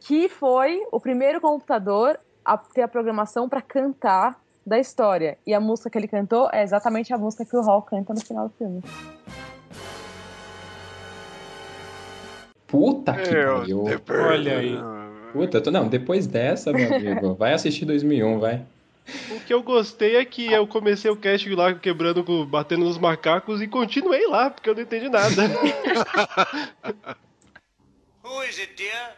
que foi o primeiro computador a ter a programação para cantar da história. E a música que ele cantou é exatamente a música que o Hall canta no final do filme. Puta que pariu. Olha aí. Puta, tô- não, depois dessa, meu amigo, vai assistir 2001, vai. O que eu gostei é que eu comecei o cast lá quebrando, batendo nos macacos e continuei lá, porque eu não entendi nada. (laughs) Who is it, dear?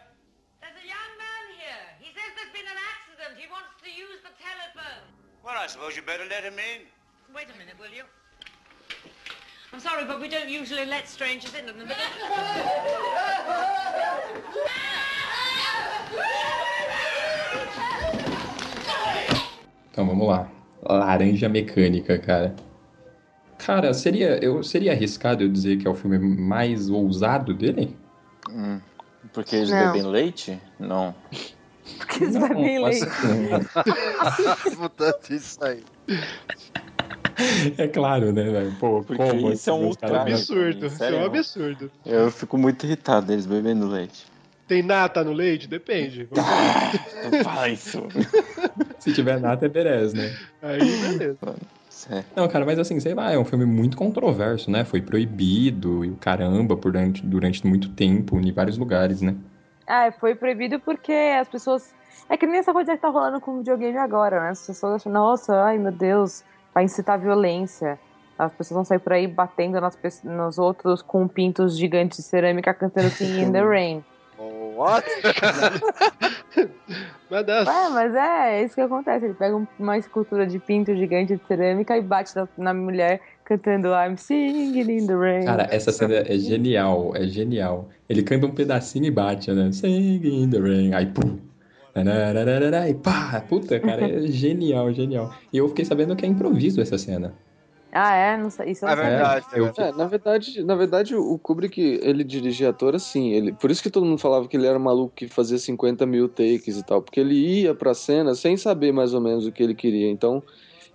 There's a young man here. He says there's been an accident. He wants to use the telephone. Well, I suppose you better let him in. Wait a minute, will you? I'm sorry, but we don't usually let strangers in. But (laughs) Então vamos lá. Laranja Mecânica, cara. Cara, seria, eu, seria arriscado eu dizer que é o filme mais ousado dele? Hum, porque eles Não. bebem leite? Não. (laughs) Porque eles Não, bebem mas- leite. (laughs) Mudando isso aí. É claro, né, velho? Pô, Porque como isso é um absurdo, isso é um absurdo. Eu fico muito irritado eles bebendo leite. Tem nata no leite? Depende. (laughs) Não fala isso. Se tiver nada, é Perez, né? Aí, beleza. Não, cara, mas assim, sei lá, é um filme muito controverso, né? Foi proibido e o caramba por durante, durante muito tempo em vários lugares, né? Ah, foi proibido porque as pessoas. É que nem essa coisa que tá rolando com o videogame agora, né? As pessoas acham, nossa, ai meu Deus, vai incitar violência. As pessoas vão sair por aí batendo nas, pe- nos outros com pintos gigantes de cerâmica cantando Singing in the (laughs) Rain. What? (laughs) Mas das... Ué, mas é, é isso que acontece. Ele pega um- uma escultura de pinto gigante de cerâmica e bate na, na mulher cantando I'm singing in the rain. Cara, essa cena é genial, é genial. Ele canta um pedacinho e bate, né? Singing in the rain. Aí, pum. E pá, puta, cara, é genial, genial. E eu fiquei sabendo que é improviso essa cena. Ah, é? Não sei. Isso eu não sabia. eu- É, na verdade, na verdade, o Kubrick, ele dirigia ator assim, ele, por isso que todo mundo falava que ele era maluco que fazia 50 mil takes e tal, porque ele ia pra cena sem saber mais ou menos o que ele queria, então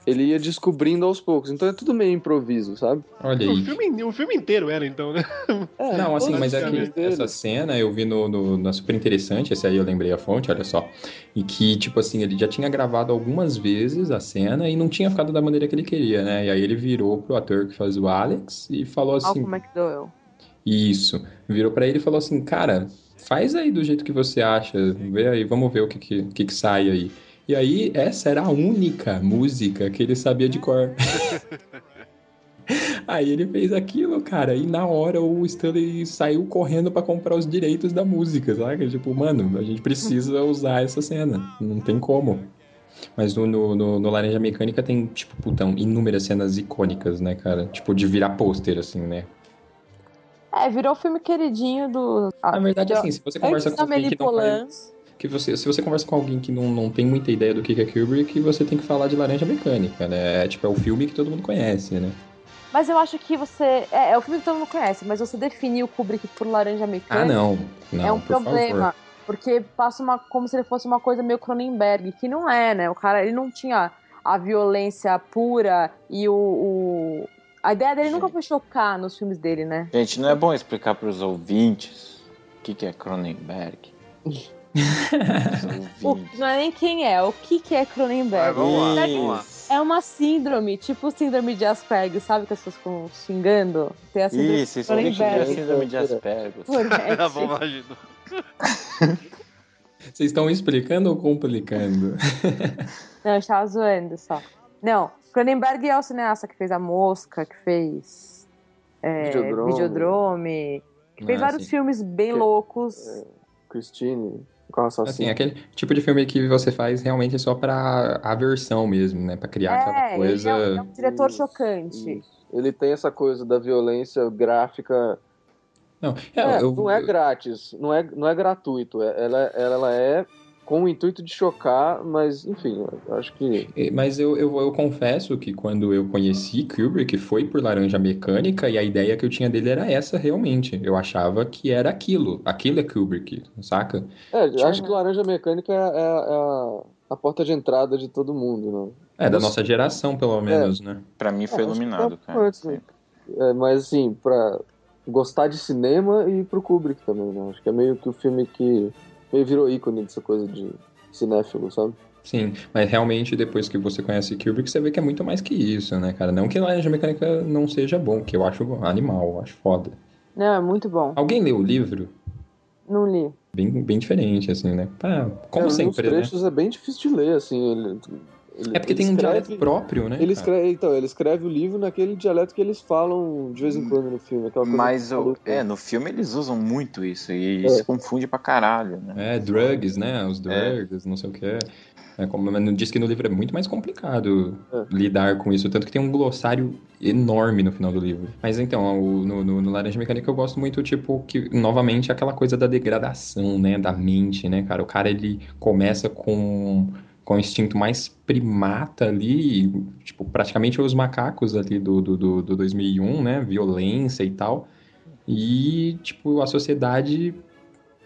ele ia descobrindo aos poucos, então é tudo meio improviso, sabe? Olha O aí. filme, o filme inteiro era, então, né? (laughs) Não, assim, mas é que essa cena eu vi no, no- na Super Interessante, esse aí eu lembrei a fonte, olha só. E que, tipo assim, ele já tinha gravado algumas vezes a cena e não tinha ficado da maneira que ele queria, né? E aí ele virou pro ator que faz o Alex e falou assim. Malcolm McDowell. Isso. Virou pra ele e falou assim, cara, faz aí do jeito que você acha, vê aí, vamos ver o que que, que, que sai aí. E aí, essa era a única música que ele sabia de cor. (laughs) aí ele fez aquilo, cara, e na hora o Stanley saiu correndo pra comprar os direitos da música, sabe? Tipo, mano, a gente precisa usar essa cena, não tem como. Mas no, no, no- no Laranja Mecânica tem, tipo, putão, inúmeras cenas icônicas, né, cara? Tipo, de virar pôster, assim, né? É, virou o filme queridinho do. Na verdade, assim, se você conversa Antes com alguém que não. Que você, se você conversa com alguém que não, não tem muita ideia do que que é Kubrick, você tem que falar de Laranja Mecânica, né? É, tipo, é o filme que todo mundo conhece, né? Mas eu acho que você. É, é o filme que todo mundo conhece, mas você definir o Kubrick por laranja mecânica. Ah, não. Não, é um por problema. favor. Porque passa uma, como se ele fosse uma coisa meio Cronenberg, que não é, né? O cara ele não tinha a violência pura e o. o- A ideia dele nunca foi chocar nos filmes dele, né? Gente, não é bom explicar pros ouvintes o que, que é Cronenberg? (laughs) O- não é nem quem é, o que, que é Cronenberg. Vai, vamos lá, Será que vamos lá. É uma síndrome, tipo síndrome de Asperger, sabe? Que as pessoas ficam xingando. Tem a síndrome Isso, isso é Cronenberg. síndrome de Asperger. Porete. (laughs) Tá bom, imagino. (laughs) Vocês estão explicando ou complicando? (laughs) Não, eu estava zoando só. Não, Cronenberg é o cineasta que fez A Mosca, que fez é, Videodrome. Videodrome, que fez Ah, vários sim. filmes bem Que- loucos. Christine, com Assim, assassino. aquele tipo de filme que você faz realmente só pra aversão mesmo, né? Pra criar aquela É, ele coisa... é, um- é um diretor chocante. Ele tem essa coisa da violência gráfica. Não, É, eu- não é grátis, não é, não é gratuito. é- Ela, ela é com o intuito de chocar, mas enfim, eu acho que. Eh, Mas eu, eu, eu confesso que quando eu conheci Kubrick foi por Laranja Mecânica e a ideia que eu tinha dele era essa realmente. Eu achava que era aquilo. Aquilo é Kubrick, saca? É, eu acho que Laranja Mecânica é, é- é a, a porta de entrada de todo mundo, né? É, da Os- nossa geração, pelo menos, né? Pra mim foi É, iluminado, tá cara. né? É, mas assim, pra gostar de cinema e pro Kubrick também, né? Acho que é meio que o filme que meio virou ícone dessa coisa de cinéfilo, sabe? Sim, mas realmente depois que você conhece Kubrick, você vê que é muito mais que isso, né, cara? Não que Laranja Mecânica não seja bom, que eu acho animal, eu acho foda. Não, é muito bom. Alguém leu o livro? Não li. Bem, bem diferente, assim, né? Ah, como É, sempre, Os né? trechos é bem difícil de ler, assim. Ele, ele- É porque tem um escreve- dialeto próprio, né? Ele escreve, então, ele escreve o livro naquele dialeto que eles falam de vez em quando no filme. Mas o, é, no filme eles usam muito isso e É. se confunde pra caralho, né? É, drugs, né? Os drugs, não sei o que. É, como, mas diz que no livro é muito mais complicado lidar com isso, tanto que tem um glossário enorme no final do livro. Mas então, o- no, no, no Laranja Mecânica eu gosto muito, tipo, que novamente aquela coisa da degradação, né? Da mente, né, cara? O cara ele começa com, com o instinto mais primata ali, tipo, praticamente os macacos ali do, do, do, do 2001, né? Violência e tal. E, tipo, a sociedade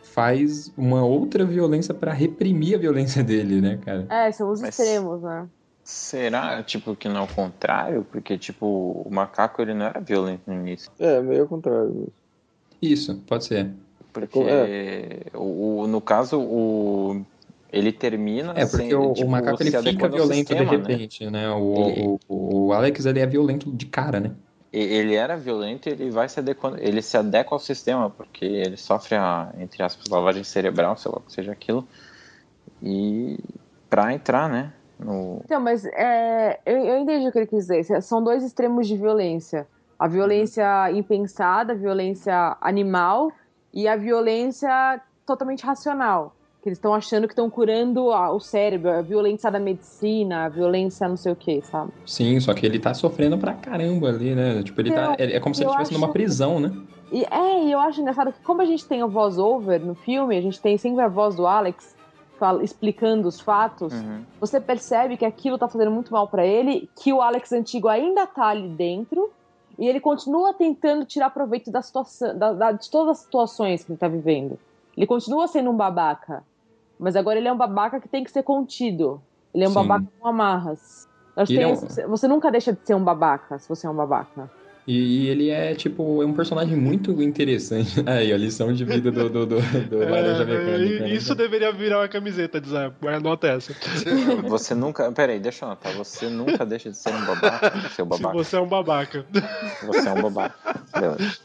faz uma outra violência pra reprimir a violência (laughs) dele, né, cara? É, são os Mas- extremos, né? Será, tipo, que não é o contrário? Porque, tipo, o macaco ele não era violento no início. É, meio ao contrário. Isso, pode ser. Porque, o, o- no caso, o... ele termina É, porque sem, o, tipo, o macaco ele fica violento sistema, de né? repente, né? O, Ele- o, o, o Alex ele é violento de cara, né? Ele era violento e ele vai se adequando, ele se adequa ao sistema, porque ele sofre a, entre aspas, lavagem cerebral, sei lá o que seja aquilo, e pra entrar, né, no... Então, mas é, eu, eu entendi o que ele quis dizer. São dois extremos de violência. A violência impensada, a violência animal e a violência totalmente racional. Que eles estão achando que estão curando a- o cérebro, a violência da medicina, a violência não sei o que, sabe? Sim, só que ele tá sofrendo pra caramba ali, né? Tipo, ele tá. Eu- É, é como se ele estivesse numa acho- prisão, né? E é, e eu acho engraçado que como a gente tem o voz-over no filme, a gente tem sempre a voz do Alex fala- explicando os fatos, Uhum. você percebe que aquilo tá fazendo muito mal pra ele, que o Alex antigo ainda tá ali dentro, e ele continua tentando tirar proveito da situação, da- da- de todas as situações que ele tá vivendo. Ele continua sendo um babaca, mas agora ele é um babaca que tem que ser contido. Ele é um Sim. babaca com amarras. É um- Você nunca deixa de ser um babaca se você é um babaca. E, e ele é, tipo, é um personagem muito interessante. (laughs) Aí, a lição de vida do, do, do, do Laranja É, Mecânica. né? isso deveria virar uma camiseta, ah, anota essa. Você nunca, peraí, deixa eu anotar, você nunca deixa de ser um babaca, seu Se babaca, você é um babaca. você é um babaca, beleza.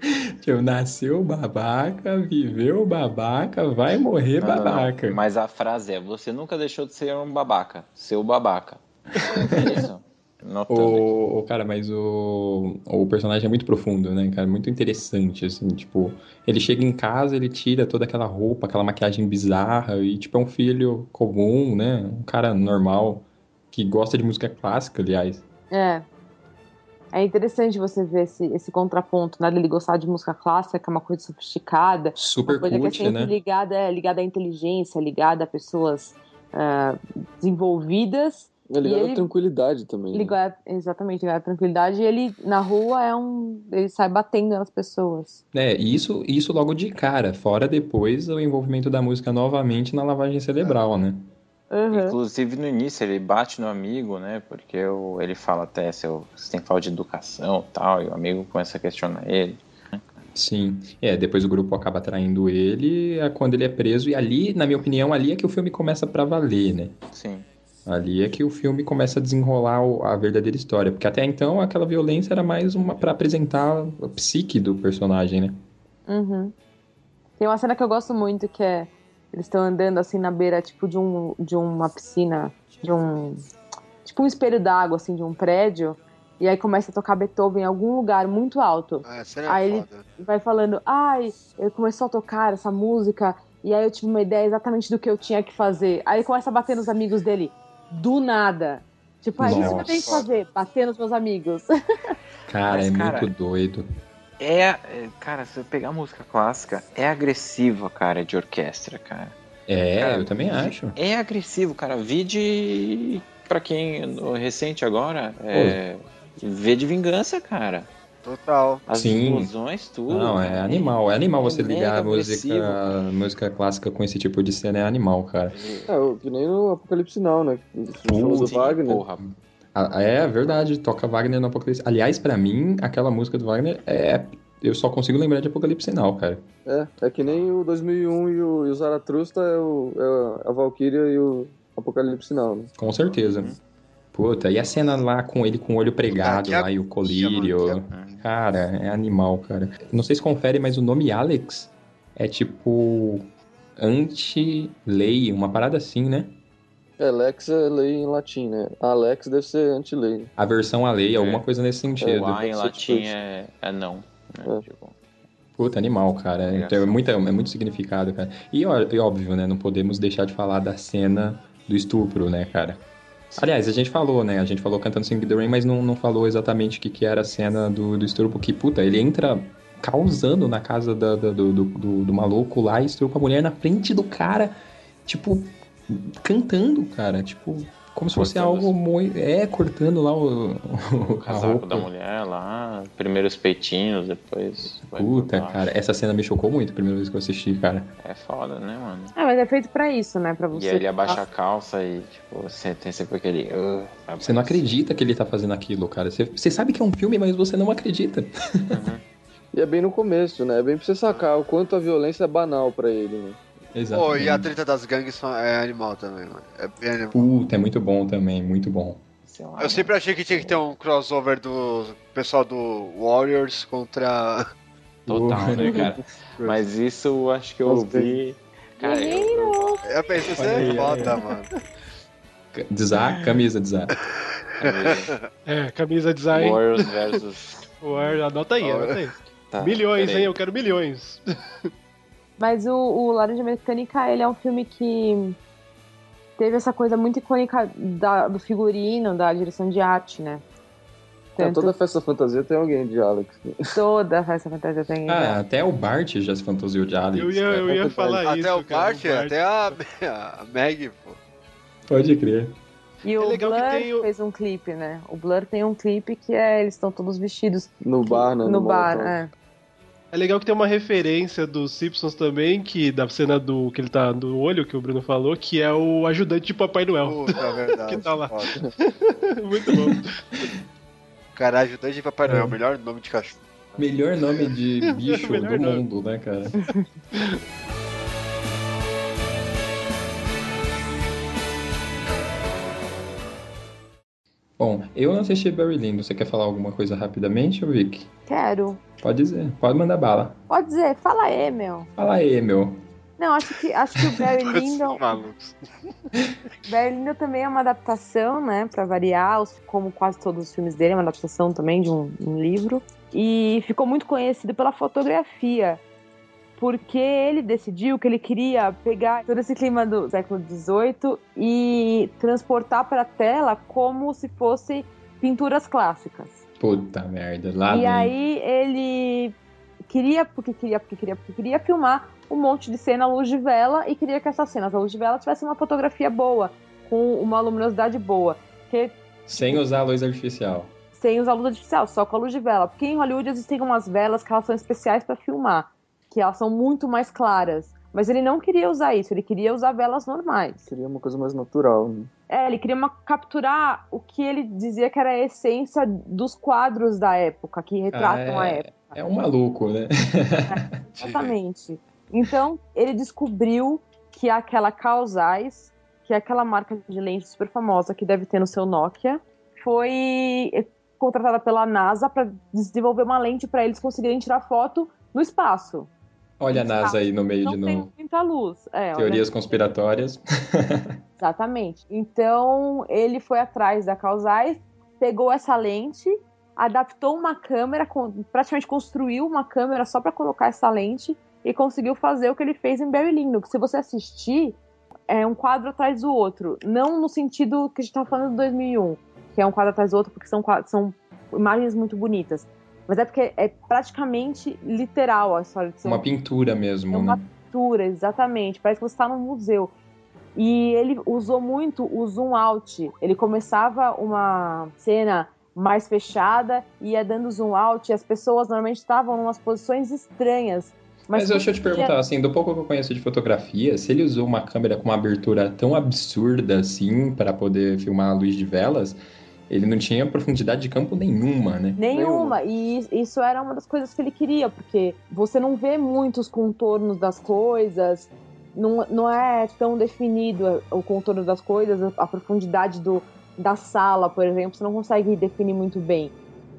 (laughs) Tipo, nasceu babaca, viveu babaca, vai morrer Não, não, não. babaca. Mas a frase é: Você nunca deixou de ser um babaca. Seu babaca. É isso. (laughs) O, o- cara, mas o, o personagem é muito profundo, né, cara? Muito interessante, assim, tipo, ele chega em casa, ele tira toda aquela roupa, aquela maquiagem bizarra e, tipo, é um filho comum, né? Um cara normal que gosta de música clássica, aliás. É. É interessante você ver esse, esse contraponto, né? Dele gostar de música clássica, que é uma coisa sofisticada. Super uma coisa que é cult, sempre né? ligada, é, ligada à inteligência, ligada a pessoas ah, desenvolvidas. É E ligado ele- à tranquilidade também. né? Ligado, exatamente, ligado à tranquilidade. E ele, na rua, é um. Ele sai batendo nas pessoas. É, e isso, isso logo de cara, fora depois o envolvimento da música novamente na lavagem cerebral, né? Inclusive no início ele bate no amigo, né? Porque o- ele fala até se você tem falta de educação e tal, e o amigo começa a questionar ele. Sim. É, depois o grupo acaba traindo ele é quando ele é preso, e ali, na minha opinião, ali é que o filme começa pra valer, né? Sim. Ali é que o filme começa a desenrolar a verdadeira história, porque até então aquela violência era mais uma para apresentar a psique do personagem, né? Uhum. Tem uma cena que eu gosto muito que é. Eles estão andando assim na beira, tipo, de, um, de uma piscina, de um. Tipo um espelho d'água, assim, de um prédio. E aí começa a tocar Beethoven em algum lugar muito alto. Ah, essa é aí ele foda. vai falando, ai, ele começou a tocar essa música, e aí eu tive uma ideia exatamente do que eu tinha que fazer. Aí ele começa a bater nos amigos dele, do nada. Tipo, ah, isso que eu tenho que fazer, bater nos meus amigos. (laughs) Cara, Mas, é cara, muito doido. É, é, cara, se eu pegar música clássica, é agressiva, cara, de orquestra, cara. É, Cara, eu também acho. É agressivo, cara. Vi de. Pra quem no recente agora, é. Vê de vingança, cara. Total. As Sim. explosões, tudo. Não, é animal. É animal você mega ligar a música, música clássica com esse tipo de cena, é animal, cara. É, o- que nem no Apocalipse Now, né? O show do Wagner. Porra. É verdade, toca Wagner no Apocalipse. Aliás, pra mim, aquela música do Wagner é. Eu só consigo lembrar de Apocalipse Now, cara. É, é que nem o 2001 e o, e o Zaratrusta é, o, é a Valkyria e o Apocalipse Now, né? Com certeza. Puta, e a cena lá com ele com o olho pregado lá e o colírio. Cara, é animal, cara. Não sei se confere, mas o nome Alex é tipo anti-lei, uma parada assim, né? É, Lex é lei em latim, né? Alex deve ser anti-lei. A versão a lei, alguma coisa nesse sentido. O A em latim é, é não. né? Tipo, Puta, animal, cara. É, é, muito, é muito significado, cara. E, ó- e óbvio, né? Não podemos deixar de falar da cena do estupro, né, cara? Aliás, a gente falou, né? A gente falou cantando Sing the Rain, mas não, não falou exatamente o que, que era a cena do, do estupro. Que, puta, ele entra causando na casa da- da- do, do, do, do maluco lá e estrupa a mulher na frente do cara, tipo, cantando, cara. Tipo, como se fosse Cortando algo muito. É, cortando lá o, o (laughs) a casaco roupa. da mulher lá, primeiros peitinhos, depois. Puta, cara, essa cena me chocou muito a primeira vez que eu assisti, cara. É foda, né, mano? Ah, mas é feito pra isso, né? Pra você. E aí ele abaixa a calça e, tipo, você tem sempre aquele. "Ugh", sabe? Você não acredita que ele tá fazendo aquilo, cara. Você, você sabe que é um filme, mas você não acredita. (laughs) E é bem no começo, né? É bem pra você sacar o quanto a violência é banal pra ele, né? Pô, e a treta das gangues é animal também, mano. É bem animal. Puta, é muito bom também, muito bom. Eu sempre achei que tinha que ter um crossover do pessoal do Warriors contra. (laughs) Total, né, cara? Mas isso eu acho que eu ouvi. Cara, eu, Eu pensei, Olha é foda, mano. Desar, camisa desar. (laughs) É, camisa design. Warriors versus. War, anota aí, anota aí. Tá, milhões, hein? Eu quero milhões. (laughs) Mas o, o Laranja Mecânica, ele é um filme que teve essa coisa muito icônica da- do figurino, da direção de arte, né? É, Tanto- toda festa fantasia tem alguém de Alex. (laughs) Toda festa fantasia tem. Ah, até o Bart já se fantasiou de Alex. Eu ia, eu ia falar Até isso. o cara, Bart, até a, (laughs) a Meg, pô. Pode crer. E o É legal que Blur tem o- fez um clipe, né? O Blur tem um clipe que é eles estão todos vestidos No bar, né? no, bar, Molotov. é. É legal que tem uma referência dos Simpsons também, que da cena do que ele tá no olho, que o Bruno falou, que é o ajudante de Papai Noel. Puta, é (laughs) verdade. que tá lá. (laughs) Muito bom. Cara, ajudante de Papai Noel, melhor nome de cachorro. Melhor nome de (laughs) bicho do nome. mundo, né, cara? Bom, eu não assisti Barry Lindo. Você quer falar alguma coisa rapidamente, Vic? Quero. Pode dizer, pode mandar bala. Pode dizer, fala aí, meu. Fala aí, meu. Não, acho que, acho que o Barry (laughs) Lyndon. (laughs) Barry Lyndon também é uma adaptação, né, pra variar, como quase todos os filmes dele, é uma adaptação também de um, um livro. E ficou muito conhecido pela fotografia, porque ele decidiu que ele queria pegar todo esse clima do século XVIII e transportar para a tela como se fosse pinturas clássicas. Puta merda, lá e aí ele queria, porque queria, porque queria, porque queria filmar um monte de cena à luz de vela e queria que essas cenas à luz de vela tivessem uma fotografia boa, com uma luminosidade boa. Porque Sem usar a luz artificial. sem usar luz artificial, só com a luz de vela. Porque em Hollywood existem umas velas que elas são especiais para filmar, que elas são muito mais claras. Mas ele não queria usar isso, ele queria usar velas normais. Queria uma coisa mais natural, né? É, ele queria uma- capturar o que ele dizia que era a essência dos quadros da época, que retratam Ah, a é- época. É um maluco, né? Exatamente. Então, ele descobriu que aquela Causais, que é aquela marca de lente super famosa que deve ter no seu Nokia, foi contratada pela NASA para desenvolver uma lente para eles conseguirem tirar foto no espaço. Olha a NASA aí no meio Não de tem novo. muita luz. É, Teorias conspiratórias. (laughs) Exatamente. Então, ele foi atrás da Causais, pegou essa lente, adaptou uma câmera, praticamente construiu uma câmera só para colocar essa lente e conseguiu fazer o que ele fez em Barry Lyndon. Que se você assistir, é um quadro atrás do outro. Não no sentido que a gente tá falando de 2001, que é um quadro atrás do outro porque são, são imagens muito bonitas. Mas é porque é praticamente literal a história de ser Uma um- pintura mesmo, é uma né? pintura, exatamente. Parece que você está num museu. E ele usou muito o zoom out. Ele começava uma cena mais fechada, ia dando zoom out, e as pessoas normalmente estavam em umas posições estranhas. Mas, deixa eu te perguntar, assim, do pouco que eu conheço de fotografia, se ele usou uma câmera com uma abertura tão absurda assim para poder filmar a luz de velas, ele não tinha profundidade de campo nenhuma, né? Nenhuma. E isso era uma das coisas que ele queria, porque você não vê muitos contornos das coisas, não, não é tão definido o contorno das coisas, a profundidade do, da sala, por exemplo, você não consegue definir muito bem.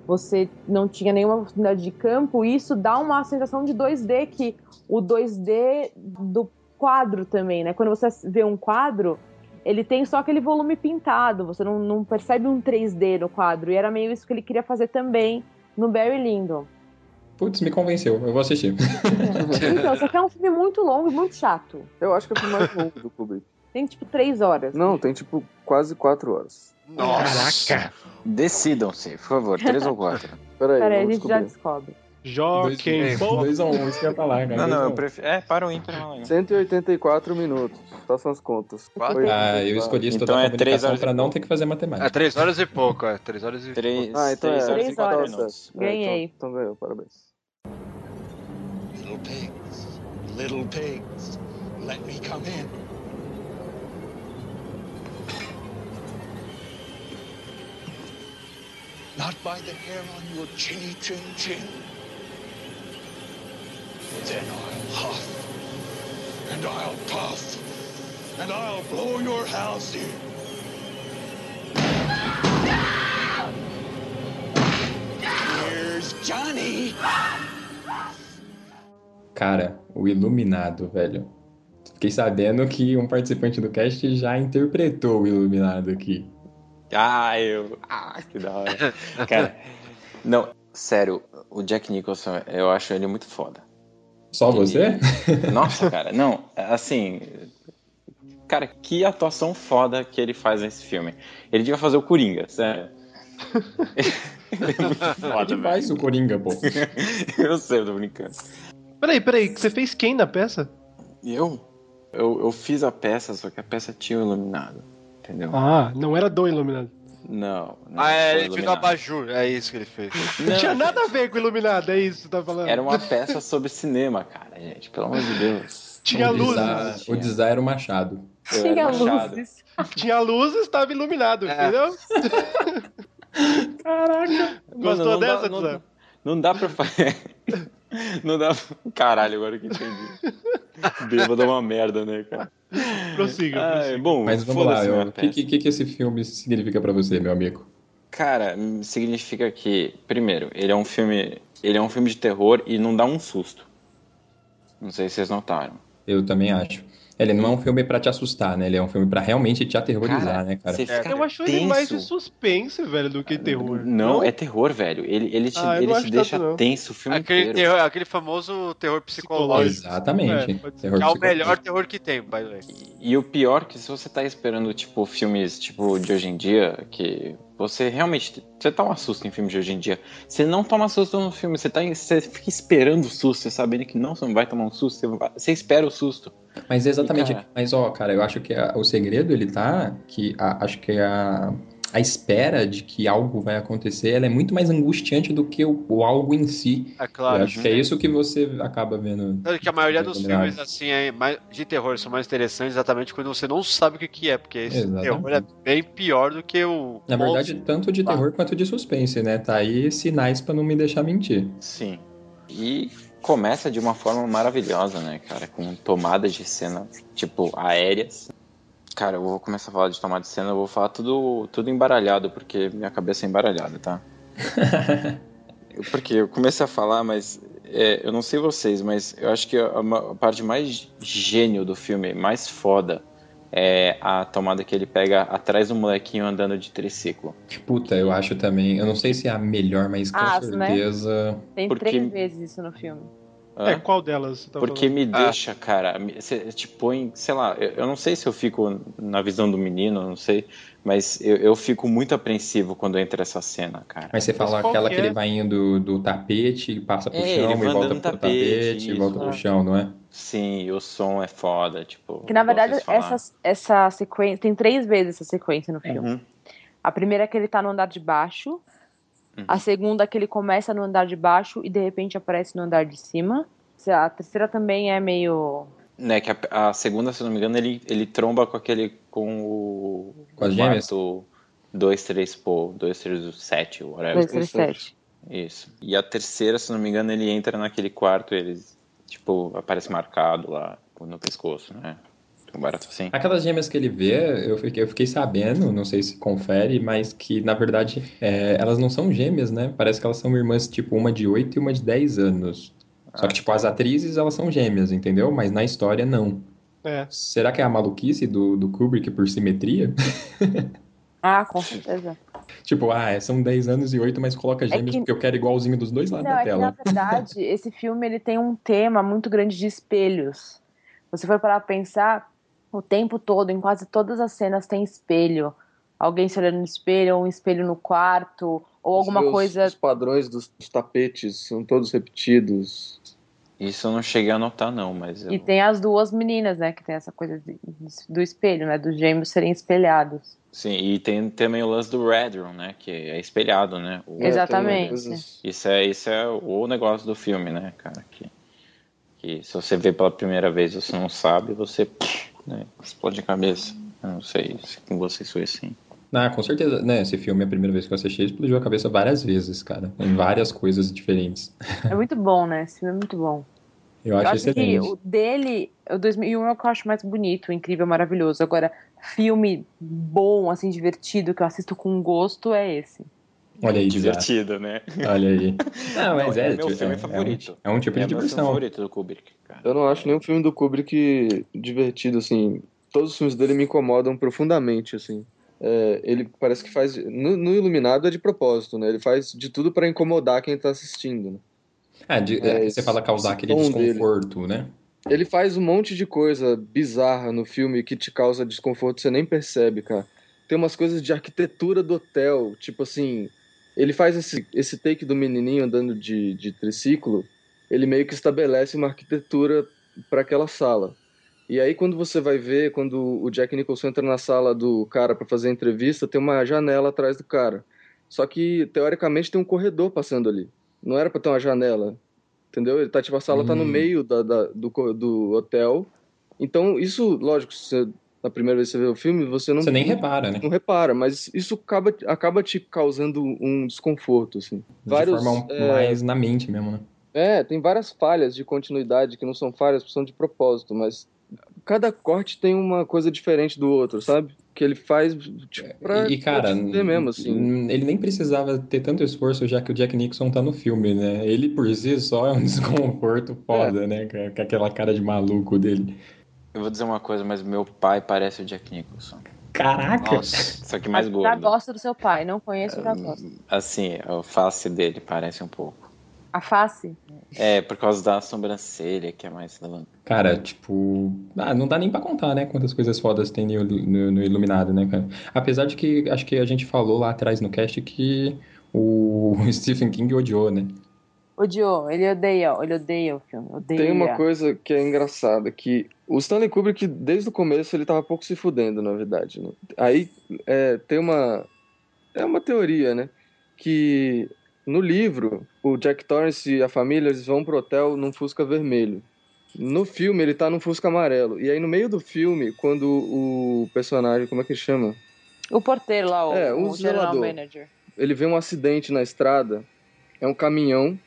você não tinha nenhuma oportunidade de campo, e isso dá uma sensação de 2D, que o 2D do quadro também, né? Quando você vê um quadro, ele tem só aquele volume pintado, você não, não percebe um 3D no quadro, e era meio isso que ele queria fazer também no Barry Lyndon. Putz, me convenceu, eu vou assistir. (laughs) Então, só que é um filme muito longo e muito chato. Eu acho que é o filme mais longo do Kubrick. Tem tipo três horas. Não, tem tipo quase quatro horas. Caraca! Decidam-se, por favor, três ou quatro. Peraí, Peraí, a gente já descobrir. descobre. Joaquim Bol. 2 a 1, um, isso que ia falar, cara. Não, não, eu prefiro. É, para o ímpar, não. 184 minutos. Façam as contas. Quatro? Ah, eu escolhi Então estudar é três comunicação horas e pra não pouco. ter que fazer É matemática. 3 horas e pouco, é. 3 horas e Três, pouco. Ah, então três é. horas Três e quatro horas. minutos. É, Ganhei. Então, então ganhou, parabéns. Little pigs, little pigs, let me come in. Not by the hair on your chinny chin chin. Then I'll huff, and I'll puff, and I'll blow your house in. Here's Johnny. Cara, o Iluminado, velho. Fiquei sabendo que um participante do cast já interpretou o Iluminado aqui. Ah, eu. Ah, que da hora. (laughs) Cara, não, sério, o Jack Nicholson, eu acho ele muito foda. Só você? (laughs) Nossa, (laughs) cara, não, assim. Cara, que atuação foda que ele faz nesse filme. Ele devia fazer o Coringa, sério. ele é muito foda, Ele faz o Coringa, pô. (laughs) Eu sei, eu tô brincando. Peraí, peraí, você fez quem na peça? Eu? eu? Eu fiz a peça, só que a peça tinha o iluminado. Entendeu? Ah, não era do Iluminado. Não. não Ah, é, ele fez o iluminado. abajur. É isso que ele fez. Não tinha nada a ver com o Iluminado, é isso que você tá falando. Era uma peça sobre cinema, cara, gente. Pelo amor de Deus. Tinha o luzes. Dizar, o Dizar era o Machado. Eu Tinha Machado. luzes. Tinha luzes, estava iluminado, É. entendeu? Caraca. Gostou não dessa, dá, não, não dá pra fazer. (laughs) Não dá. Caralho, agora que entendi. (laughs) Bêbado é uma merda, né, cara? (laughs) Prossiga, Ah, bom, Mas vamos lá, o que, peça. que, que que esse filme significa pra você, meu amigo? Cara, significa que, primeiro, ele é um filme. Ele é um filme de terror e não dá um susto. Não sei se vocês notaram. Eu também acho. Ele não é um filme pra te assustar, né? Ele é um filme pra realmente te aterrorizar, Cara, né, cara? você fica Eu acho ele tenso. mais de suspense, velho, do que terror. Não, é terror, velho. Ele, ele te, Ah, ele não te deixa tanto, não. tenso o filme Aquele, inteiro. terror- aquele famoso terror psicológico. Exatamente. É. Terror Que é o melhor terror que tem, by the way. E o pior é que se você tá esperando, tipo, filmes tipo de hoje em dia, que você realmente. Você toma susto em filmes de hoje em dia. Você não toma susto no filme, você, tá, você fica esperando o susto, você sabendo que não, você não vai tomar um susto, você, vai- você espera o susto. Mas exatamente. E, cara- Mas, ó, cara, eu acho que a- o segredo, ele tá que a- acho que a, a espera de que algo vai acontecer, ela é muito mais angustiante do que o, o algo em si. É claro. eu acho que é isso que você acaba vendo. Tanto que a maioria dos Iluminado. filmes assim é mais- de terror são mais interessantes exatamente quando você não sabe o que, que é, porque esse Exatamente. terror é bem pior do que o. Na verdade, monstro. tanto de terror quanto de suspense, né? Tá aí sinais pra não me deixar mentir. Sim. E começa de uma forma maravilhosa, né, cara? Com tomadas de cena, tipo, aéreas. Cara, eu vou começar a falar de tomada de cena, eu vou falar tudo, tudo embaralhado, porque minha cabeça é embaralhada, tá? (laughs) porque eu comecei a falar, mas é, eu não sei vocês, mas eu acho que a, a parte mais gênio do filme, mais foda, é a tomada que ele pega atrás do molequinho andando de triciclo. Puta, eu acho também. Eu não sei se é a melhor, mas com Ah, né? certeza. Tem Porque- três vezes isso no filme. É, qual delas você tá Porque falando? me deixa, cara, me- cê te põe, sei lá, eu, eu não sei se eu fico na visão do menino, não sei, mas eu, eu fico muito apreensivo quando entra essa cena, cara. Mas você fala qual aquela que que é? ele vai indo do tapete, passa pro É, chão ele e volta pro tapete, tapete, e volta pro chão, não é? Sim, o som é foda, tipo. Que na verdade essa, essa sequência. Tem três vezes essa sequência no filme. Uhum. A primeira é que ele tá no andar de baixo. Uhum. A segunda é que ele começa no andar de baixo e de repente aparece no andar de cima. A terceira também é meio. Né, que a, a segunda, se não me engano, ele, ele tromba com aquele. com o. Com as gêmeas? quarto 2, 3, pô, 2, 3, 7, whatever. 2, 3, 7. Isso. E a terceira, se não me engano, ele entra naquele quarto, eles, tipo, aparece marcado lá no pescoço, né? Tão barato assim. Aquelas gêmeas que ele vê, eu fiquei, eu fiquei sabendo, não sei se confere, mas que na verdade é, elas não são gêmeas, né? Parece que elas são irmãs, tipo, uma de 8 e uma de 10 anos. Só que, tipo, as atrizes, elas são gêmeas, entendeu? Mas na história, não. É. Será que é a maluquice do, do Kubrick por simetria? (laughs) Ah, com certeza. tipo, ah, é, são 10 anos e 8, mas coloca gêmeos que- porque eu quero igualzinho dos dois lados Não, da é que na tela. verdade, (laughs) esse filme ele tem um tema muito grande de espelhos. Você for parar pra pensar, o tempo todo, em quase todas as cenas, tem espelho. Alguém se olhando no espelho, ou um espelho no quarto, ou alguma Os coisa. Os padrões dos, dos tapetes são todos repetidos. Isso eu não cheguei a notar, não, mas eu... E tem as duas meninas, né? Que tem essa coisa de- do espelho, né? Dos gêmeos serem espelhados. Sim, e tem também o lance do Red Room, né? Que é espelhado, né? O- Exatamente. Isso é, isso é o negócio do filme, né, cara? Que, que se você vê pela primeira vez e você não sabe, você né, explode a cabeça. Eu não sei se com vocês foi assim. Ah, com certeza, né? Esse filme, a primeira vez que eu assisti, explodiu a cabeça várias vezes, cara. Em várias coisas diferentes. É muito bom, né? Esse filme é muito bom. Eu acho, que excelente. o dele, o 2001 é o que eu acho mais bonito, incrível, maravilhoso. Agora, filme bom, assim, divertido, que eu assisto com gosto, é esse. Olha aí, Divertido, né? Olha aí. (laughs) Não, mas é, é meu tipo, filme é- favorito. É um, é um tipo é de meu filme diversão. favorito do Kubrick. Eu não acho nenhum filme do Kubrick divertido, assim. Todos os filmes dele me incomodam profundamente, assim. É, ele parece que faz. No, no Iluminado é de propósito, né? Ele faz de tudo pra incomodar quem tá assistindo. Né? É, de- é, É, você fala causar aquele tom dele. desconforto, né? Ele faz um monte de coisa bizarra no filme que te causa desconforto, você nem percebe, cara. Tem umas coisas de arquitetura do hotel, tipo assim, ele faz esse, esse take do menininho andando de, de triciclo, ele meio que estabelece uma arquitetura para aquela sala. E aí quando você vai ver, quando o Jack Nicholson entra na sala do cara para fazer a entrevista, tem uma janela atrás do cara. Só que teoricamente tem um corredor passando ali. Não era para ter uma janela. Entendeu? Ele tá tipo a sala tá no Hum. meio da, da- do, do hotel. Então, isso, lógico, você, na primeira vez que você vê o filme, você não Você nem repara, né? Não repara, mas isso acaba, acaba te causando um desconforto, assim. De forma um- é, mais na mente mesmo, né? é, tem várias falhas de continuidade que não são falhas, são de propósito, mas cada corte tem uma coisa diferente do outro, sabe? Que ele faz tipo, pra, E, cara, pra mesmo, assim. ele nem precisava ter tanto esforço já que o Jack Nixon tá no filme, né? Ele por si só é um (laughs) desconforto foda, né? Com- Com aquela cara de maluco dele. Eu vou dizer uma coisa, mas meu pai parece o Jack Nicholson. Caraca! Nossa, só que mais Já gordo. gosto do seu pai, não conheço, já gosto. Assim, a face dele parece um pouco. A face? É, por causa da sobrancelha, que é mais. Cara, tipo. Ah, não dá nem pra contar, né? Quantas coisas fodas tem no, no- no Iluminado, né, cara? Apesar de que acho que a gente falou lá atrás no cast que o (laughs) Stephen King odiou, né? Odiou, ele odeia, ele odeia o filme. Odeia. Tem uma coisa que é engraçada, que o Stanley Kubrick, desde o começo, ele tava pouco se fudendo, na verdade, né? Aí é, tem uma... É uma teoria, né? Que no livro, o Jack Torrance e a família, eles vão pro hotel num Fusca vermelho. No filme, ele tá num Fusca amarelo. E aí, no meio do filme, quando o personagem, como é que ele chama? O porteiro lá, o, É, o o general zelador. manager. ele vê um acidente na estrada, é um caminhão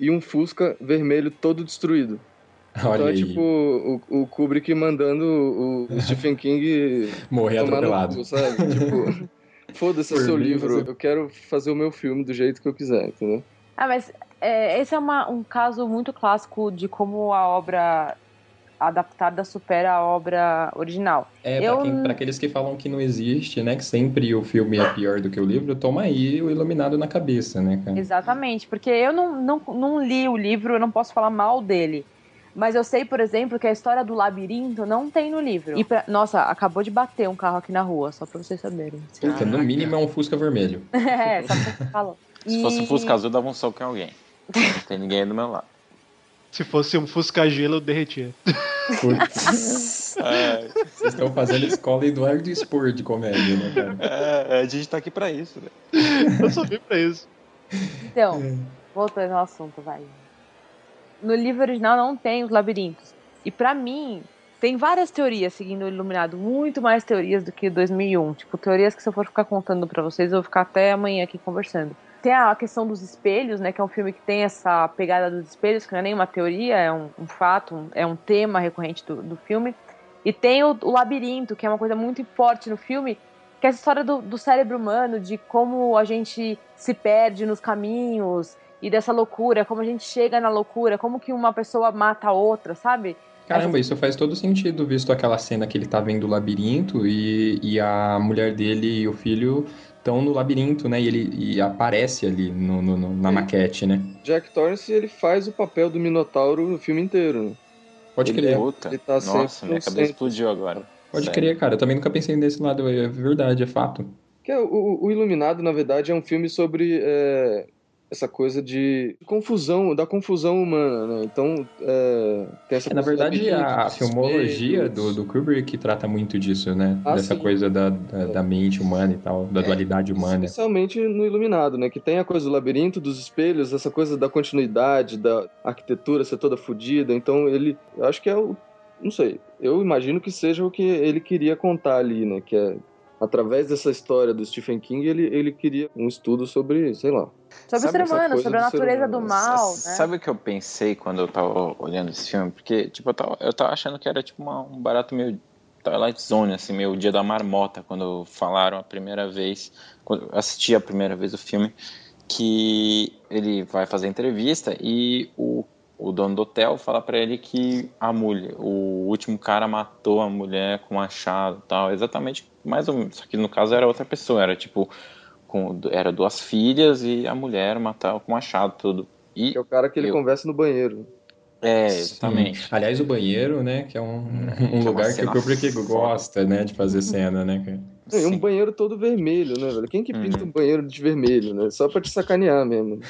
e um Fusca vermelho todo destruído. Olha então é aí. tipo o, o Kubrick mandando o, o (laughs) Stephen King Morrer no atropelado. cu, sabe? (laughs) tipo, foda-se Por seu mim, livro, você- eu quero fazer o meu filme do jeito que eu quiser, entendeu? Ah, mas é, esse é uma- um caso muito clássico de como a obra adaptada supera a obra original. É, pra, Eu quem- pra aqueles que falam que não existe, né? Que sempre o filme é pior do que o livro, toma aí o Iluminado na cabeça, né, cara? Exatamente, porque eu não, não, não li o livro, eu não posso falar mal dele. Mas eu sei, por exemplo, que a história do labirinto não tem no livro. E pra- Nossa, acabou de bater um carro aqui na rua, só pra vocês saberem. Porque no mínimo é um Fusca vermelho. (laughs) é, só pra você falar. Se fosse um Fusca azul, dava um soco em alguém. Não tem ninguém do meu lado. Se fosse um Fusca gelo, eu derretia. Putz. (laughs) Vocês estão fazendo escola Eduardo Spor de comédia, né, cara? É, a gente tá aqui pra isso, né? Eu só vim pra isso. Então, voltando ao assunto, vai. No livro original não tem os labirintos. E pra mim, tem várias teorias seguindo o Iluminado, muito mais teorias do que 2001. Tipo, teorias que se eu for ficar contando pra vocês, eu vou ficar até amanhã aqui conversando. Tem a questão dos espelhos, né? Que é um filme que tem essa pegada dos espelhos, que não é nem uma teoria, é um, um fato, é um tema recorrente do, do filme. E tem o, o labirinto, que é uma coisa muito forte no filme, que é essa história do, do cérebro humano, de como a gente se perde nos caminhos e dessa loucura, como a gente chega na loucura, como que uma pessoa mata a outra, sabe? Caramba, isso faz todo sentido, visto aquela cena que ele tá vendo o labirinto e, e a mulher dele e o filho estão no labirinto, né? E ele e aparece ali no, no- no- na maquete, né? Jack Torrance, ele faz o papel do Minotauro no filme inteiro. né? Pode Ele crer. é- Puta, ele tá nossa, minha cabeça centro. explodiu agora. Pode Sério. crer, cara. Eu também nunca pensei nesse lado, é verdade, é fato. Que é, o, o Iluminado, na verdade, é um filme sobre é, essa coisa de confusão, da confusão humana, né? Então, é, tem essa É, na verdade, a dos filmologia do, do Kubrick trata muito disso, né? Ah, Dessa sim. coisa da, da, da mente humana e tal, da dualidade humana. Especialmente no Iluminado, né? Que tem a coisa do labirinto, dos espelhos, essa coisa da continuidade, da arquitetura ser toda fodida. Então ele. Eu acho que é o. Não sei. Eu imagino que seja o que ele queria contar ali, né? Que é. Através dessa história do Stephen King, ele, ele queria um estudo sobre, sei lá. Sobre o ser humano, sobre a do natureza humano. do mal, né? Sabe o que eu pensei quando eu tava olhando esse filme? Porque, tipo, eu tava, eu tava achando que era tipo uma- um barato meio Twilight Zone, assim, meio Dia da Marmota, quando falaram a primeira vez, quando eu assisti a primeira vez o filme, que ele vai fazer entrevista e o, o dono do hotel fala pra ele que a mulher, o último cara matou a mulher com machado e tal, exatamente, mais ou menos, só que no caso era outra pessoa, era tipo, com, era duas filhas e a mulher matava com machado tudo. E é o cara que ele eu- conversa no banheiro. É, exatamente. Sim. Aliás, o banheiro, né? Que é um, que um é uma lugar que o foda. gosta, né? De fazer cena, né, cara? E um banheiro todo vermelho, né, velho? Quem que pinta um banheiro de vermelho, né? Só pra te sacanear mesmo. (laughs)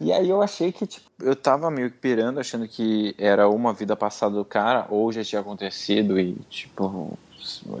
E aí eu achei que, tipo, eu tava meio que pirando, achando que era uma vida passada do cara, ou já tinha acontecido, e, tipo,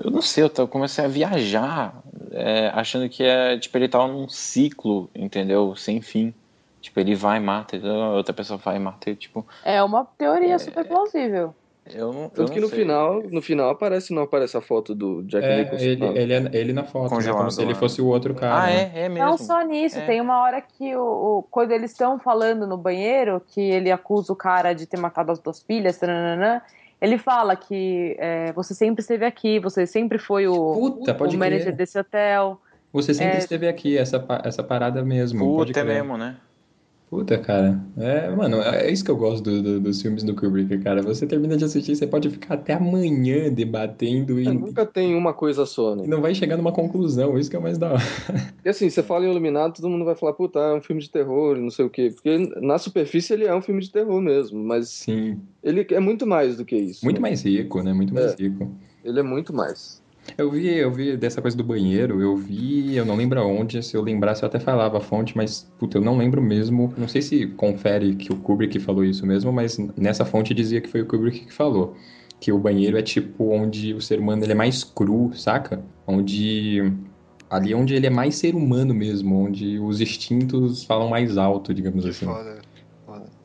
eu não sei, eu tava- comecei a viajar, é, achando que é, tipo, ele tava num ciclo, entendeu? Sem fim. Tipo, ele vai e mata, e outra pessoa vai e mata, e, tipo, É uma teoria super plausível. Eu não. eu Tanto não que no sei. final, no final aparece, não aparece a foto do Jack É, Nicholson. ele, ele, é, ele na foto, né? Como se ele fosse o outro cara. Ah, né? é, é mesmo. Não só nisso, É. tem uma hora que o, o- quando eles estão falando no banheiro, que ele acusa o cara de ter matado as duas filhas, tananana, ele fala que é, você sempre esteve aqui, você sempre foi o, Puta, pode o manager desse hotel. Você sempre É. esteve aqui, essa, essa parada mesmo. pode Puta, é crer. mesmo, né? Puta, cara. É, mano, é isso que eu gosto do- do- dos filmes do Kubrick, cara. Você termina de assistir, você pode ficar até amanhã debatendo e, Nunca tem uma coisa só, né? e não vai chegar numa conclusão. Isso que é o mais da hora. (laughs) E assim, você fala em Iluminado, todo mundo vai falar, puta, é um filme de terror, não sei o quê. Porque na superfície ele é um filme de terror mesmo, mas Sim. ele é muito mais do que isso. Muito né? mais rico, né? Muito mais É. rico. Ele é muito mais. Eu vi, eu vi dessa coisa do banheiro, eu vi, eu não lembro aonde, se eu lembrasse eu até falava a fonte, mas, puta, eu não lembro mesmo. Não sei se confere que o Kubrick falou isso mesmo, mas nessa fonte dizia que foi o Kubrick que falou. Que o banheiro é tipo onde o ser humano ele é mais cru, saca? Onde. Ali onde ele é mais ser humano mesmo, onde os instintos falam mais alto, digamos assim. Foda.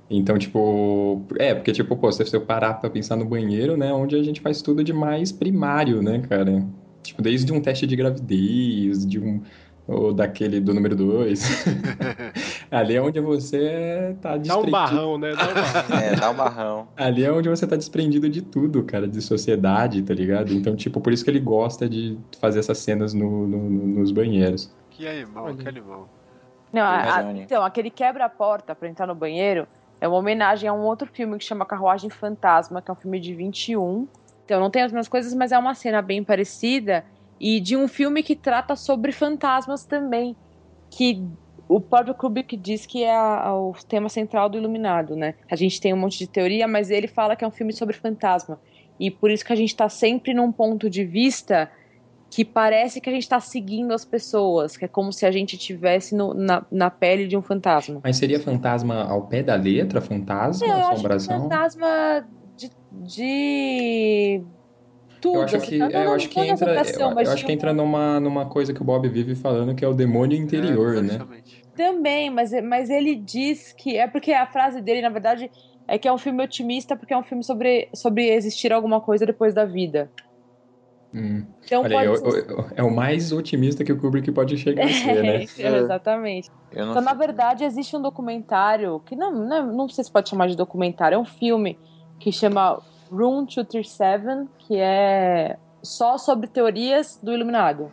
Então, tipo, é, porque, tipo, pô, se você parar pra pensar no banheiro, né, onde a gente faz tudo de mais primário, né, cara? Tipo, desde um teste de gravidez, de um, ou daquele do número 2. (laughs) Ali é onde você tá Dá um desprendido. barrão, né? Dá um barrão. (laughs) É, dá um barrão. Ali é onde você tá desprendido de tudo, cara, de sociedade, tá ligado? Então, tipo, por isso que ele gosta de fazer essas cenas no, no- no- nos banheiros. Que animal, que animal. Não, a- a- então, aquele quebra a porta pra entrar no banheiro é uma homenagem a um outro filme que chama Carruagem Fantasma, que é um filme de 21. Então, não tem as mesmas coisas, mas é uma cena bem parecida. E de um filme que trata sobre fantasmas também. Que o próprio Kubrick diz que é o tema central do Iluminado, né? A gente tem um monte de teoria, mas ele fala que é um filme sobre fantasma. E por isso que a gente tá sempre num ponto de vista que parece que a gente tá seguindo as pessoas, que é como se a gente estivesse na, na pele de um fantasma. Mas seria fantasma ao pé da letra? Fantasma? Eu acho que assombração? fantasma de, de tudo. Eu acho assim, que, não- é, eu não- acho que não entra, assombração, eu, eu acho que entra numa, numa coisa que o Bob vive falando, que é o demônio interior, É, né? Também, mas, mas ele diz que. É porque a frase dele, na verdade, é que é um filme otimista, porque é um filme sobre, sobre existir alguma coisa depois da vida. Hum. Então Olha pode o- ser. o- é o mais otimista que o Kubrick pode chegar a ser, né? (laughs) É, exatamente. Eu não Então, na verdade, existe um documentário, que não, não, não sei se pode chamar de documentário, é um filme que chama Room 237, que é só sobre teorias do Iluminado.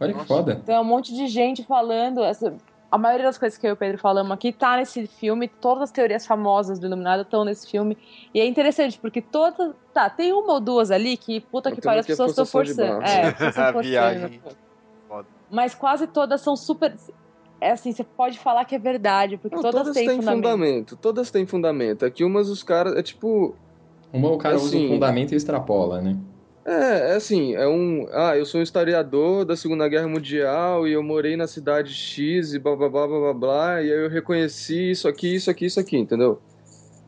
Olha que foda. Então é um monte de gente falando. essa- a maioria das coisas que eu e o Pedro falamos aqui tá nesse filme. Todas as teorias famosas do Iluminado estão nesse filme. E é interessante, porque todas. Tá, tem uma ou duas ali que, puta que pariu, as é pessoas estão de forçando. É, (laughs) forçando. viagem. Mas quase todas são super. É assim, você pode falar que é verdade, porque Não, todas, todas têm têm fundamento. fundamento. Todas têm fundamento. Aqui umas os caras. É tipo. Uma o cara usa Assim- o fundamento e extrapola, né? É, é assim, é um. Ah, eu sou um historiador da Segunda Guerra Mundial e eu morei na cidade X e blá blá blá blá blá blá, e aí eu reconheci isso aqui, isso aqui, isso aqui, entendeu?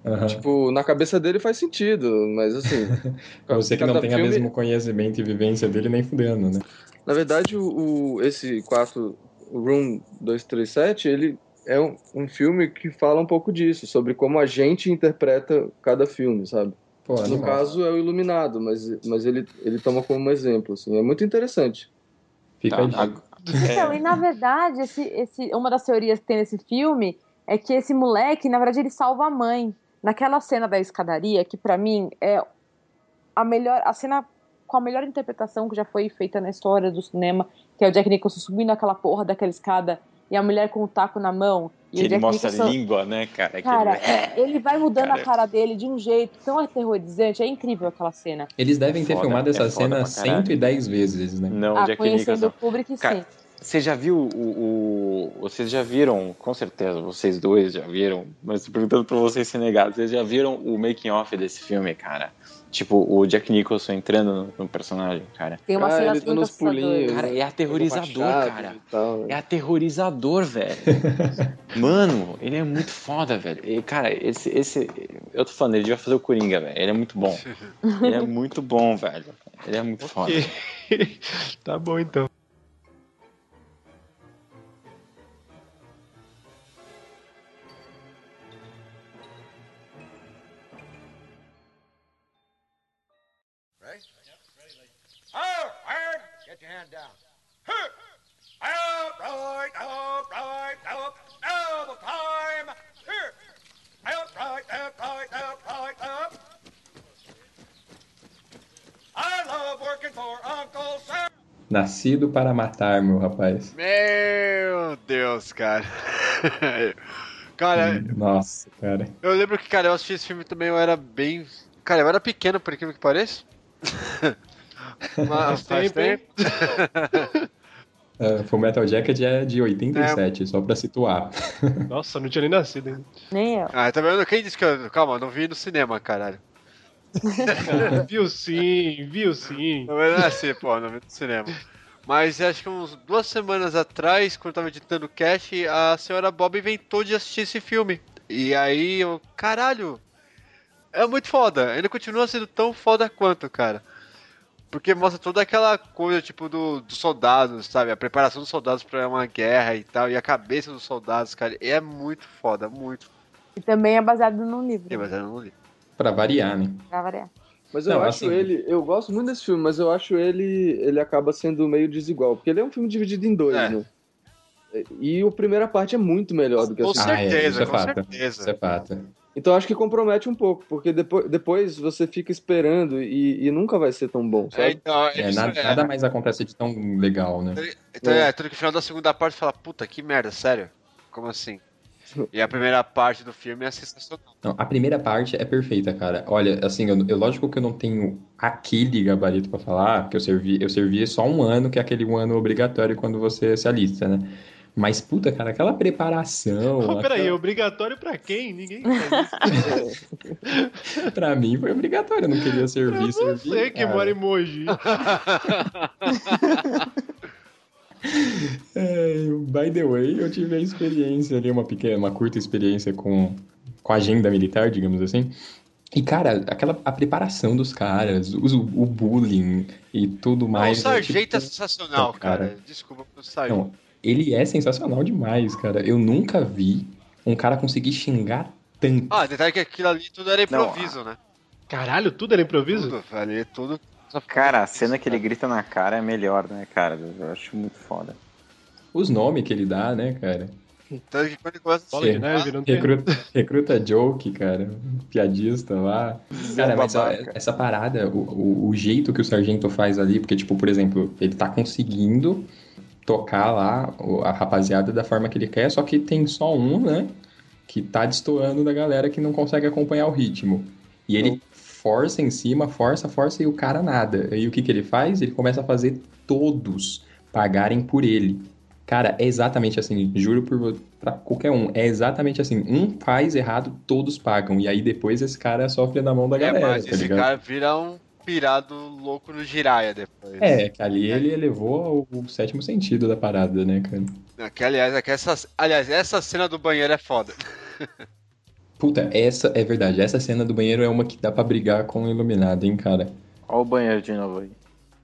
Aham. Tipo, na cabeça dele faz sentido, mas assim. (laughs) Você que não tem o filme- mesmo conhecimento e vivência dele, nem fudendo, né? Na verdade, o, o- esse quarto, o Room 237, ele é um, um filme que fala um pouco disso, sobre como a gente interpreta cada filme, sabe? Pô, no animal. caso é o Iluminado, mas, mas ele, ele toma como exemplo, assim. É muito interessante. Fica Tá, a dica. ag- Então, e na verdade, esse, esse, uma das teorias que tem nesse filme é que esse moleque, na verdade, ele salva a mãe. Naquela cena da escadaria, que pra mim é a melhor, a cena com a melhor interpretação que já foi feita na história do cinema, que é o Jack Nicholson subindo aquela porra daquela escada e a mulher com o taco na mão. E Que ele Jack mostra a Nicholson, língua, né, cara? Que Cara, ele- ele vai mudando Cara, a cara dele de um jeito tão aterrorizante. É incrível aquela cena. Eles devem ter foda, filmado essa é cena pra caralho. 110 vezes, né? Não, ah, Jack conhecendo Nicholson. o Kubrick, Cara, sim. Você já viu o, o- Vocês já viram, com certeza, vocês dois já viram, mas perguntando pra vocês ser negados, vocês já viram o making off desse filme, cara? Tipo, o Jack Nicholson entrando no, no personagem, cara. Tem uma Ah, cena uns pulinhos. Cara, é aterrorizador, cara. tal? É aterrorizador, velho. (laughs) Mano, ele é muito foda, velho. E, cara, esse, esse. Eu tô falando, ele devia fazer o Coringa, velho. Ele é muito bom. (laughs) Ele é muito bom, velho. Ele é muito foda. (laughs) tá bom então. Down. Up, right, up, right, up, double time. Here. Up, right, up, right, up, right, up. I love working for Uncle Sam. Nascido para matar, meu rapaz. Meu Deus, cara. (laughs) cara, Nossa, cara. eu lembro que, cara, eu assisti esse filme também, eu era bem. Cara, eu era pequeno, por incrível que pareça. (laughs) Mas (laughs) faz tempo. Uh, (laughs) Full Metal Jacket é de 87, só pra situar. Nossa, não tinha nem nascido ainda. Nem eu. Ah, tá vendo? Quem disse que eu. Calma, eu não vi no cinema, caralho. (laughs) viu sim, viu sim. Não é assim, pô, não vi no cinema. Mas acho que uns duas semanas atrás, quando eu tava editando o cast, a senhora Bob inventou de assistir esse filme. E aí eu. Caralho! É muito foda. Ainda continua sendo tão foda quanto, cara. Porque mostra toda aquela coisa, tipo, do, dos soldados, sabe? A preparação dos soldados pra uma guerra e tal. E a cabeça dos soldados, cara. É muito foda, muito. E também é baseado num livro. E, mas eu não li. Pra variar, né? Pra variar. Mas eu Não, acho assim- ele, eu gosto muito desse filme, mas eu acho ele, ele acaba sendo meio desigual, porque ele é um filme dividido em dois, É. né? E a primeira parte é muito melhor do que a Com segunda. ah, é, certeza, isso é com fato. certeza. Isso é fato. Então acho que compromete um pouco, porque depois, depois você fica esperando e, e nunca vai ser tão bom, É, sabe? então, É, isso nada, é. nada mais acontece de tão legal, né? Então é, tudo que no final da segunda parte fala, puta, que merda, sério? Como assim? E a primeira parte do filme é sensacional. Não, a primeira parte é perfeita, cara. Olha, assim, eu, eu- lógico que eu não tenho aquele gabarito pra falar, porque eu servi, eu servi só um ano, que é aquele um ano obrigatório quando você se alista, né? Mas, puta, cara, aquela preparação. Oh, peraí, é aquela- obrigatório pra quem? Ninguém (laughs) faz isso. Pra mim foi obrigatório, eu não queria servir, Eu servir. sei que cara. mora em Mogi. (laughs) É, by the way, eu tive a experiência ali, uma pequena, uma curta experiência com, com a agenda militar, digamos assim. E, cara, aquela a preparação dos caras, o, o bullying e tudo Não, o mais. é, Sargento é tipo, sensacional, puta, cara. Desculpa pro Sargento. Não, ele é sensacional demais, cara. Eu nunca vi um cara conseguir xingar tanto. Ah, detalhe que aquilo ali tudo era improviso, né? Caralho, tudo era improviso? Tudo, ali tudo. Cara, a cena que ele grita na cara é melhor, né, cara? Eu acho muito foda. Os nomes que ele dá, né, cara? Tanto que quando ele começa a Bola de neve, não tem. Recruta, recruta joke, cara. Piadista lá. Cara, mas essa parada, o, o, o jeito que o sargento faz ali, porque, tipo, por exemplo, ele tá conseguindo tocar lá a rapaziada da forma que ele quer, só que tem só um, né? Que tá destoando da galera que não consegue acompanhar o ritmo. E ele força em cima, força, força e o cara nada. E o que que ele faz? Ele começa a fazer todos pagarem por ele. Cara, é exatamente assim, juro por pra qualquer um, é exatamente assim. Um faz errado, todos pagam. E aí depois esse cara sofre na mão da É, galera, mas tá esse ligado? cara vira um pirado louco no Jiraya depois. É, que ali ele elevou o, o sétimo sentido da parada, né, cara? Que, aliás, é que essa, aliás, essa cena do banheiro é foda. (laughs) Puta, essa é verdade. Essa cena do banheiro é uma que dá pra brigar com o Iluminado, hein, cara? Olha o banheiro de novo aí.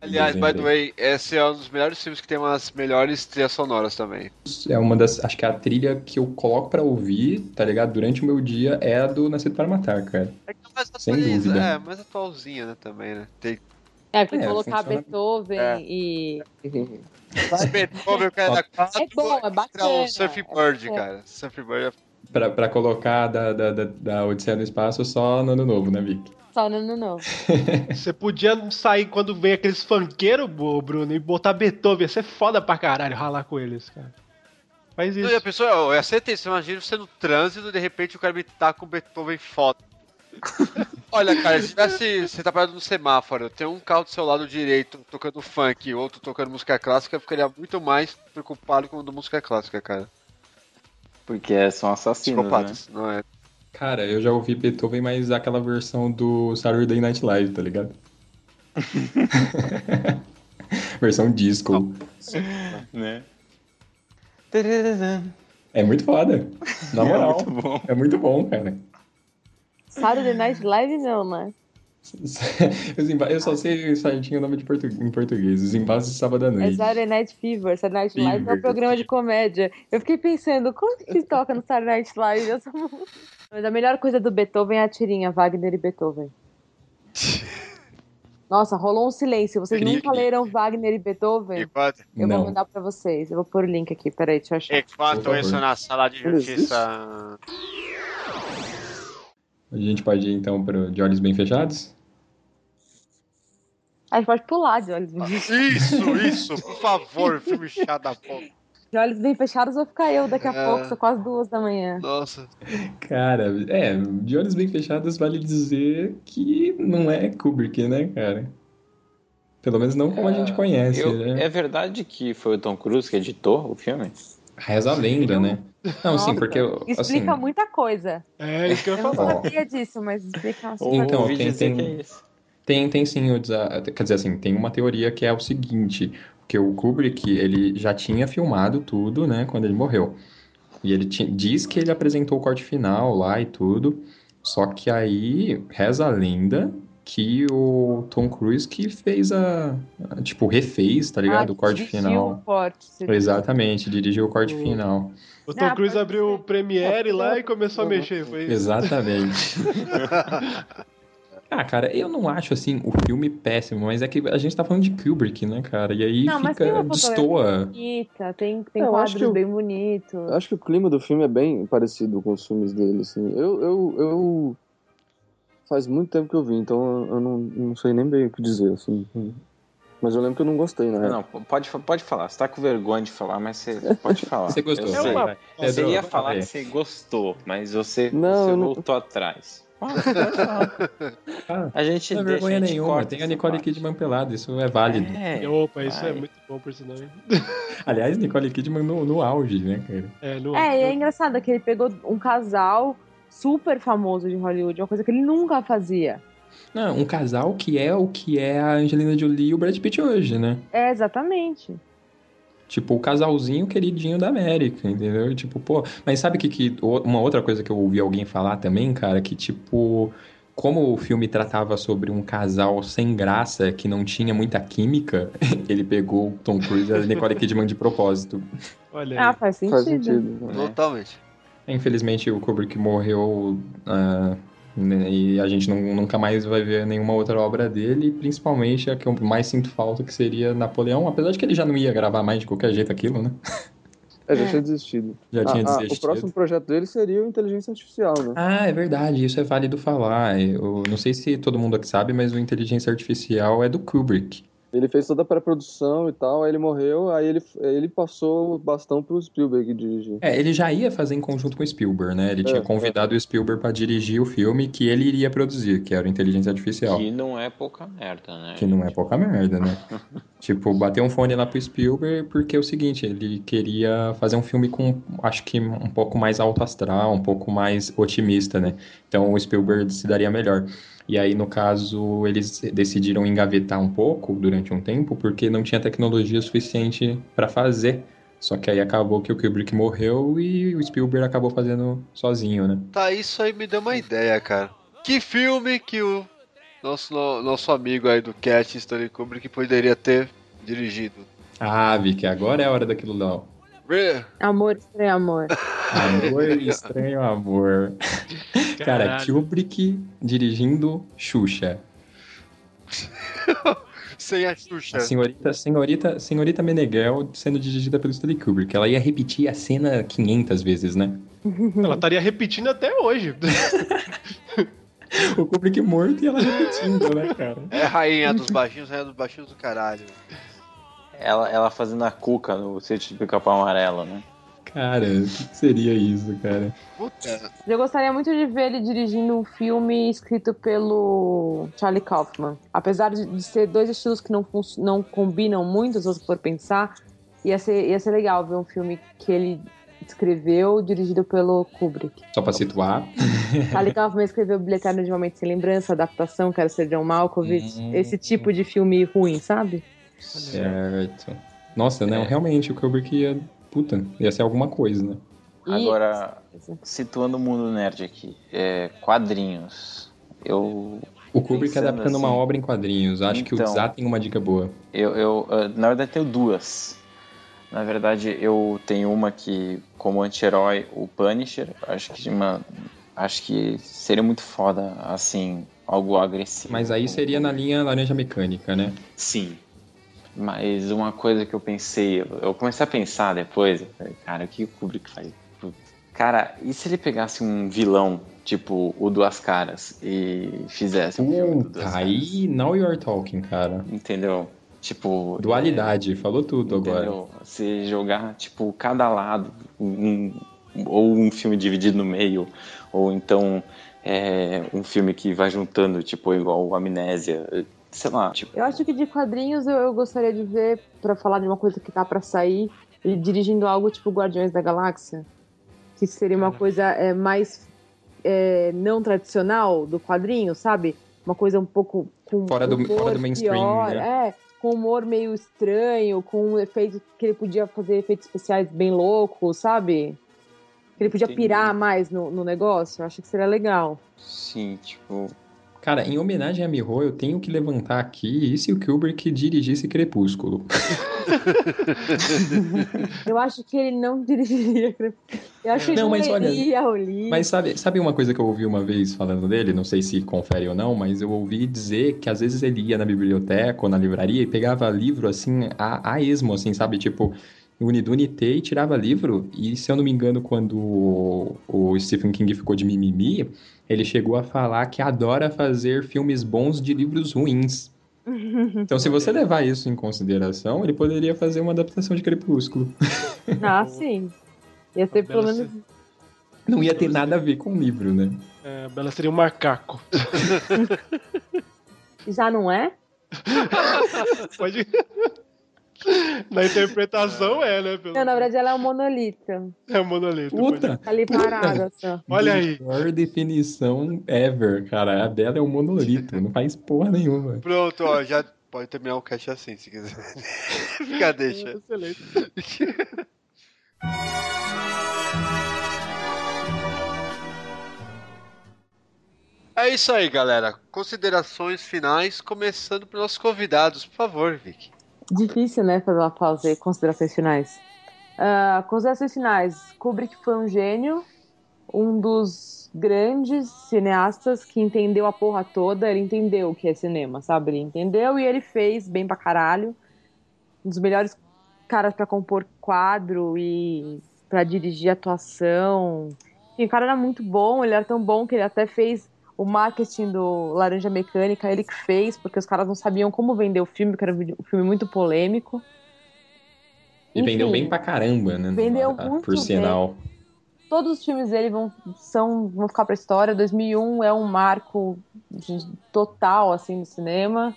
Aliás, by the way, esse é um dos melhores filmes que tem umas melhores trilhas sonoras também. É uma das. Acho que a trilha que eu coloco pra ouvir, tá ligado? Durante o meu dia é a do Nascido para Matar, cara. Sem Atualiza- dúvida. É, mais atualzinha, né, também, né? Tem... É, porque É, colocar funciona- Beethoven É. e. Beethoven, o cara da quatro, É bom, é bacana. o Surf é bacana. cara. Surf Bird é Pra, pra colocar da, da, da, da Odisseia no Espaço só no ano novo, né, Vic? Só no ano novo. (laughs) Você podia sair quando vem aqueles funkeiros, Bruno, e botar Beethoven. Ia ser foda pra caralho ralar com eles, cara. Faz Não, isso. e a pessoa, eu ser tenso, imagina você no trânsito de repente o cara me tá com Beethoven foda. (laughs) Olha, cara, se tivesse, você tá parado no semáforo, tem um carro do seu lado direito tocando funk, outro tocando música clássica, eu ficaria muito mais preocupado com o da música clássica, cara. Porque são assassinos, né? Não é? Cara, eu já ouvi Beethoven, mas aquela versão do Saturday Night Live, tá ligado? (laughs) versão disco. Né? É muito foda. Na É moral. muito bom. É muito bom, cara. Saturday Night Live não, né? (laughs) Eu só sei certinho o nome de portu... em português. Os embases de sábado à É noite. Saturday Night Fever. Saturday Night Live é Fever. um programa de comédia. Eu fiquei pensando, como que toca no Saturday Night Live? Eu (laughs) Mas a melhor coisa do Beethoven é a tirinha Wagner e Beethoven. (laughs) Nossa, rolou um silêncio. Vocês nunca que- leram Wagner e Beethoven? Enquanto, Eu Não. vou mandar pra vocês. Eu vou pôr o link aqui. Peraí, deixa eu achar. enquanto isso na sala de justiça. A gente pode ir então para de olhos bem fechados? A gente pode pular de olhos bem fechados. Isso, isso, por favor, filme chato da porra. De olhos bem fechados vou ficar eu daqui a É. pouco. São quase duas da manhã. Nossa. Cara, é, de olhos bem fechados vale dizer que não é Kubrick, né, cara? Pelo menos não como a gente conhece, Eu- né? É verdade que foi o Tom Cruise que editou o filme? Reza a lenda, né? Não, sim, Nossa, porque assim, Explica muita coisa. É isso que eu Eu ia não falar. sabia disso, mas explica assim. Então, ouvi tem- tem- que é. Tem, tem sim, quer dizer assim, tem uma teoria que é o seguinte, que o Kubrick, ele já tinha filmado tudo, né, quando ele morreu. E ele ti- diz que ele apresentou o corte final lá e tudo, só que aí reza a lenda que o Tom Cruise que fez a, a- tipo, refez, tá ligado, Ah, o corte final. o corte. Exatamente, dirigiu o corte O- final. O Tom Cruise abriu o. Premiere lá e começou a mexer. Foi isso. Exatamente. (laughs) Ah, cara, eu não acho assim o filme péssimo, mas é que a gente tá falando de Kubrick, né, cara? E aí Não, fica destoa. bonita, tem, tem acho quadros que o- bem bonitos. Eu acho que o clima do filme é bem parecido com os filmes dele, assim. Eu, eu, eu... Faz muito tempo que eu vi, então eu não, não sei nem bem o que dizer, assim. Mas eu lembro que eu não gostei, né? Não, pode, pode falar. Você tá com vergonha de falar, mas você pode (laughs) falar. Você gostou? Eu É sei. uma-. Você ia falar que você gostou, mas você, Não, você não- voltou atrás. Falar. Ah, (laughs) A gente Não é deixa, vergonha a gente nenhuma, tem a Nicole. Kidman pelada, isso é válido. É, Opa, isso é muito bom por sinal. (laughs) Aliás, Nicole Kidman no, no auge, né, cara? É, no, É, e é engraçado que ele pegou um casal super famoso de Hollywood, uma coisa que ele nunca fazia. Não, um casal que é o que é a Angelina Jolie e o Brad Pitt hoje, né? É, exatamente. Tipo, o casalzinho queridinho da América, entendeu? Tipo, pô. Mas sabe que, que uma outra coisa que eu ouvi alguém falar também, cara, que tipo. Como o filme tratava sobre um casal sem graça, que não tinha muita química, (laughs) ele pegou o Tom Cruise e a Nicole Kidman de propósito. Olha Ah, aí. faz sentido. Faz sentido. né? Totalmente. Infelizmente, o Kubrick morreu né, e a gente não- nunca mais vai ver nenhuma outra obra dele, principalmente a que eu mais sinto falta, que seria Napoleão, apesar de que ele já não ia gravar mais de qualquer jeito aquilo, né? É, já tinha desistido. Já tinha Ah, ah, desistido. O próximo projeto dele seria o Inteligência Artificial, né? Ah, é verdade, isso é válido falar. Eu não sei se todo mundo aqui sabe, mas o Inteligência Artificial é do Kubrick. Ele fez toda a pré-produção e tal, aí ele morreu, aí ele, ele passou o bastão pro Spielberg dirigir. É, ele já ia fazer em conjunto com o Spielberg, né? Ele tinha É, convidado o Spielberg para dirigir o filme que ele iria produzir, que era o Inteligência Artificial. Que não é pouca merda, né? Que não é pouca merda, né? (laughs) tipo, bateu um fone lá pro Spielberg porque é o seguinte, ele queria fazer um filme com, acho que um pouco mais alto astral, um pouco mais otimista, né? Então o Spielberg se daria melhor. E aí, no caso, eles decidiram engavetar um pouco durante um tempo porque não tinha tecnologia suficiente para fazer. Só que aí acabou que o Kubrick morreu e o Spielberg acabou fazendo sozinho, né? Tá, isso aí me deu uma ideia, cara. Que filme que o nosso, no- nosso amigo aí do Cat, Stanley Kubrick, poderia ter dirigido? Ah, Vicky, agora é a hora daquilo não. Amor, estranho amor. Amor, estranho amor. Cara, Caralho. Kubrick dirigindo Xuxa. (laughs) Sem a Xuxa. A senhorita, senhorita, senhorita Meneghel sendo dirigida pelo Stanley Kubrick. Ela ia repetir a cena 500 vezes, né? Ela estaria repetindo até hoje. O Kubrick morto e ela repetindo, né, cara? É a rainha dos baixinhos, rainha dos baixinhos do caralho. Ela, ela fazendo a cuca no sítio de pica-pau amarelo, né? Cara, o que seria isso, cara? Puta. Eu gostaria muito de ver ele dirigindo um filme escrito pelo Charlie Kaufman. Apesar de, ser dois estilos que não, não combinam muito, se você for pensar, ia ser, ia ser legal ver um filme que ele escreveu, dirigido pelo Kubrick. Só pra situar. (laughs) Charlie Kaufman escreveu Bilheteria de Momento Sem Lembrança, adaptação, Quero Ser John Malkovich. Hum. Esse tipo de filme ruim, sabe? Certo. Nossa, né? É. Realmente, o Kubrick ia. Puta, ia ser alguma coisa, né? E- Agora, situando o mundo nerd aqui, é, quadrinhos. Eu. O Kubrick adaptando uma assim, obra em quadrinhos. Acho que o Então. Zá tem uma dica boa. Eu, eu, ah, na verdade, tenho duas. Na verdade, eu tenho uma que, como anti-herói, o Punisher. Acho que uma, acho que seria muito foda, assim, algo agressivo. Mas aí seria na linha laranja mecânica, né? Sim. Mas uma coisa que eu pensei, eu comecei a pensar depois, falei, cara, o que o Kubrick faz? Cara, e se ele pegasse um vilão, tipo o Duas Caras, e fizesse um filme do Duas aí now you're talking, cara. Entendeu? Tipo. Dualidade, falou tudo agora. Entendeu? Você jogar, tipo, cada lado, um- ou um filme dividido no meio, ou então é, um filme que vai juntando, tipo, igual o Amnésia, sei lá, tipo. Eu acho que de quadrinhos eu, eu gostaria de ver, pra falar de uma coisa que tá pra sair, ele dirigindo algo tipo Guardiões da Galáxia. Que seria uma coisa é, mais é, não tradicional do quadrinho, sabe? Uma coisa um pouco com Fora do- humor fora do mainstream, pior, né? É, com humor meio estranho, com um efeito que ele podia fazer efeitos especiais bem loucos, sabe? Que ele podia Entendi. pirar mais no, no negócio. Eu acho que seria legal. Sim, tipo. Cara, em homenagem a Miho, eu tenho que levantar aqui e se o Kubrick dirigisse Crepúsculo? (laughs) Eu acho que ele não dirigiria. Eu acho que ele Não, não mas olha, leria o livro. Mas sabe, sabe uma coisa que eu ouvi uma vez falando dele? Não sei se confere ou não, mas eu ouvi dizer que às vezes ele ia na biblioteca ou na livraria e pegava livro assim, a, a esmo, assim, sabe? Tipo, Unidunité e tirava livro. E se eu não me engano, quando o, Stephen King ficou de mimimi, ele chegou a falar que adora fazer filmes bons de livros ruins. (laughs) Então, se você levar isso em consideração, ele poderia fazer uma adaptação de Crepúsculo. (laughs) Ah, sim. Ia ter pelo menos. Não ia ter nada a ver com o livro, né? É, a Bela seria um macaco. (laughs) Já não é? Pode. (laughs) Na interpretação é, né? Pelo... Não, na verdade ela é um monolito. É um monolito. Puta! Tá ali parada só. Olha aí. Melhor definição ever, cara. A dela é um monolito, não faz porra nenhuma. Pronto, ó, já pode terminar o cast assim, se quiser. (laughs) Fica, deixa. Excelente. É isso aí, galera. Considerações finais, começando pelos nossos convidados, por favor, Vicky. Difícil, né? Fazer uma pausa e considerações finais. Ah, considerações finais. Kubrick foi um gênio, um dos grandes cineastas que entendeu a porra toda. Ele entendeu o que é cinema, sabe? Ele entendeu e ele fez bem pra caralho. Um dos melhores caras pra compor quadro e pra dirigir atuação. Enfim, o cara era muito bom, ele era tão bom que ele até fez o marketing do Laranja Mecânica, ele que fez, porque os caras não sabiam como vender o filme, porque era um filme muito polêmico. E vendeu Enfim, bem pra caramba, né? Vendeu Ah, muito Por sinal. Todos os filmes dele vão, são, vão ficar pra história. 2001 é um marco de- total, assim, do cinema.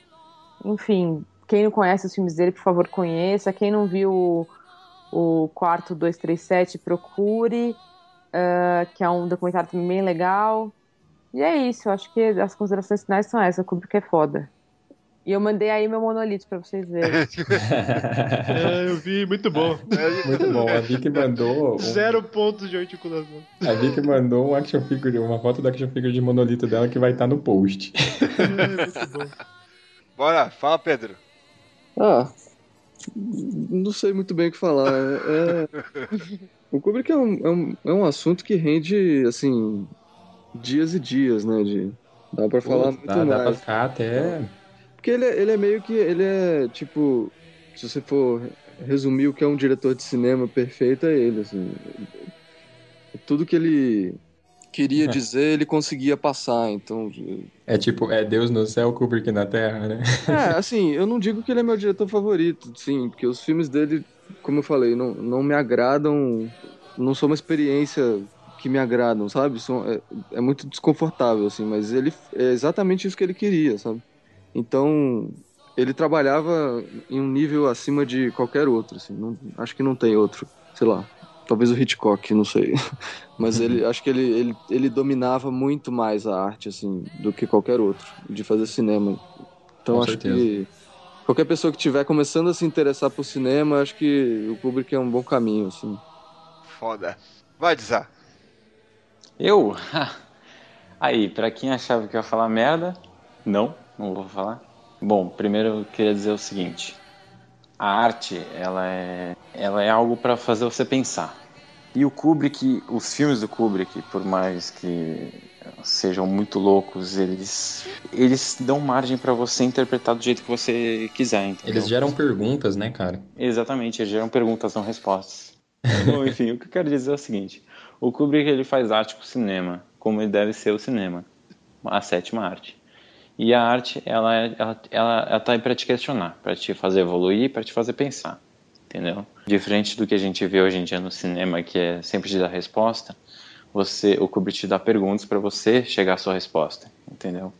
Enfim, quem não conhece os filmes dele, por favor, conheça. Quem não viu o, o Quarto 237, procure. ah, que é um documentário também bem legal. E é isso, eu acho que as considerações finais são essas. O Kubrick é foda. E eu mandei aí meu monolito pra vocês verem. (laughs) É, eu vi, muito bom. Muito bom. A Vicky mandou. um- Zero pontos de articulação. A Vicky mandou um action figure, uma foto da action figure de monolito dela que vai estar no post. (laughs) Bora, fala, Pedro. Ah, não sei muito bem o que falar. É, (laughs) o Kubrick é um, é, um, é um assunto que rende, assim, dias e dias, né? De, dá pra falar Pô, muito dá, dá pra mais. ficar até. Porque ele, é- ele é meio que. Ele é tipo. Se você for resumir o que é um diretor de cinema perfeito, é ele. Assim. Tudo que ele queria (laughs) dizer, ele conseguia passar. Então. É tipo, é Deus no céu, Kubrick na terra, né? É, (laughs) assim, eu não digo que ele é meu diretor favorito, sim, porque os filmes dele, como eu falei, não, não me agradam. Não são uma experiência que me agradam, sabe? São, é, é muito desconfortável, assim, mas ele é exatamente isso que ele queria, sabe? Então, ele trabalhava em um nível acima de qualquer outro, assim, não- acho que não tem outro, sei lá, talvez o Hitchcock, não sei, (laughs) mas ele, acho que ele, ele, ele dominava muito mais a arte, assim, do que qualquer outro, de fazer cinema. Então, Com acho certeza. que qualquer pessoa que estiver começando a se interessar por cinema, acho que o Kubrick é um bom caminho, assim. Foda. Vai, Dizar. Eu? (laughs) Aí, pra quem achava que eu ia falar merda, não, não vou falar. Bom, primeiro eu queria dizer o seguinte: a arte, ela é, ela é algo pra fazer você pensar. E o Kubrick, os filmes do Kubrick, por mais que sejam muito loucos, eles eles dão margem pra você interpretar do jeito que você quiser, entendeu? Eles geram perguntas, né, cara? Exatamente, eles geram perguntas, não respostas. (laughs) Bom, enfim, o que eu quero dizer é o seguinte: o Kubrick ele faz arte com o cinema, como ele deve ser o cinema, a sétima arte. E a arte, ela, é- ela, ela, ela tá aí para te questionar, para te fazer evoluir, para te fazer pensar, entendeu? Diferente do que a gente vê hoje em dia no cinema, que é sempre te dar resposta, você, o Kubrick te dá perguntas para você chegar à sua resposta, entendeu?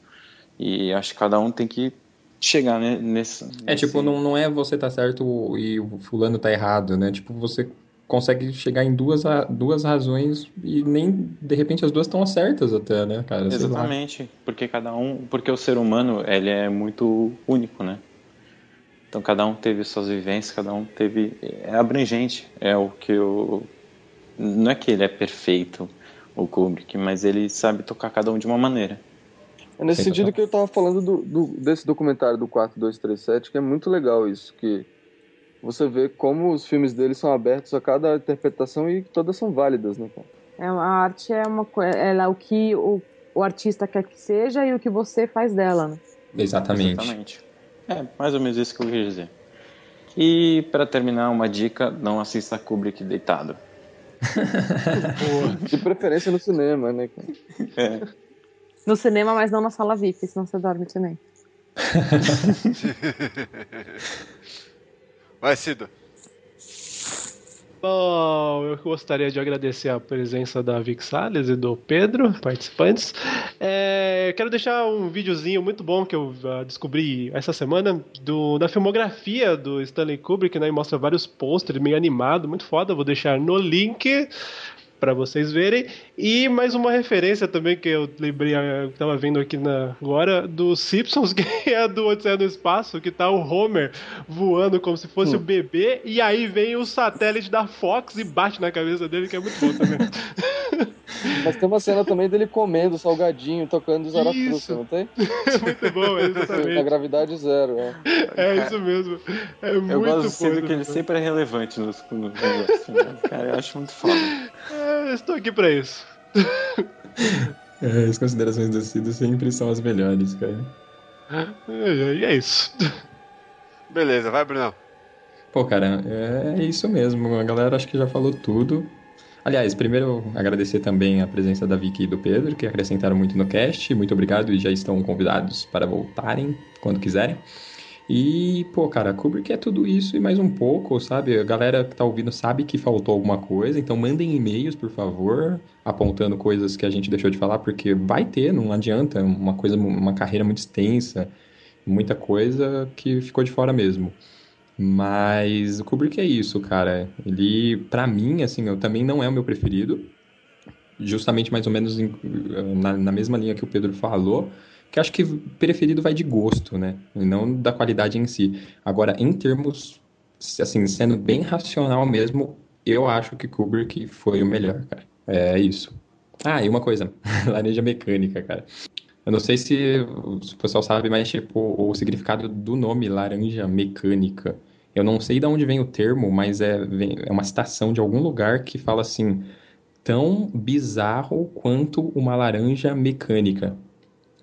E acho que cada um tem que chegar ne- nesse. É tipo, não, não é você tá certo e o fulano tá errado, né? Tipo, você consegue chegar em duas, duas razões e nem, de repente, as duas estão certas até, né, cara? Sei lá. Exatamente, porque cada um, porque o ser humano ele é muito único, né? Então cada um teve suas vivências, cada um teve é abrangente, é o que eu não é que ele é perfeito o Kubrick, mas ele sabe tocar cada um de uma maneira. É nesse Sim, sentido que eu tava falando do, do- desse documentário do 4237, que é muito legal isso, que você vê como os filmes dele são abertos a cada interpretação e todas são válidas, né, cara? É, a arte é uma coisa, ela é o que o, o artista quer que seja e o que você faz dela, né? Exatamente. Exatamente. É mais ou menos isso que eu queria dizer. E para terminar, uma dica: não assista Kubrick deitado. (laughs) De preferência no cinema, né? É. No cinema, mas não na sala VIP, senão você dorme também. (laughs) Vai, Cido. Bom, eu gostaria de agradecer a presença da Vic e do Pedro, participantes. É, quero deixar um videozinho muito bom que eu ah, descobri essa semana do, da filmografia do Stanley Kubrick, né? E mostra vários pôsteres, meio animado, muito foda. Vou deixar no link para vocês verem. E mais uma referência também que eu lembrei, ah, eu tava vendo aqui na, agora, do Simpsons, (laughs) que é a do Odisseia no Espaço, que tá o Homer voando como se fosse o bebê, e aí vem o satélite da Fox e bate na cabeça dele, que é muito bom também. (laughs) Mas tem uma cena também dele comendo salgadinho, tocando Zaratustra, Isso. não tem? (laughs) muito bom, é exatamente. A gravidade zero, é. É isso mesmo. É muito Eu gosto sempre que ele sempre é relevante nos, nos negócios, né? Cara, eu acho muito foda. É, estou aqui pra isso. (laughs) É, as considerações do Cido sempre são as melhores, cara. E é isso. Beleza, vai, Brunão. Pô, cara, é isso mesmo. A galera acho que já falou tudo. Aliás, primeiro agradecer também a presença da Vicky e do Pedro, que acrescentaram muito no cast. Muito obrigado e já estão convidados para voltarem quando quiserem. E, pô, cara, Kubrick é tudo isso e mais um pouco, sabe? A galera que tá ouvindo sabe que faltou alguma coisa, então mandem e-mails, por favor, apontando coisas que a gente deixou de falar, porque vai ter, não adianta, uma coisa, uma carreira muito extensa, muita coisa que ficou de fora mesmo. Mas o Kubrick é isso, cara. Ele, pra mim, assim, eu também não é o meu preferido. Justamente mais ou menos na, na mesma linha que o Pedro falou. Que acho que preferido vai de gosto, né? E não da qualidade em si. Agora, em termos, assim, sendo bem racional mesmo, eu acho que Kubrick foi o melhor, cara. É isso. Ah, e uma coisa. (laughs) Laranja mecânica, cara. Eu não sei se o pessoal sabe, mas tipo, o significado do nome laranja mecânica. Eu não sei de onde vem o termo, mas é, é uma citação de algum lugar que fala assim: tão bizarro quanto uma laranja mecânica.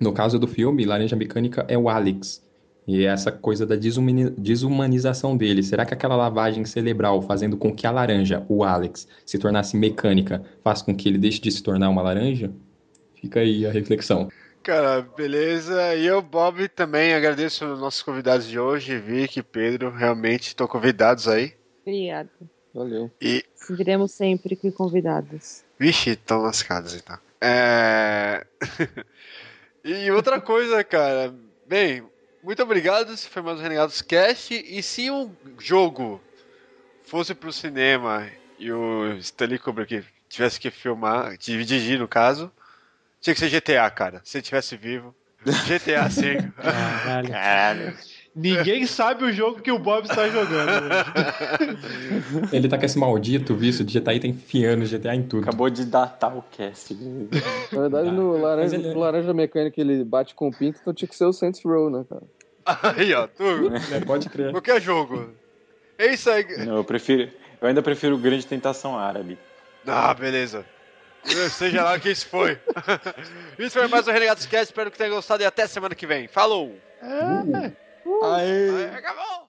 No caso do filme, Laranja Mecânica é o Alex. E é essa coisa da desumani- desumanização dele. Será que aquela lavagem cerebral fazendo com que a laranja, o Alex, se tornasse mecânica, faz com que ele deixe de se tornar uma laranja? Fica aí a reflexão. Cara, beleza. E eu, Bob, também agradeço os nossos convidados de hoje, Vicky, Pedro. Realmente estão convidados aí. Obrigada. Valeu. E, Seguiremos sempre com convidados. vixe, estão lascados então. É... (laughs) e outra coisa, cara. Bem, muito obrigado. Esse foi mais um Renegados Cast. E se um jogo fosse pro cinema e o Stanley Kubrick tivesse que filmar, dirigir no caso, tinha que ser GTA, cara. Se ele tivesse vivo. GTA 5. (laughs) Caralho. Caralho. Ninguém sabe o jogo que o Bob está jogando. hoje. (laughs) Ele tá com esse maldito vício de GTA e tá enfiando GTA em tudo. Acabou de datar o cast. Na verdade, no laranja, ele- no laranja mecânica ele bate com o pinto, então tinha que ser o Saints Row, né, cara? Aí, ó, tu. (laughs) É, pode crer. Qualquer jogo. É isso aí. Não, eu prefiro. Eu ainda prefiro o Grande Tentação Árabe. Ah, beleza. Seja lá o que isso foi. (laughs) isso foi mais um Renegados Cast. Espero que tenham gostado e até semana que vem. Falou! Aê! Acabou!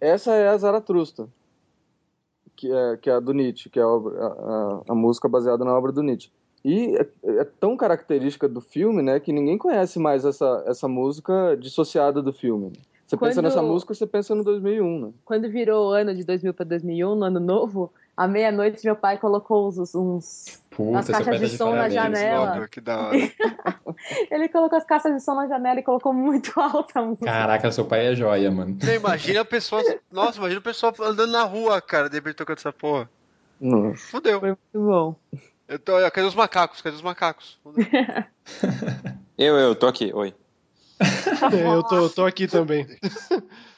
Essa é a Zaratrusta, que é, que é a do Nietzsche, que é a, a- a música baseada na obra do Nietzsche. E é, é tão característica do filme, né, que ninguém conhece mais essa, essa música dissociada do filme. Você pensa Quando- nessa música, você pensa no 2001, né? Quando virou o ano de 2000 para 2001, no ano novo, à meia-noite meu pai colocou uns, uns Puta, as caixas tá de de som na janela. Óbvio, que da hora. (laughs) Ele colocou as caixas de som na janela e colocou muito (laughs) alta a música. Caraca, seu pai é joia, mano. Você imagina a pessoa. Nossa, imagina a pessoa andando na rua, cara, de repente tocando essa porra. Nossa. Fudeu. Foi muito bom. Eu tô, cadê os macacos? Cadê os macacos? (laughs) Eu, eu, tô aqui. Oi. É, (laughs) eu tô, tô aqui também. (laughs)